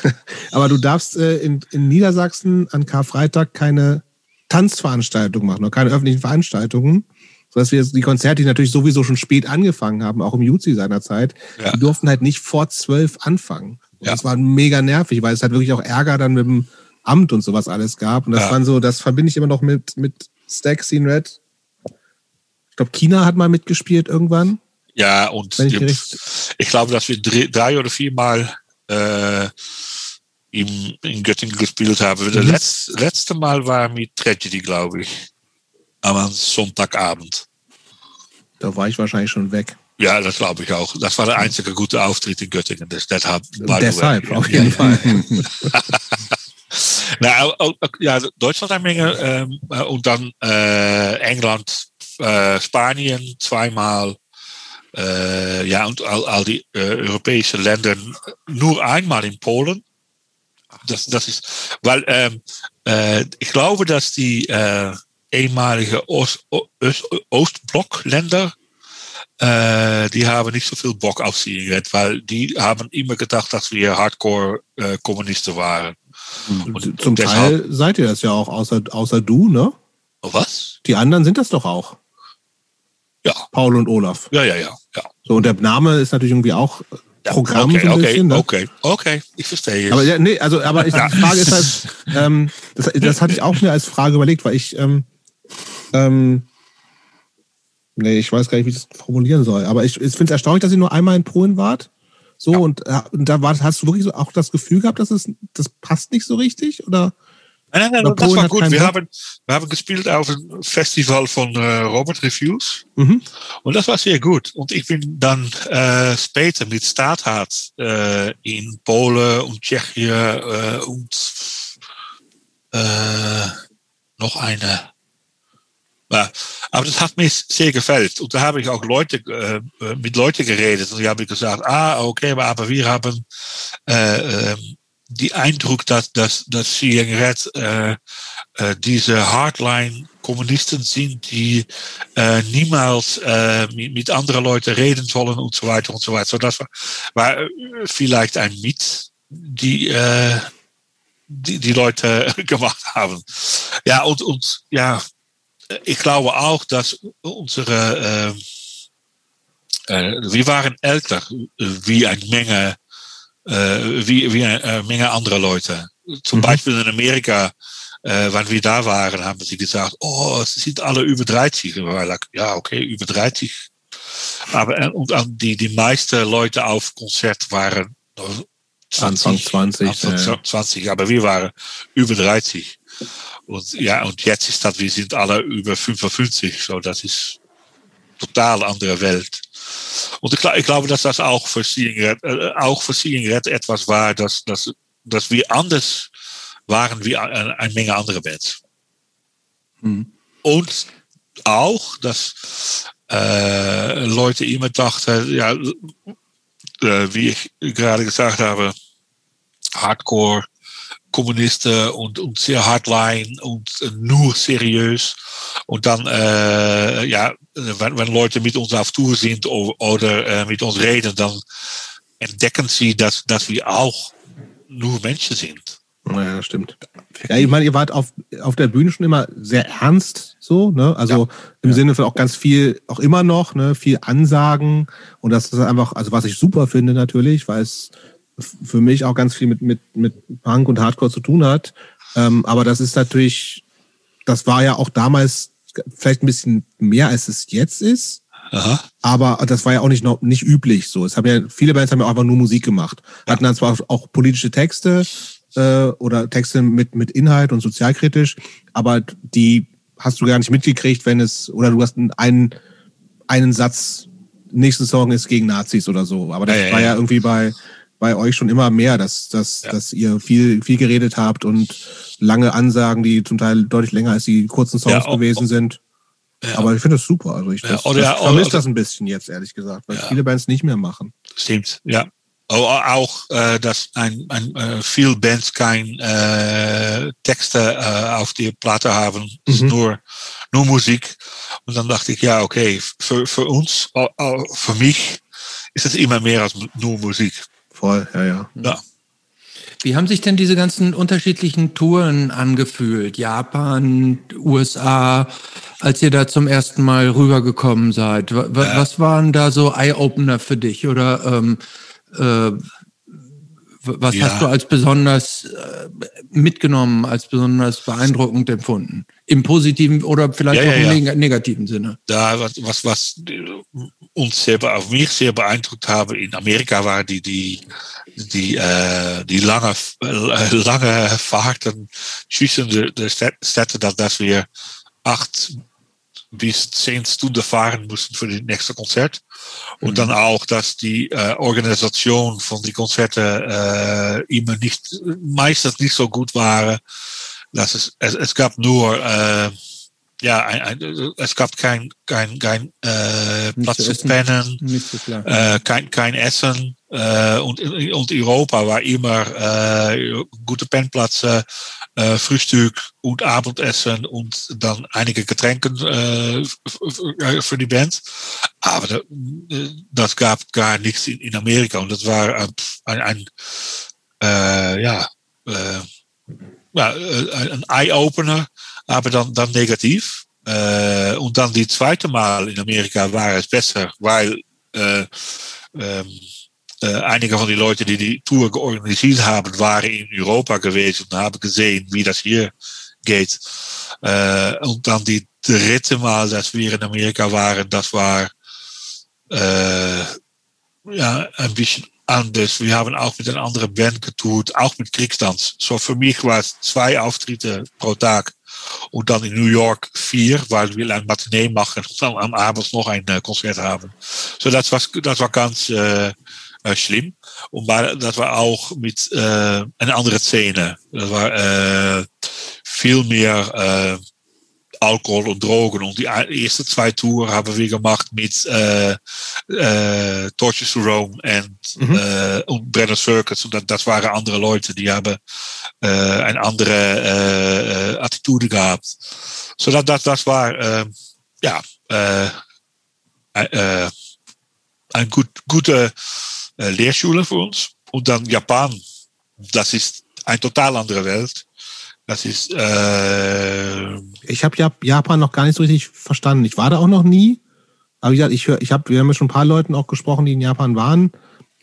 aber du darfst äh, in, in Niedersachsen an Karfreitag keine Tanzveranstaltungen machen, oder keine öffentlichen Veranstaltungen. Sodass wir die Konzerte, die natürlich sowieso schon spät angefangen haben, auch im Jutzi seinerzeit, Ja. die durften halt nicht vor zwölf anfangen. Und Ja. Das war mega nervig, weil es halt wirklich auch Ärger dann mit dem Amt und sowas alles gab. Und das Ja. waren so, das verbinde ich immer noch mit, mit Stack, Scene Red. Ich glaube, China hat mal mitgespielt irgendwann. Ja, und ich ich glaube, dass wir drei, drei oder viermal äh, in, in Göttingen gespielt haben. Das Mhm. letzte, letzte Mal war mit Tragedy, glaube ich. Am Sonntagabend. Da war ich wahrscheinlich schon weg. Ja, das glaube ich auch. Das war der einzige gute Auftritt in Göttingen. Das, das hat, the way. Deshalb, auf jeden ja. Fall. Na, auch- ja, Deutschland eine Menge ähm, äh, und dann äh, England, äh, Spanien zweimal. Ja, und all die europäischen Länder nur einmal in Polen. Das, das ist, weil ich glaube, dass die ehemalige Ost, Ost, Ostblockländer, die haben nicht so viel Bock auf weil die haben immer gedacht, dass wir Hardcore-Kommunisten waren. Und- Zum deshalb- Teil seid ihr das ja auch, außer, außer du, ne? Oh, was? Die anderen sind das doch auch. Ja, Paul und Olaf. ja, ja, ja. ja. So, und der Name ist natürlich irgendwie auch Programm okay, so ein okay, bisschen, ne? okay, okay, ich verstehe es. Aber ja, nee, also, aber ich, die Frage ist halt, ähm, das, das hatte ich auch mir als Frage überlegt, weil ich, ähm, ähm, nee, ich weiß gar nicht, wie ich das formulieren soll. Aber ich, ich finde es erstaunlich, dass ihr nur einmal in Polen wart. So, ja. und, und, da war, hast du wirklich so auch das Gefühl gehabt, dass es, das passt nicht so richtig? Oder? Nein, nein, nein, das war gut. Wir haben, wir haben gespielt auf einem Festival von äh, Robert Reviews. Mhm. Und das war sehr gut. Und ich bin dann äh, später mit Starthard äh, in Polen und Tschechien äh, und äh, noch eine. Aber das hat mir sehr gefällt. Und da habe ich auch Leute, äh, mit Leuten geredet. Und die haben gesagt, ah, okay, aber wir haben äh, die Eindruck, dass, dass, dass Red äh, diese Hardline-Kommunisten sind, die niemals äh, mit, anderen Leuten reden wollen und so weiter und so weiter. So, das war, war vielleicht ein Mit, die, äh, die die Leute gemacht haben. Ja, und, und ja, ich glaube auch, dass unsere, äh, äh, wir waren älter wie eine Menge äh, wie, wie eine Menge anderer Leute. Zum mhm. Beispiel in Amerika, äh, wann wir da waren, haben sie gesagt, oh, sie sind alle über 30. Und wir like, ja, okay, über 30. Aber äh, und die, die meisten Leute auf Konzert waren 20, Anfang 20. Anfang 20, aber wir waren über 30. Und ja, und jetzt ist das, wir sind alle über 55, so das ist total andere Welt. Und ich, ich glaube, dass das auch für Siegenred, äh, auch für Siegenred etwas war, dass, dass, dass wir anders waren wie eine, eine Menge andere Bands. Mhm. Und auch, dass äh, Leute immer dachten, ja, äh, wie ich gerade gesagt habe, Hardcore Kommunisten und, und sehr hardline und nur seriös. Und dann, äh, ja, wenn, wenn Leute mit uns auf Tour sind oder, oder äh, mit uns reden, dann entdecken sie, dass, dass wir auch nur Menschen sind. Ja, stimmt. Ja, ich meine, ihr wart auf, auf der Bühne schon immer sehr ernst, so, ne? Also ja. im ja. Sinne von auch ganz viel, auch immer noch, ne? Viel Ansagen. Und das ist einfach, also was ich super finde natürlich, weil es für mich auch ganz viel mit, mit, mit Punk und Hardcore zu tun hat. Ähm, aber das ist natürlich, das war ja auch damals vielleicht ein bisschen mehr, als es jetzt ist. Aha. Aber das war ja auch nicht, noch, nicht üblich so. Es haben ja, viele Bands haben ja einfach nur Musik gemacht. Hatten dann zwar auch politische Texte äh, oder Texte mit, mit Inhalt und sozialkritisch, aber die hast du gar nicht mitgekriegt, wenn es, oder du hast einen, einen Satz, nächsten Song ist gegen Nazis oder so. Aber das ja, war ja, ja irgendwie bei, bei euch schon immer mehr, dass, dass, ja. dass ihr viel, viel geredet habt und lange Ansagen, die zum Teil deutlich länger als die kurzen Songs ja, auch, gewesen sind. Ja. Aber ich finde das super. Also ich, das, oder, das vermisse das ein bisschen jetzt, ehrlich gesagt, weil viele Bands nicht mehr machen. Stimmt, ja. Auch, äh, dass ein, ein, äh, viel Bands kein äh, Texte äh, auf die Platte haben, mhm. nur, nur Musik. Und dann dachte ich, ja, okay, für, für uns, für mich ist es immer mehr als nur Musik voll, ja, ja. ja. Wie haben sich denn diese ganzen unterschiedlichen Touren angefühlt? Japan, USA, als ihr da zum ersten Mal rübergekommen seid. Was, ja. was waren da so Eye-Opener für dich? Oder ähm, äh, was ja. hast du als besonders äh, mitgenommen, als besonders beeindruckend empfunden? Im positiven oder vielleicht ja, auch im ja, negativen Sinne? Da, was, was, was uns sehr, auf mich sehr beeindruckt habe in Amerika, war die, die, die, äh, die lange, äh, lange Fahrten zwischen den Städten, dass, dass wir acht bis zehn Stunden fahren mussten für das nächste Konzert. Und mhm. dann auch, dass die äh, Organisation von die Konzerte äh, immer nicht, meistens nicht so gut waren. Dass es, es, es gab nur, äh, ja, ein, ein, es gab kein, kein, kein äh, Platz zu pennen, äh, kein, kein Essen. Äh, und, und Europa war immer äh, gute Pennplätze äh, Frühstück und Abendessen und dann einige Getränke äh, für die Band. Aber da, das gab gar nichts in, in Amerika und das war ein, ein äh, ja, äh, ja, äh, ein Eye-Opener, aber dann, dann negativ. Äh, und dann die zweite Mal in Amerika war es besser, weil äh, ähm, äh, einige von den Leuten, die die Tour georganisiert haben, waren in Europa gewesen und haben gesehen, wie das hier geht. Äh, und die dritte Mal, dass wir in Amerika waren, das war äh, ja, ein bisschen anders. Wir haben auch mit einer anderen Band getut, auch mit Kriegstanz. So für mich war es zwei Auftritte pro und dann in New York vier, weil wir ein Matinee machen und dann am Abend noch ein äh, Konzert haben. So das war, das war ganz äh, äh, schlimm. Und war, das war auch mit äh, einer anderen Szene. Das war äh, viel mehr äh, Alkohol und Drogen. Und die ersten zwei Touren haben wir gemacht mit äh, äh, Torches to Rome und, mhm. äh, und Brenner Circuits. Und das, das, waren andere Leute, die haben äh, eine andere äh, Attitude gehabt. So dat, dat, das war äh, ja äh, äh, eine gut, gute äh, Lehrschule für uns. Und dann Japan, das ist eine total andere Welt. Das ist. Äh ich habe Japan noch gar nicht so richtig verstanden. Ich war da auch noch nie. Aber wie gesagt, ich höre, ich habe, wir haben ja schon ein paar Leuten auch gesprochen, die in Japan waren.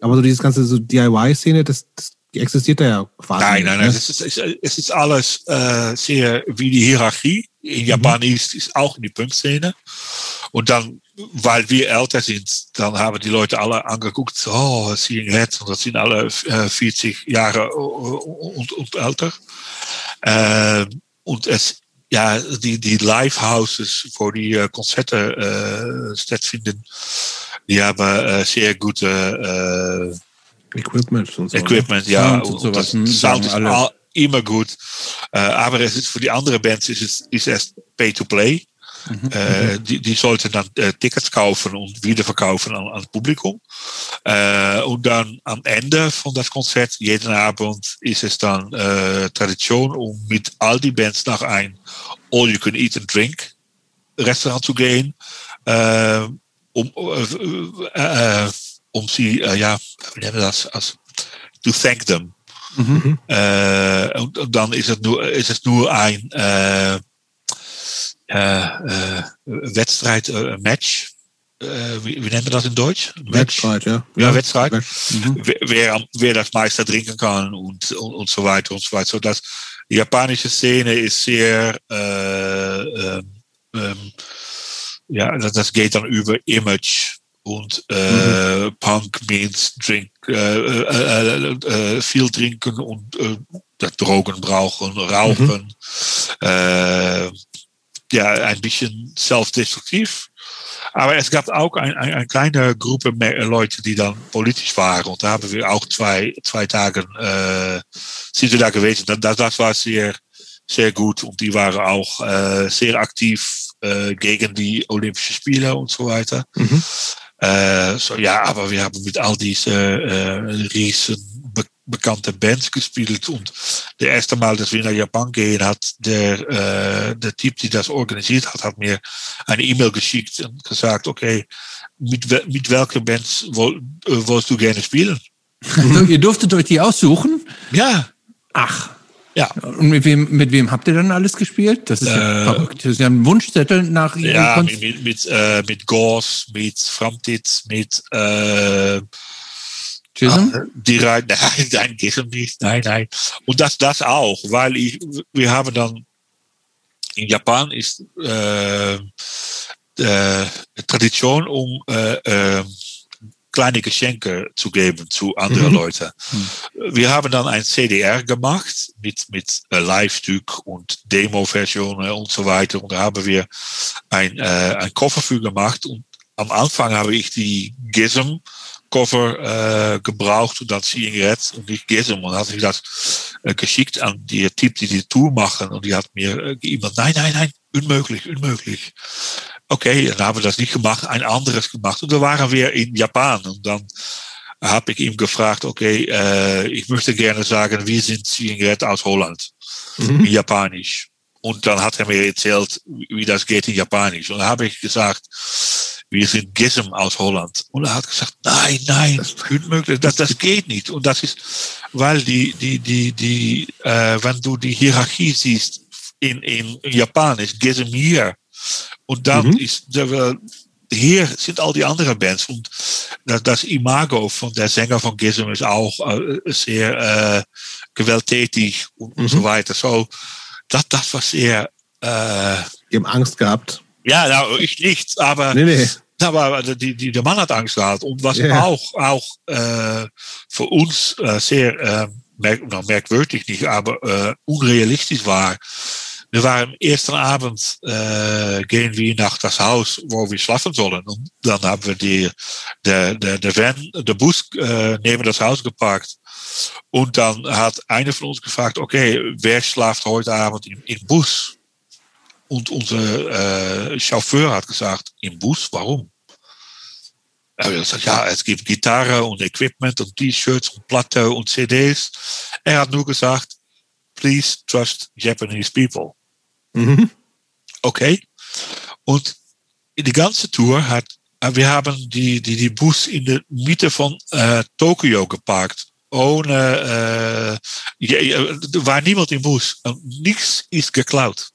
Aber so dieses ganze so DIY-Szene, das, das existiert da ja quasi. Nein, nein, nein. Ne? Es ist, es ist alles äh, sehr wie die Hierarchie. In Japan ist, ist auch in die Punkszene. Und dann, weil wir älter sind, dann haben die Leute alle angeguckt, oh, Seeing Red, und das sind alle äh, 40 Jahre und, und älter. Äh, und es, ja, die, die Livehouses, wo die äh, Konzerte äh, stattfinden, die haben äh, sehr gute äh, Equipment und so. Equipment, ja. Und, und Sound ist alle. Immer gut. Äh, aber es ist für die andere Bands ist es, ist es Pay to Play. Mhm. Äh, die, die sollten dann äh, Tickets kaufen und wiederverkaufen an, an Publikum. Äh, und dann am Ende von das Konzert, jeden Abend, ist es dann Tradition, um mit all die Bands nach ein All You Can Eat and Drink Restaurant zu gehen, um, um sie, ja, wie nennen wir das, als, to thank them. Und, und, dann ist es nur, ist es nur ein äh, äh, Wedstrijd, äh, Match. Äh, wie, wie nennen wir das in Deutsch? Wettstreit, ja. Ja, ja Wettstreit. Mhm. Wer, wer das Meister trinken kann und, und, und so weiter und so weiter. So dass die japanische Szene ist sehr, äh, ähm, ähm, ja, das, das geht dann über Image und äh, mhm. Punk means drink, äh, äh, äh, viel trinken und Drogen brauchen, rauchen, mhm. äh, ja, ein bisschen selbstdestruktiv. Aber es gab auch ein, ein, eine kleine Gruppe Leute, die dann politisch waren. Und da haben wir auch zwei, zwei Tage äh, sind wir da gewesen. Das, das war sehr, sehr gut. Und die waren auch äh, sehr aktiv äh, gegen die Olympischen Spiele und so weiter. Mhm. So, ja, aber wir haben mit all diesen äh, riesen bekannte Bands gespielt. Und der erste Mal, dass wir nach Japan gehen, hat der, äh, der Typ, der das organisiert hat, hat mir eine E-Mail geschickt und gesagt, okay, mit, mit welchen Bands woll, äh, wolltest du gerne spielen? Ihr durftet euch die aussuchen? Ja. Ach. Ja. Und mit wem, mit wem habt ihr dann alles gespielt? Das ist ja äh, verrückt. Das ist ja ein Wunschzettel nach Ja, mit, mit, mit, äh, mit Gors, mit Framtitz, mit äh, Gism? Ah, die rein, nein, nein, Gism nicht, nein, nein. Und das, das auch, weil ich, wir haben dann, in Japan ist äh, äh, Tradition, um äh, äh, kleine Geschenke zu geben zu anderen mhm. Leuten. Mhm. Wir haben dann ein CDR gemacht mit, mit äh, Live-Stück und Demo-Versionen und so weiter. Und da haben wir ein, äh, ein Koffer für gemacht. Und am Anfang habe ich die Gizm cover äh, gebraucht und dann Seeing Red und ich gehe und hat ich das äh, geschickt an die Typ, die die Tour machen und die hat mir äh, geemacht, nein, nein, nein, unmöglich, unmöglich. Okay, dann haben wir das nicht gemacht, ein anderes gemacht und da waren wir in Japan und dann habe ich ihm gefragt, okay, äh, ich möchte gerne sagen, wir sind Red aus Holland, mhm. in Japanisch. Und dann hat er mir erzählt, wie das geht in Japanisch. Und dann habe ich gesagt, wir sind Gism aus Holland. Und er hat gesagt, nein, nein, unmöglich, das, das geht nicht. Und das ist, weil die, die, die, die, äh, wenn du die Hierarchie siehst in, in Japan, ist Gism hier. Und dann mhm. ist, hier sind all die anderen Bands. Und das, Imago von der Sänger von Gism ist auch äh, sehr äh, gewalttätig und, mhm. und so weiter. So, das, das war sehr. Äh, Die haben Angst gehabt. Ja, nou, ich nicht, aber nee, nee. aber die, die, der Mann hat Angst gehabt. Und was yeah. auch, auch äh, für uns äh, sehr äh, merk, nou, merkwürdig nicht, aber äh, unrealistisch war. Wir waren ersten Abend, äh, gehen wir nach das Haus, wo wir schlafen sollen. Und dann haben wir die, der, der, der Van, der Bus äh, neben das Haus geparkt. Und dann hat einer von uns gefragt, okay, wer schlaft heute Abend im, im Bus? Und unser äh, Chauffeur hat gesagt, im Bus, warum? Er gesagt, ja, es gibt Gitarre und Equipment und T-Shirts und Platte und CDs. Er hat nur gesagt, please trust Japanese people. Mhm. Okay. Und die ganze Tour hat, wir haben die, die, die Bus in der Mitte von äh, Tokio geparkt. Ohne, äh, ja, war niemand im Bus. Nichts ist geklaut.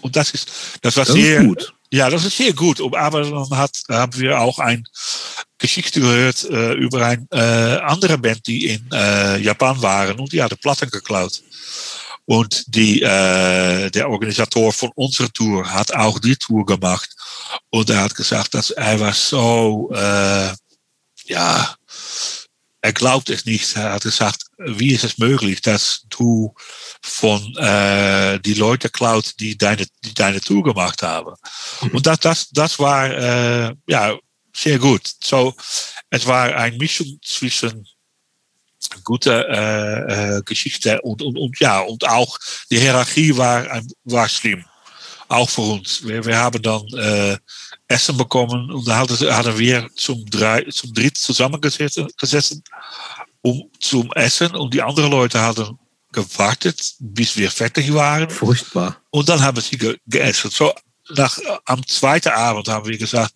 Und das ist, das war das sehr, gut. Ja, das ist sehr gut. Aber dann hat, haben wir auch ein Geschichte gehört äh, über eine äh, andere Band, die in äh, Japan waren und die hatte Platten geklaut. Und die, äh, der Organisator von unserer Tour hat auch die Tour gemacht. Und er hat gesagt, dass er war so, äh, ja, er glaubt es nicht. Er hat gesagt, wie ist es möglich, dass du von äh, die Leute klaut, die deine, die deine Tour gemacht haben. Mhm. Und das, das, das war äh, ja sehr gut. So, es war eine Mischung zwischen gute äh, äh, Geschichte und, und, und ja, und auch die Hierarchie war, war schlimm. Auch für uns. Wir, wir haben dann äh, Essen bekommen und da hadden, hadden wir zum, drei, zum dritt zusammengesessen, um zum Essen und die anderen Leute hadden gewartet, bis wir fertig waren. Furchtbar. Und dann haben sie ge gegessen. So, nach, am zweiten Abend haben wir gesagt,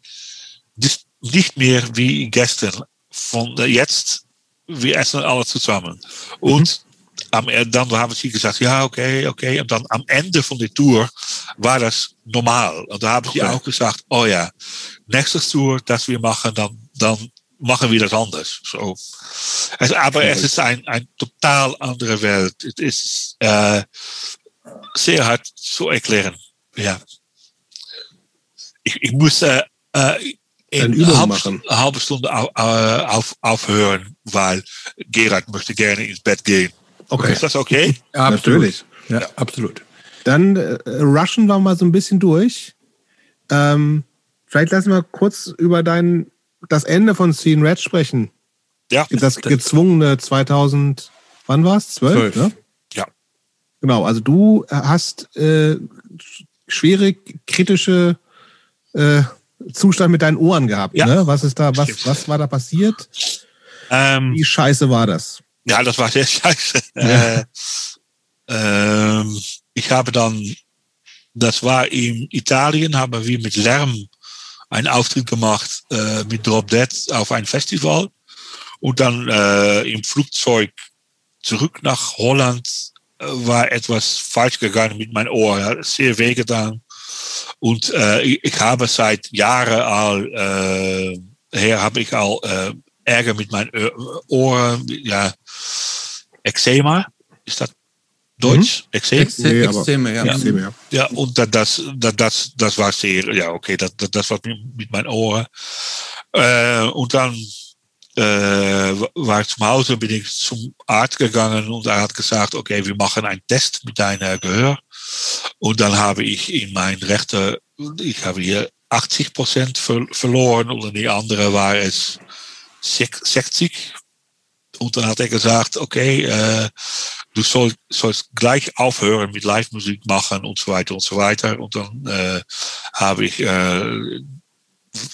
das nicht mehr wie gestern. Von jetzt, wir essen alle zusammen. Und am, dann haben sie gesagt, ja, okay, okay. Und dann am Ende von der Tour war das normal. Und da haben okay. sie auch gesagt, oh ja, nächste Tour, das wir machen, dann, dann machen wir das anders. So. Es, aber es ist ein, ein total andere Welt. Es ist äh, sehr hart zu erklären. Ja. Ich, ich muss äh, äh, in eine halbe, Stunde auf, auf, aufhören, weil Gerard möchte gerne ins Bett gehen. Okay. Ist das okay? Ja, Natürlich. Ja, ja, absolut. Dann äh, rushen wir mal so ein bisschen durch. Ähm, vielleicht lassen wir kurz über dein, das Ende von Scene Red sprechen. Ja. Das gezwungene 2000, wann war es? 12, 12, ne? Ja. Genau, also du hast äh, schwere kritische äh, Zustand mit deinen Ohren gehabt. Ja. Ne? Was ist da, was, was war da passiert? Ähm, Wie scheiße war das? Ja, das war sehr scheiße. Ja. Äh, ähm, ich habe dann, das war in Italien, haben wir mit Lärm einen Auftritt gemacht äh, mit Drop Dead auf ein Festival. Und dann äh, im Flugzeug zurück nach Holland äh, war etwas falsch gegangen mit meinem Ohr. Ja, sehr wehgetan. Und äh, ich habe seit Jahren al, äh, her habe ich al äh, Ärger mit meinen Ohren, ja, Eczema, ist das Deutsch? Mhm. Eczema? ja. Ja. ja. ja, und das, das, das, das war sehr, ja, okay, das, das war mit meinen Ohren. Äh, und dann äh, war ich zum Hause, bin ich zum Arzt gegangen und er hat gesagt, okay, wir machen einen Test mit deiner Gehör. Und dann habe ich in mein rechter, ich habe hier 80 Prozent ver verloren und in die andere war es 60. Und dann hat er gesagt, okay, äh, du soll, sollst gleich aufhören mit Live-Musik machen und so weiter und so weiter. Und dann äh, habe ich äh,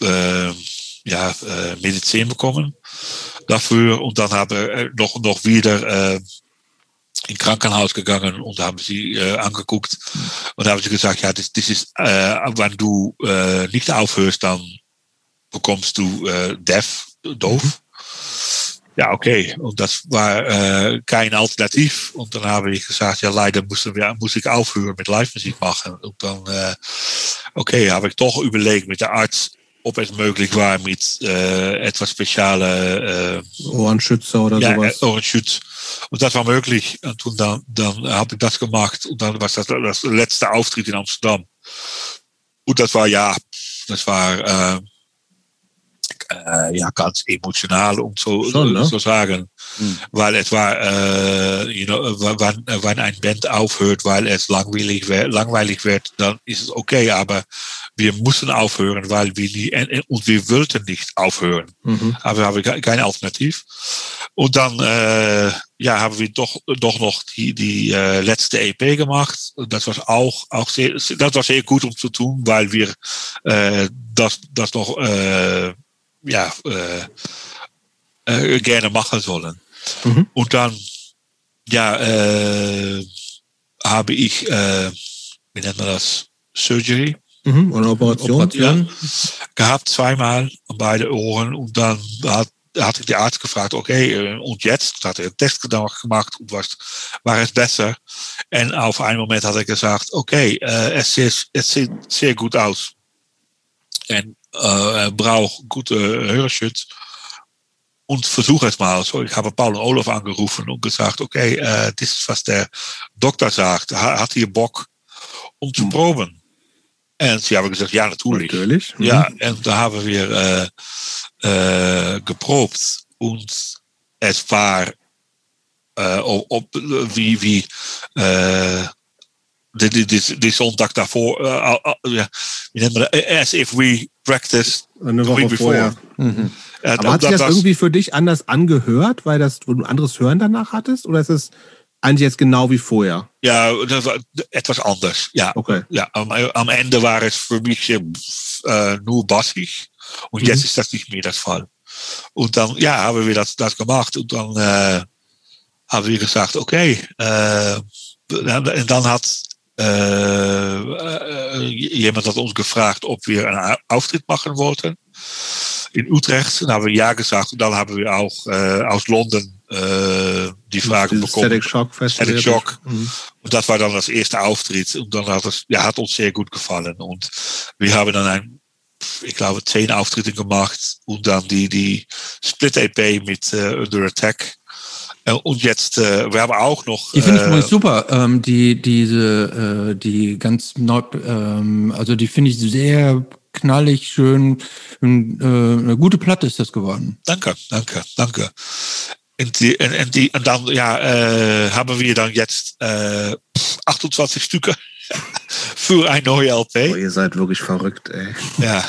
äh, ja, Medizin bekommen dafür. Und dann habe ich noch, noch wieder in Krankenhaus gegangen und haben sie äh, angeguckt und haben sie gesagt, ja, das, das ist, äh, wenn du äh, nicht aufhörst, dann bekommst du äh, deaf, doof. Mhm. Ja, okay. Und das war äh, kein Alternativ. Und dann habe ich gesagt, ja, leider wir, muss ich aufhören mit Live-Musik machen. Und dann, äh, okay, habe ich doch überlegt mit der Arzt, ob es möglich war mit äh, etwas spezielle äh, Ohrenschützer oder ja, sowas. Ohrenschütz. Und das war möglich. Und dann, dann habe ich das gemacht. Und dann war das das letzte Auftritt in Amsterdam. Und das war ja, das war äh, äh, ja, ganz emotional, um so, Schon, ne? so sagen. Hm. Weil es war, äh, you know, wann, wann ein Band aufhört, weil es langweilig, langweilig wird, dann ist es okay, aber wir müssen aufhören, weil wir nie, und wir wollten nicht aufhören. Mhm. Aber wir haben ke- kein Alternativ. Und dann äh, ja, haben wir doch, doch noch die, die äh, letzte EP gemacht. Das war auch, auch sehr, das war sehr gut um zu tun, weil wir äh, das, das noch äh, ja, äh, äh, gerne machen sollen. Mhm. Und dann ja, äh, habe ich, äh, wie nennt man das, Surgery Mhm. Und Operation. Operation. gehabt, zweimal an beide Ohren. Und dann hat, hat ich die Arzt gefragt, okay, und jetzt? Hat er einen Test gemacht und was war es besser? Und auf einen Moment hat er gesagt, okay, äh, es, sieht, es sieht sehr gut aus. Und äh, er braucht gute Hörerschutz. Und versuch es mal. So, ich habe Paul und Olaf angerufen und gesagt, okay, äh, das ist, was der Doktor sagt. Ha- Hat hier Bock, um zu proben? Und sie haben gesagt, ja, natürlich. Natürlich. Mhm. Ja, und da haben wir äh, äh, geprobt und es war äh, op, op, wie, wie äh, die, die, die, die Sonntag davor, ja, wie nennt man das? As if we practiced Eine the Woche week before. vorher. Mhm. Äh, Aber hat sich das was- irgendwie für dich anders angehört, weil das, du ein anderes Hören danach hattest? Oder ist es eigentlich jetzt genau wie vorher? ja, das war etwas anders. Ja, Okay. ja am, am Ende war es für mich äh, nur bassig und Mhm. jetzt ist das nicht mehr das Fall. Und dann, ja, haben wir das, das gemacht und dann äh, haben wir gesagt, okay, äh, und dann hat jemand hat uns gefragt, ob wir einen Auftritt machen wollten in Utrecht. Dann haben wir ja gesagt und dann haben wir auch äh, aus London äh, die Frage Dieses bekommen. Static Shock Festival. Static Shock. Mhm. Und das war dann das erste Auftritt. Und dann hat es, ja, hat uns sehr gut gefallen. Und wir haben dann ein, ich glaube, zehn Auftritte gemacht und dann die, die Split-EP mit äh, Under Attack. Äh, Und jetzt, äh, wir haben auch noch. Die finde ich äh, super. Ähm, die, diese, äh, die ganz neu, ähm, also die finde ich sehr knallig, schön. Und, äh, eine gute Platte ist das geworden. Danke, danke, danke. Und, die, und, und, die, und dann ja, äh, haben wir dann jetzt äh, 28 Stücke für ein neue LP. Oh, ihr seid wirklich verrückt, ey. Ja,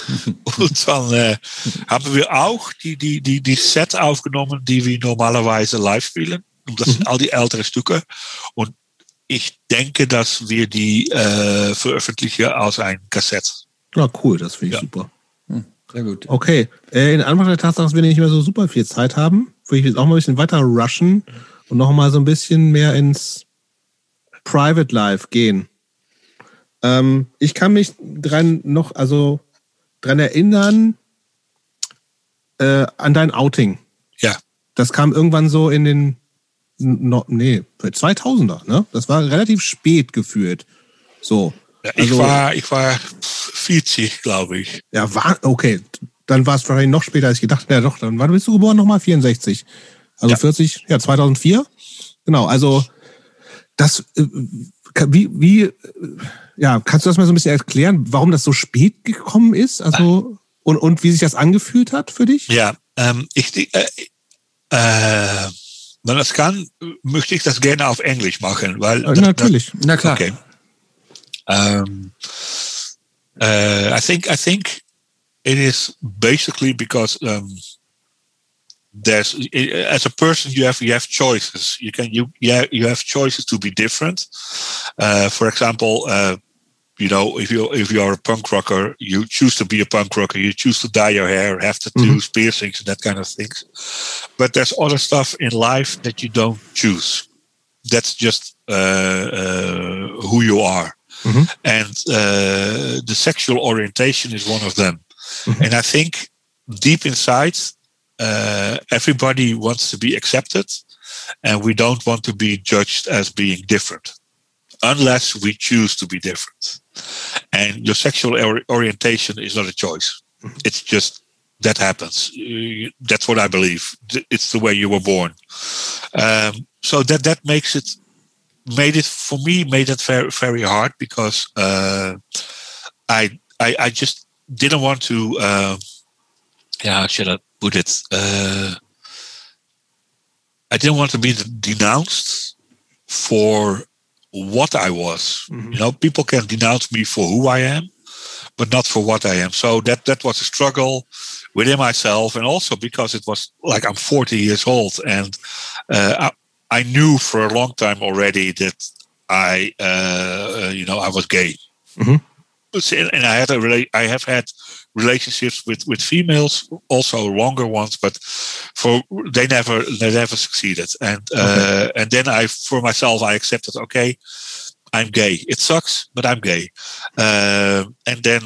und dann äh, haben wir auch die, die, die, die Set aufgenommen, die wir normalerweise live spielen. Und das sind all die ältere Stücke. Und ich denke, dass wir die äh, veröffentlichen als ein Kassett. Na cool, das finde ich Ja. super. Sehr gut. Okay, äh, in Anbetracht der Tatsache, dass wir nicht mehr so super viel Zeit haben, würde ich jetzt auch mal ein bisschen weiter rushen und noch mal so ein bisschen mehr ins Private Life gehen. Ähm, ich kann mich dran noch, also dran erinnern äh, an dein Outing. Ja. Das kam irgendwann so in den no, nee, 2000er, ne? Das war relativ spät gefühlt. So. Ja, ich, Also- war, ich war 40, glaube ich. Ja, war, okay. Dann war es wahrscheinlich noch später, als ich gedacht Ja, doch, dann wann bist du geboren nochmal? 64. Also Ja. 40, ja, 2004. Genau, also das, äh, wie, wie, äh, ja, kannst du das mal so ein bisschen erklären, warum das so spät gekommen ist? Also, und, und wie sich das angefühlt hat für dich? Ja, ähm, ich, äh, äh, wenn es kann, möchte ich das gerne auf Englisch machen, weil Äh, natürlich. Na klar. Okay. Um, uh, I think I think it is basically because um, there's as a person you have you have choices. You can you yeah you have choices to be different. Uh, for example, uh, you know if you if you are a punk rocker, you choose to be a punk rocker. You choose to dye your hair, have tattoos, piercings, and that kind of things. But there's other stuff in life that you don't choose. That's just uh, uh, who you are and uh, the sexual orientation is one of them. And I think deep inside, uh, everybody wants to be accepted, and we don't want to be judged as being different, unless we choose to be different. And your sexual or- orientation is not a choice; it's just that happens. That's what I believe. It's the way you were born. Um, so that that makes it made it for me made it very very hard because uh, I, I I just didn't want to uh, yeah, should I put it? Uh, I didn't want to be denounced for what I was. Mm-hmm. You know, people can denounce me for who I am, but not for what I am. So that that was a struggle within myself, and also because it was like I'm 40 years old, and uh, I, I, knew for a long time already that I, uh, you know, I was gay. Mm-hmm. And I had a really, I have had relationships with with females, also longer ones, but for they never they never succeeded. And uh, and then I for myself I accepted okay, I'm gay. It sucks, but I'm gay. Uh, and then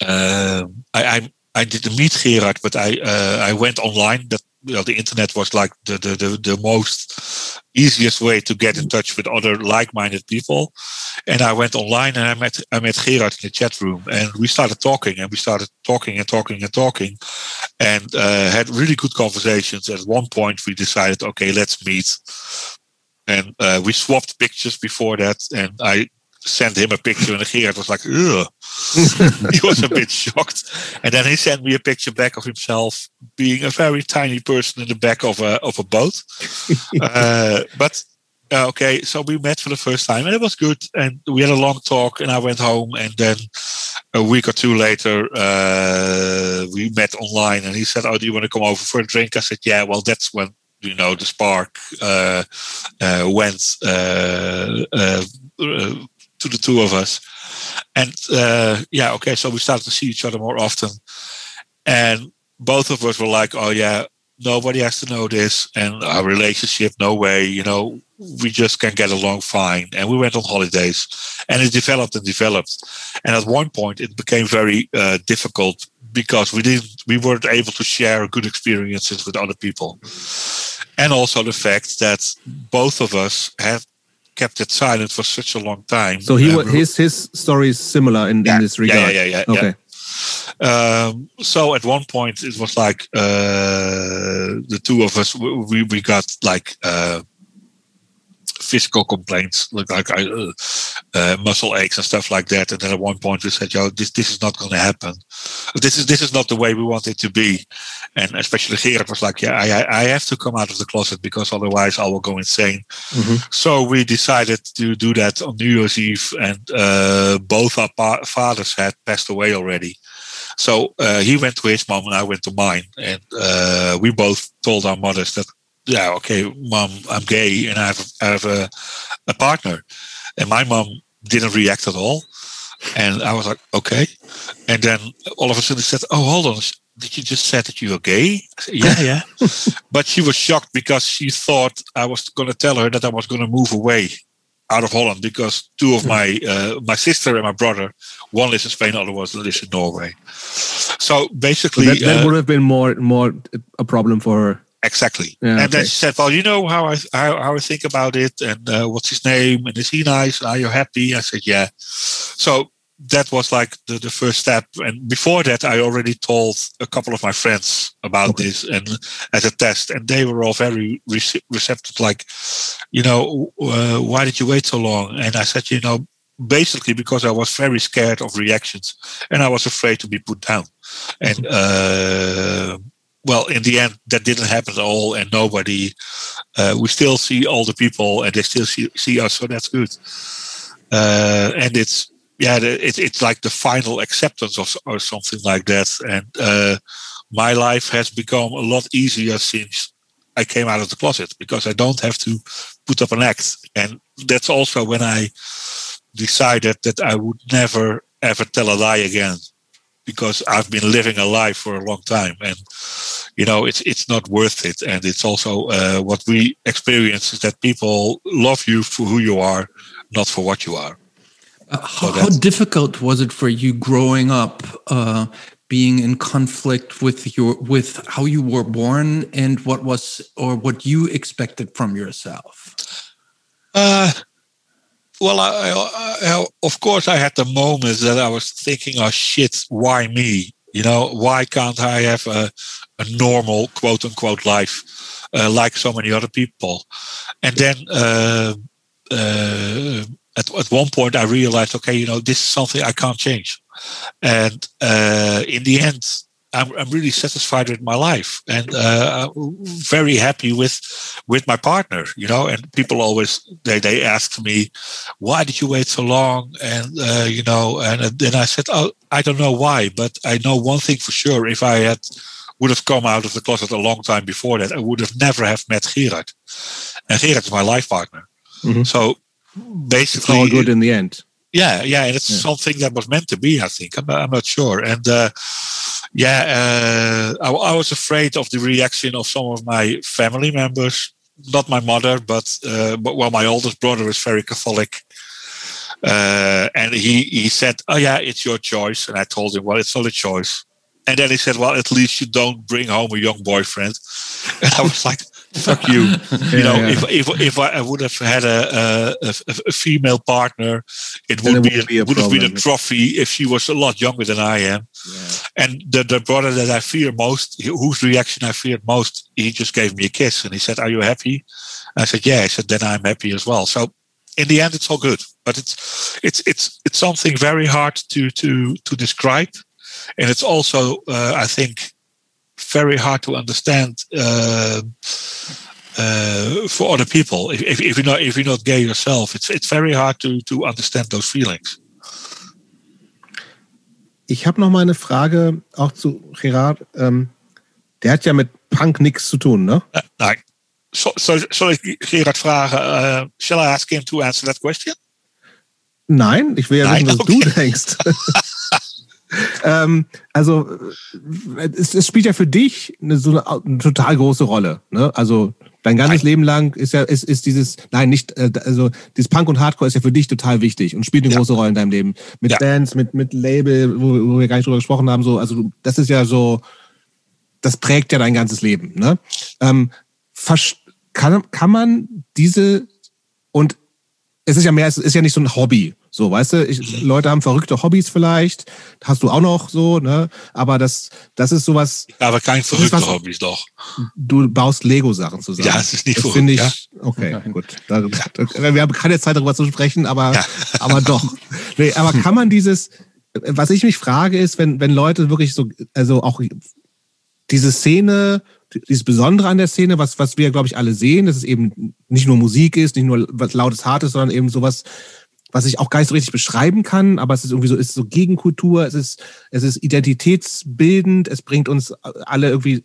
uh, I, I I didn't meet Gerard, but I uh, I went online. That you know, the internet was like the, the, the, the most easiest way to get in touch with other like-minded people. And I went online and I met I met Gerard in the chat room and we started talking and we started talking and talking and talking and uh, had really good conversations. At one point we decided, okay, let's meet. And uh, we swapped pictures before that and I sent him a picture and Gerard was like, ugh. he was a bit shocked. And then he sent me a picture back of himself being a very tiny person in the back of a, of a boat. uh, but uh, okay, so we met for the first time and it was good. And we had a long talk and I went home. And then a week or two later, uh, we met online and he said, Oh, do you want to come over for a drink? I said, Yeah, well, that's when you know the spark uh, uh, went uh, uh, uh to the two of us. And uh, yeah, okay, so we started to see each other more often. And both of us were like, oh, yeah, nobody has to know this. And our relationship, no way, you know, we just can get along fine. And we went on holidays and it developed and developed. And at one point, it became very uh, difficult because we didn't we weren't able to share good experiences with other people and also the fact that both of us have kept it silent for such a long time. So he uh, his his story is similar in, yeah, in this regard. Yeah, yeah, yeah. Okay. Yeah. Um, so at one point it was like uh, the two of us we we got like uh, physical complaints, like, like uh, uh, muscle aches and stuff like that. And then at one point we said, "Yo, this this is not going to happen. This is this is not the way we want it to be." And especially Gerard was like, "Yeah, I I have to come out of the closet because otherwise I will go insane." Mm-hmm. So we decided to do that on New Year's Eve, and uh, both our pa- fathers had passed away already. So uh, he went to his mom and I went to mine, and uh, we both told our mothers that yeah, okay, mom, I'm gay and I have, I have a, a partner. And my mom didn't react at all. And I was like, okay. And then all of a sudden she said, oh, hold on. Did you just say that you were gay? Said, yeah, yeah. but she was shocked because she thought I was going to tell her that I was going to move away out of Holland because two of my uh, my sister and my brother, one lives in Spain, the other one lives in Norway. So basically, that, that uh, would have been more more a problem for her. Exactly. Yeah, and okay. then she said, "Well, you know how I how, how I think about it, and uh, what's his name, and is he nice? Are you happy?" I said, "Yeah." So that was like the, the first step. And before that, I already told a couple of my friends about okay. this and as a test, and they were all very receptive. Like, you know, uh, why did you wait so long? And I said, you know, basically because I was very scared of reactions and I was afraid to be put down. And uh, well, in the end, that didn't happen at all, and nobody. Uh, we still see all the people, and they still see, see us, so that's good. Uh, and it's yeah, it, it's like the final acceptance of or something like that. And uh, my life has become a lot easier since I came out of the closet because I don't have to put up an act, and that's also when I decided that I would never ever tell a lie again because I've been living a life for a long time, and you know it's it's not worth it. And it's also uh, what we experience is that people love you for who you are, not for what you are. Uh, how, so how, difficult was it for you growing up, uh, being in conflict with your with how you were born and what was or what you expected from yourself? Well, I, I, of course, I had the moments that I was thinking, "Oh shit, why me? You know, why can't I have a, a normal quote unquote life uh, like so many other people?" And then uh, uh, at at one point, I realized, okay, you know, this is something I can't change. And uh, in the end, I'm, I'm really satisfied with my life and uh, very happy with with my partner. You know, and people always they they ask me, why did you wait so long? And uh, you know, and then I said, oh, I don't know why, but I know one thing for sure: if I had would have come out of the closet a long time before that, I would have never have met Gerard. And Gerard is my life partner. Mm-hmm. So basically, it's all good in the end. Yeah, yeah, and it's yeah. something that was meant to be. I think I'm, I'm not sure, and uh, yeah, uh, I, I, was afraid of the reaction of some of my family members. Not my mother, but uh, but well, my oldest brother is very Catholic, uh, and he he said, "Oh yeah, it's your choice." And I told him, "Well, it's not a choice." And then he said, "Well, at least you don't bring home a young boyfriend." And I was like, fuck you. you know, if if if I would have had a a, a female partner, it would, be, be a, would have been a trophy if she was a lot younger than I am. And the the brother that I fear most, whose reaction I feared most, he just gave me a kiss and he said, "Are you happy?" I said, "Yeah." I said, "Then I'm happy as well." So in the end, it's all good. But it's it's it's it's something very hard to to to describe, and it's also uh, I think very hard to understand uh, uh, for other people. If, if, if, you're not if you're not gay yourself, it's it's very hard to to understand those feelings. Ich habe noch mal eine Frage auch zu Gerard. Ähm, der hat ja mit Punk nichts zu tun, ne? Uh, nein. So, so, soll ich Gerard fragen? Uh, shall I ask him to answer that question? Nein, ich will ja Nein? wissen, was okay. du denkst. ähm, also es, es, spielt ja für dich eine, so eine, eine total große Rolle. Ne? Also dein ganzes nein. Leben lang ist ja ist, ist dieses nein nicht äh, also dieses Punk und Hardcore ist ja für dich total wichtig und spielt eine ja. große Rolle in deinem Leben mit ja. Bands mit mit Label wo, wo, wir gar nicht drüber gesprochen haben so also das ist ja so das prägt ja dein ganzes Leben ne ähm, kann kann man diese und es ist ja mehr es ist ja nicht so ein Hobby so, weißt du, ich, Leute haben verrückte Hobbys vielleicht, hast du auch noch so, ne? Aber das, das ist sowas. Ja, aber kein verrückte was, Hobbys doch. Du baust Lego-Sachen zusammen. Ja, es ist nicht das verrückt. Ich, ja? Okay, Nein. gut. Da, da, wir haben keine Zeit darüber zu sprechen, aber, ja. aber doch. Nee, aber kann man dieses, was ich mich frage, ist, wenn, wenn Leute wirklich so, also auch diese Szene dieses Besondere an der Szene, was, was wir, glaube ich, alle sehen, dass es eben nicht nur Musik ist, nicht nur was lautes, hartes, sondern eben sowas was ich auch gar nicht so richtig beschreiben kann, aber es ist irgendwie so, ist so Gegenkultur, es ist, es ist identitätsbildend, es bringt uns alle irgendwie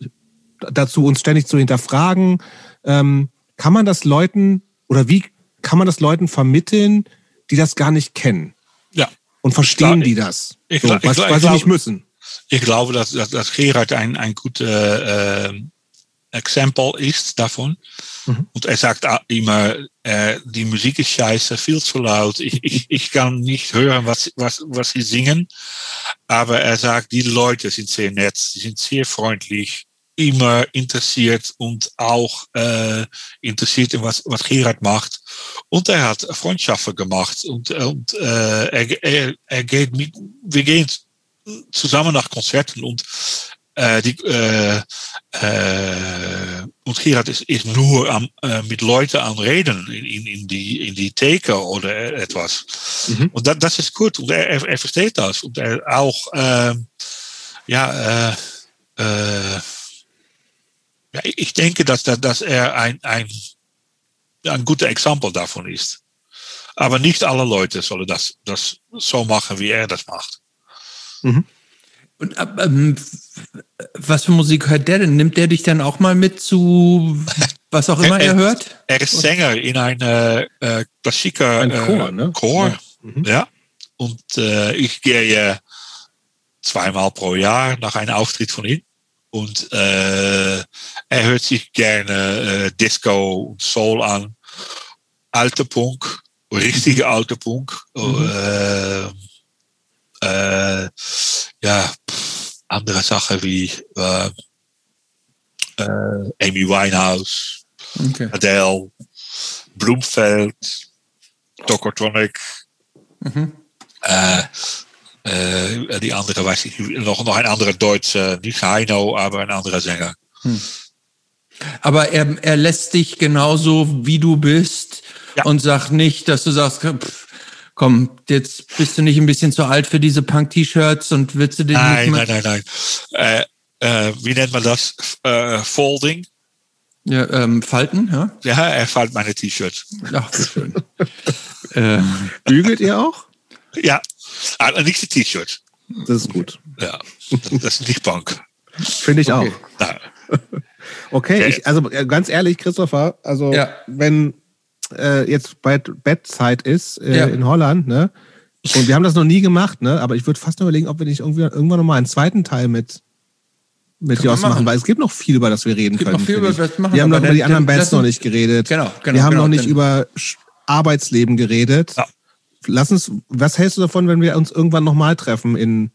dazu, uns ständig zu hinterfragen. Ähm, kann man das Leuten oder wie kann man das Leuten vermitteln, die das gar nicht kennen? Ja. Und verstehen die das? Ich, so, was, was sie nicht müssen. Ich glaube, dass, dass, dass Gerard ein, ein guter äh, Exempel ist davon. Mhm. Und er sagt immer, äh, die Musik ist scheiße, viel zu laut. Ich, ich, ich kann nicht hören, was, was, was sie singen. Aber er sagt, die Leute sind sehr nett, sie sind sehr freundlich, immer interessiert und auch äh, interessiert in was, was Gerard macht. Und er hat Freundschaften gemacht und, und äh, er, er, er geht mit, wir gehen zusammen nach Konzerten und die, äh, äh, und Gerard ist, ist nur am, mit Leuten am Reden in, in, die, in die Theke oder etwas. Mhm. Und das, das ist gut. Und er, er versteht das. Und er auch, äh, ja, ja, ich denke, dass, dass er ein, ein, ein guter Exempel davon ist. Aber nicht alle Leute sollen das, das so machen, wie er das macht. Mhm. Und ähm, was für Musik hört der denn? Nimmt der dich dann auch mal mit zu was auch immer er, er hört? Er ist Sänger in einer äh, klassischer Ein Chor, äh, ne? Chor. Ja. Mhm. ja. Und äh, ich gehe zweimal pro Jahr nach einem Auftritt von ihm. Und äh, er hört sich gerne äh, Disco und Soul an. Alte Punk, richtige mhm. alte Punk. Mhm. Äh, äh, ja, andere Sachen wie äh, äh, Amy Winehouse, okay. Adele, Bloomfeld, Tokotronic. Mhm. Äh, äh, die andere weiß ich noch, noch ein anderer Deutscher, nicht Heino, aber ein anderer Sänger. Hm. Aber er, er lässt dich genauso, wie du bist ja. und sagt nicht, dass du sagst, pff, komm, jetzt bist du nicht ein bisschen zu alt für diese Punk-T-Shirts und willst du den nein, nicht mehr? Nein, nein, nein, äh, äh, wie nennt man das? Äh, Folding. Ja, ähm, Falten, ja? Ja, er faltet meine T-Shirts. Ach, wie schön. äh, Bügelt ihr auch? Ja, aber nicht die T-Shirts. Das ist gut. Ja, das ist nicht Punk. Finde ich Okay. auch. Ja. Okay, ich, also äh, ganz ehrlich, Christopher, also Ja. wenn äh, jetzt bald Bettzeit ist äh, Ja. in Holland, ne? Und wir haben das noch nie gemacht, ne? Aber ich würde fast nur überlegen, ob wir nicht irgendwie irgendwann nochmal einen zweiten Teil mit mit Können wir Jos machen, machen. weil es gibt noch viel, über das wir reden können. viel, machen wir haben noch über die anderen Bands noch nicht geredet. Genau, genau, Wir haben genau, noch nicht über Arbeitsleben geredet. Ja. Lass uns, was hältst du davon, wenn wir uns irgendwann nochmal treffen in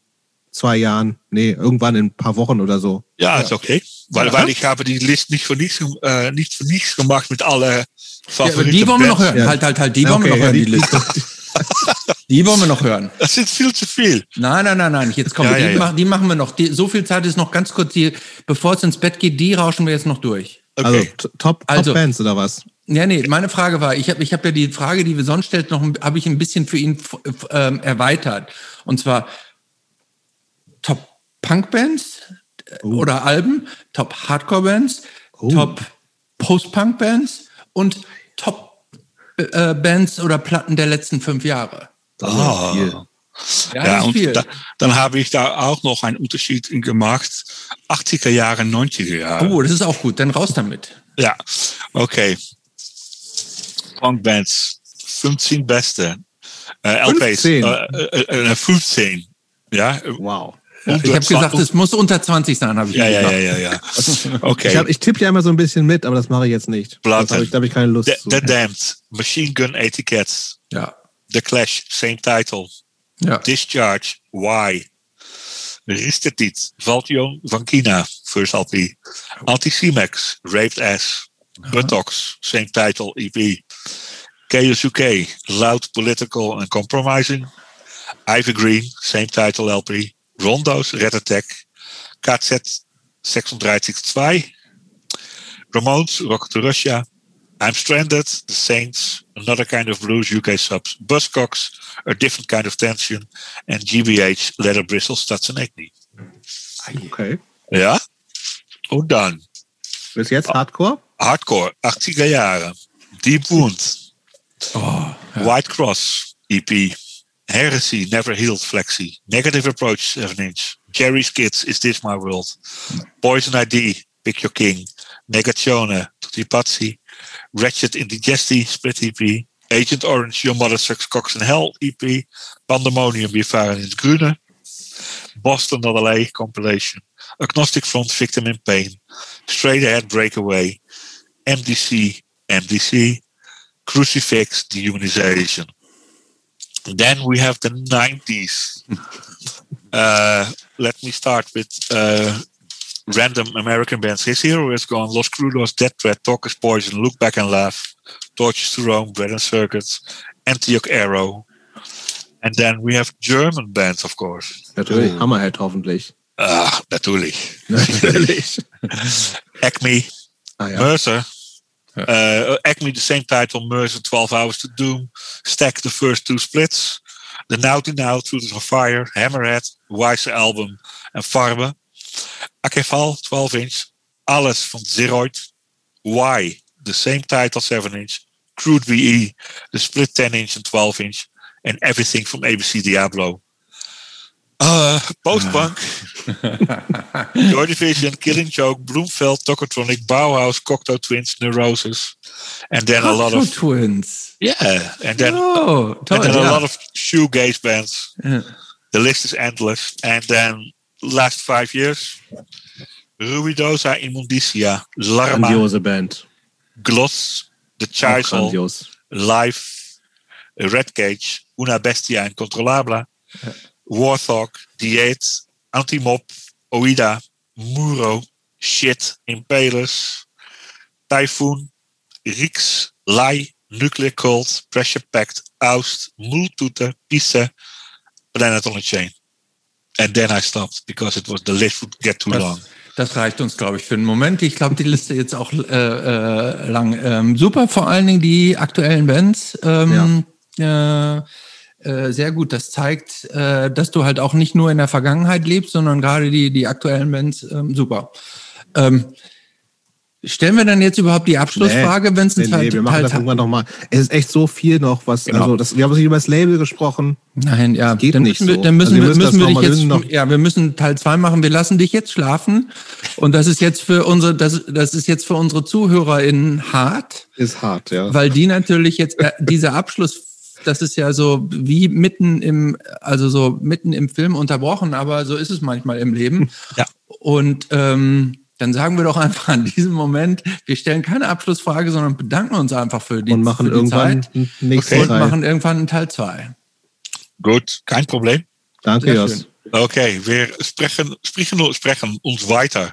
zwei Jahren? Nee, irgendwann in ein paar Wochen oder so. Ja, ist okay. Weil, Ja. weil ich habe die List nicht für nichts, äh, nicht für nichts gemacht mit alle ja, aber Favoriten. die wollen wir noch hören. Ja. Halt, halt, halt, die Ja, wollen wir okay, noch hören, ja, die die- Liste. Die wollen wir noch hören. Das sind viel zu viel. Nein, nein, nein, nein. Jetzt kommen Ja, wir. ja, die, ja. Machen, die machen wir noch. Die, so viel Zeit ist noch ganz kurz. Die, bevor es ins Bett geht, die rauschen wir jetzt noch durch. Okay. Also t- Top, Also- Top Bands oder was? Ja, nee, meine Frage war, ich habe ich hab ja die Frage, die wir sonst stellt, noch ein- habe ich ein bisschen für ihn ähm, erweitert. Und zwar Top Punk-Bands äh, oder Alben, Top Hardcore-Bands, Oh. Top Post-Punk-Bands und Top äh, Bands oder Platten der letzten fünf Jahre. Das ist Ah. viel. Ja, Ja, und da, dann habe ich da auch noch einen Unterschied gemacht. 80er Jahre, 90er Jahre. Oh, das ist auch gut. Dann raus damit. Ja, okay. Punkbands, 15 beste. Äh, LPs, 15? äh, äh, äh, 15. Ja, Wow. Ich habe gesagt, es muss unter 20 sein, habe ich ja, ja, gesagt. ja, ja, ja. Okay. Ich, hab- ich tippe ja immer so ein bisschen mit, aber das mache ich jetzt nicht. Platten. Das habe ich, da habe ich keine Lust The, zu. The Damned, Machine Gun Etiquettes, Ja, The Clash, same title. ja. Discharge, Why? Ristetit, Valtion Vankina, first LP. Anti-C-Max, Raped Ass. Buttocks, same title EP. Chaos UK, Loud Political and Compromising. Ivy Green, same title LP. Rondo's, Red Attack. KZ 36.2. Ramones, Rock to Russia. I'm Stranded, The Saints, Another Kind of Blues, UK subs, Buzzcocks, A Different Kind of Tension, en GBH, Leather Bristles, zijn nek niet. Okay. Ja? Und dann, Bis jetzt Hardcore? Hardcore, 80er Jahre, Deep Wound, Oh, ja. White Cross, EP, Heresy, Never Healed, Flexi, Negative Approach, 7 inch, Jerry's Kids, Is This My World, Poison ID, Pick Your King, Negazione, Tutti Pazzi, Ratchet Indigesti, Split EP, Agent Orange, Your Mother Sucks Cocks in Hell EP, Pandemonium, Wir fahren ins Grüne, Boston LA compilation, Agnostic Front, Victim in Pain, Straight Ahead Breakaway, MDC, MDC, Crucifix, Dehumanization. Then we have the 90s. uh, let me start with uh, random American bands. His hero is gone. Los Crudos, Death Threat, Talk is Poison, Look Back and Laugh, Torches to Rome, Bread and Circuits, Antioch Arrow. And then we have German bands, of course. Natürlich. Hammerhead hoffentlich. Ah, natürlich. Natürlich. Acme, ah, ja. Mercer. Uh, Acme, the same title, Mercer, 12 Hours to Doom. Stack the first two splits. The Naughty Now, Truth on Fire, Hammerhead, Wiser Album en Farbe. Akeval, 12 inch. Alles van Zeroid. Why, the same title, 7 inch. Crude VE, the split 10 inch and 12 inch. And everything from ABC Diablo. Uh, Post-punk, Joy Division, Killing Joke, Bloomfeld, Tokotronic, Bauhaus, Cocteau Twins, Neurosis, and then a lot Cocteau of Twins. yeah, and then Oh, and then a lot of shoegaze bands. Ja. The list is endless. And then last five years, Ruidosa, Immundicia, Larma, Grandiose Band. Gloss, The Chisel. Life, Red Cage, Una Bestia en Controlabla, Warthog, Diet, Antimop, Oida, Muro, Shit, Impalus, Typhoon, Rix, Lai, Nuclear Cult, Pressure Pact, Oust, Multute, Pisse, Planet on a Chain. And then I stopped because it was the list would get too long. Das, reicht uns, glaube ich, für den Moment. Ich glaube, die Liste jetzt auch äh, äh, lang. Ähm, super, vor allen Dingen die aktuellen Bands. Ähm, äh, äh, sehr gut. Das zeigt, äh, dass du halt auch nicht nur in der Vergangenheit lebst, sondern gerade die, die aktuellen Bands, ähm, super. Ähm, Stellen wir dann jetzt überhaupt die Abschlussfrage, nee, wenn es ein nee, Teil, nee, wir machen Teil das irgendwann nochmal. Es ist echt so viel noch, was, genau. also das, wir haben uns nicht über das Label gesprochen. Nein, ja, das geht dann nicht müssen wir, so. Dann müssen, also wir, müssen wir dich jetzt, noch ja, wir müssen Teil zwei machen. Wir lassen dich jetzt schlafen. Und das ist jetzt für unsere, das, das ist jetzt für unsere ZuhörerInnen hart. Ist hart, ja. Weil die natürlich jetzt, äh, dieser Abschluss das ist ja so wie mitten im, also so mitten im Film unterbrochen, aber so ist es manchmal im Leben. Ja. Und ähm, dann sagen wir doch einfach an diesem Moment, wir stellen keine Abschlussfrage, sondern bedanken uns einfach für die, und machen für die irgendwann Zeit okay. und machen irgendwann einen Teil 2. Gut, kein Problem. Danke, Jos. Okay, wir sprechen, sprechen, sprechen uns weiter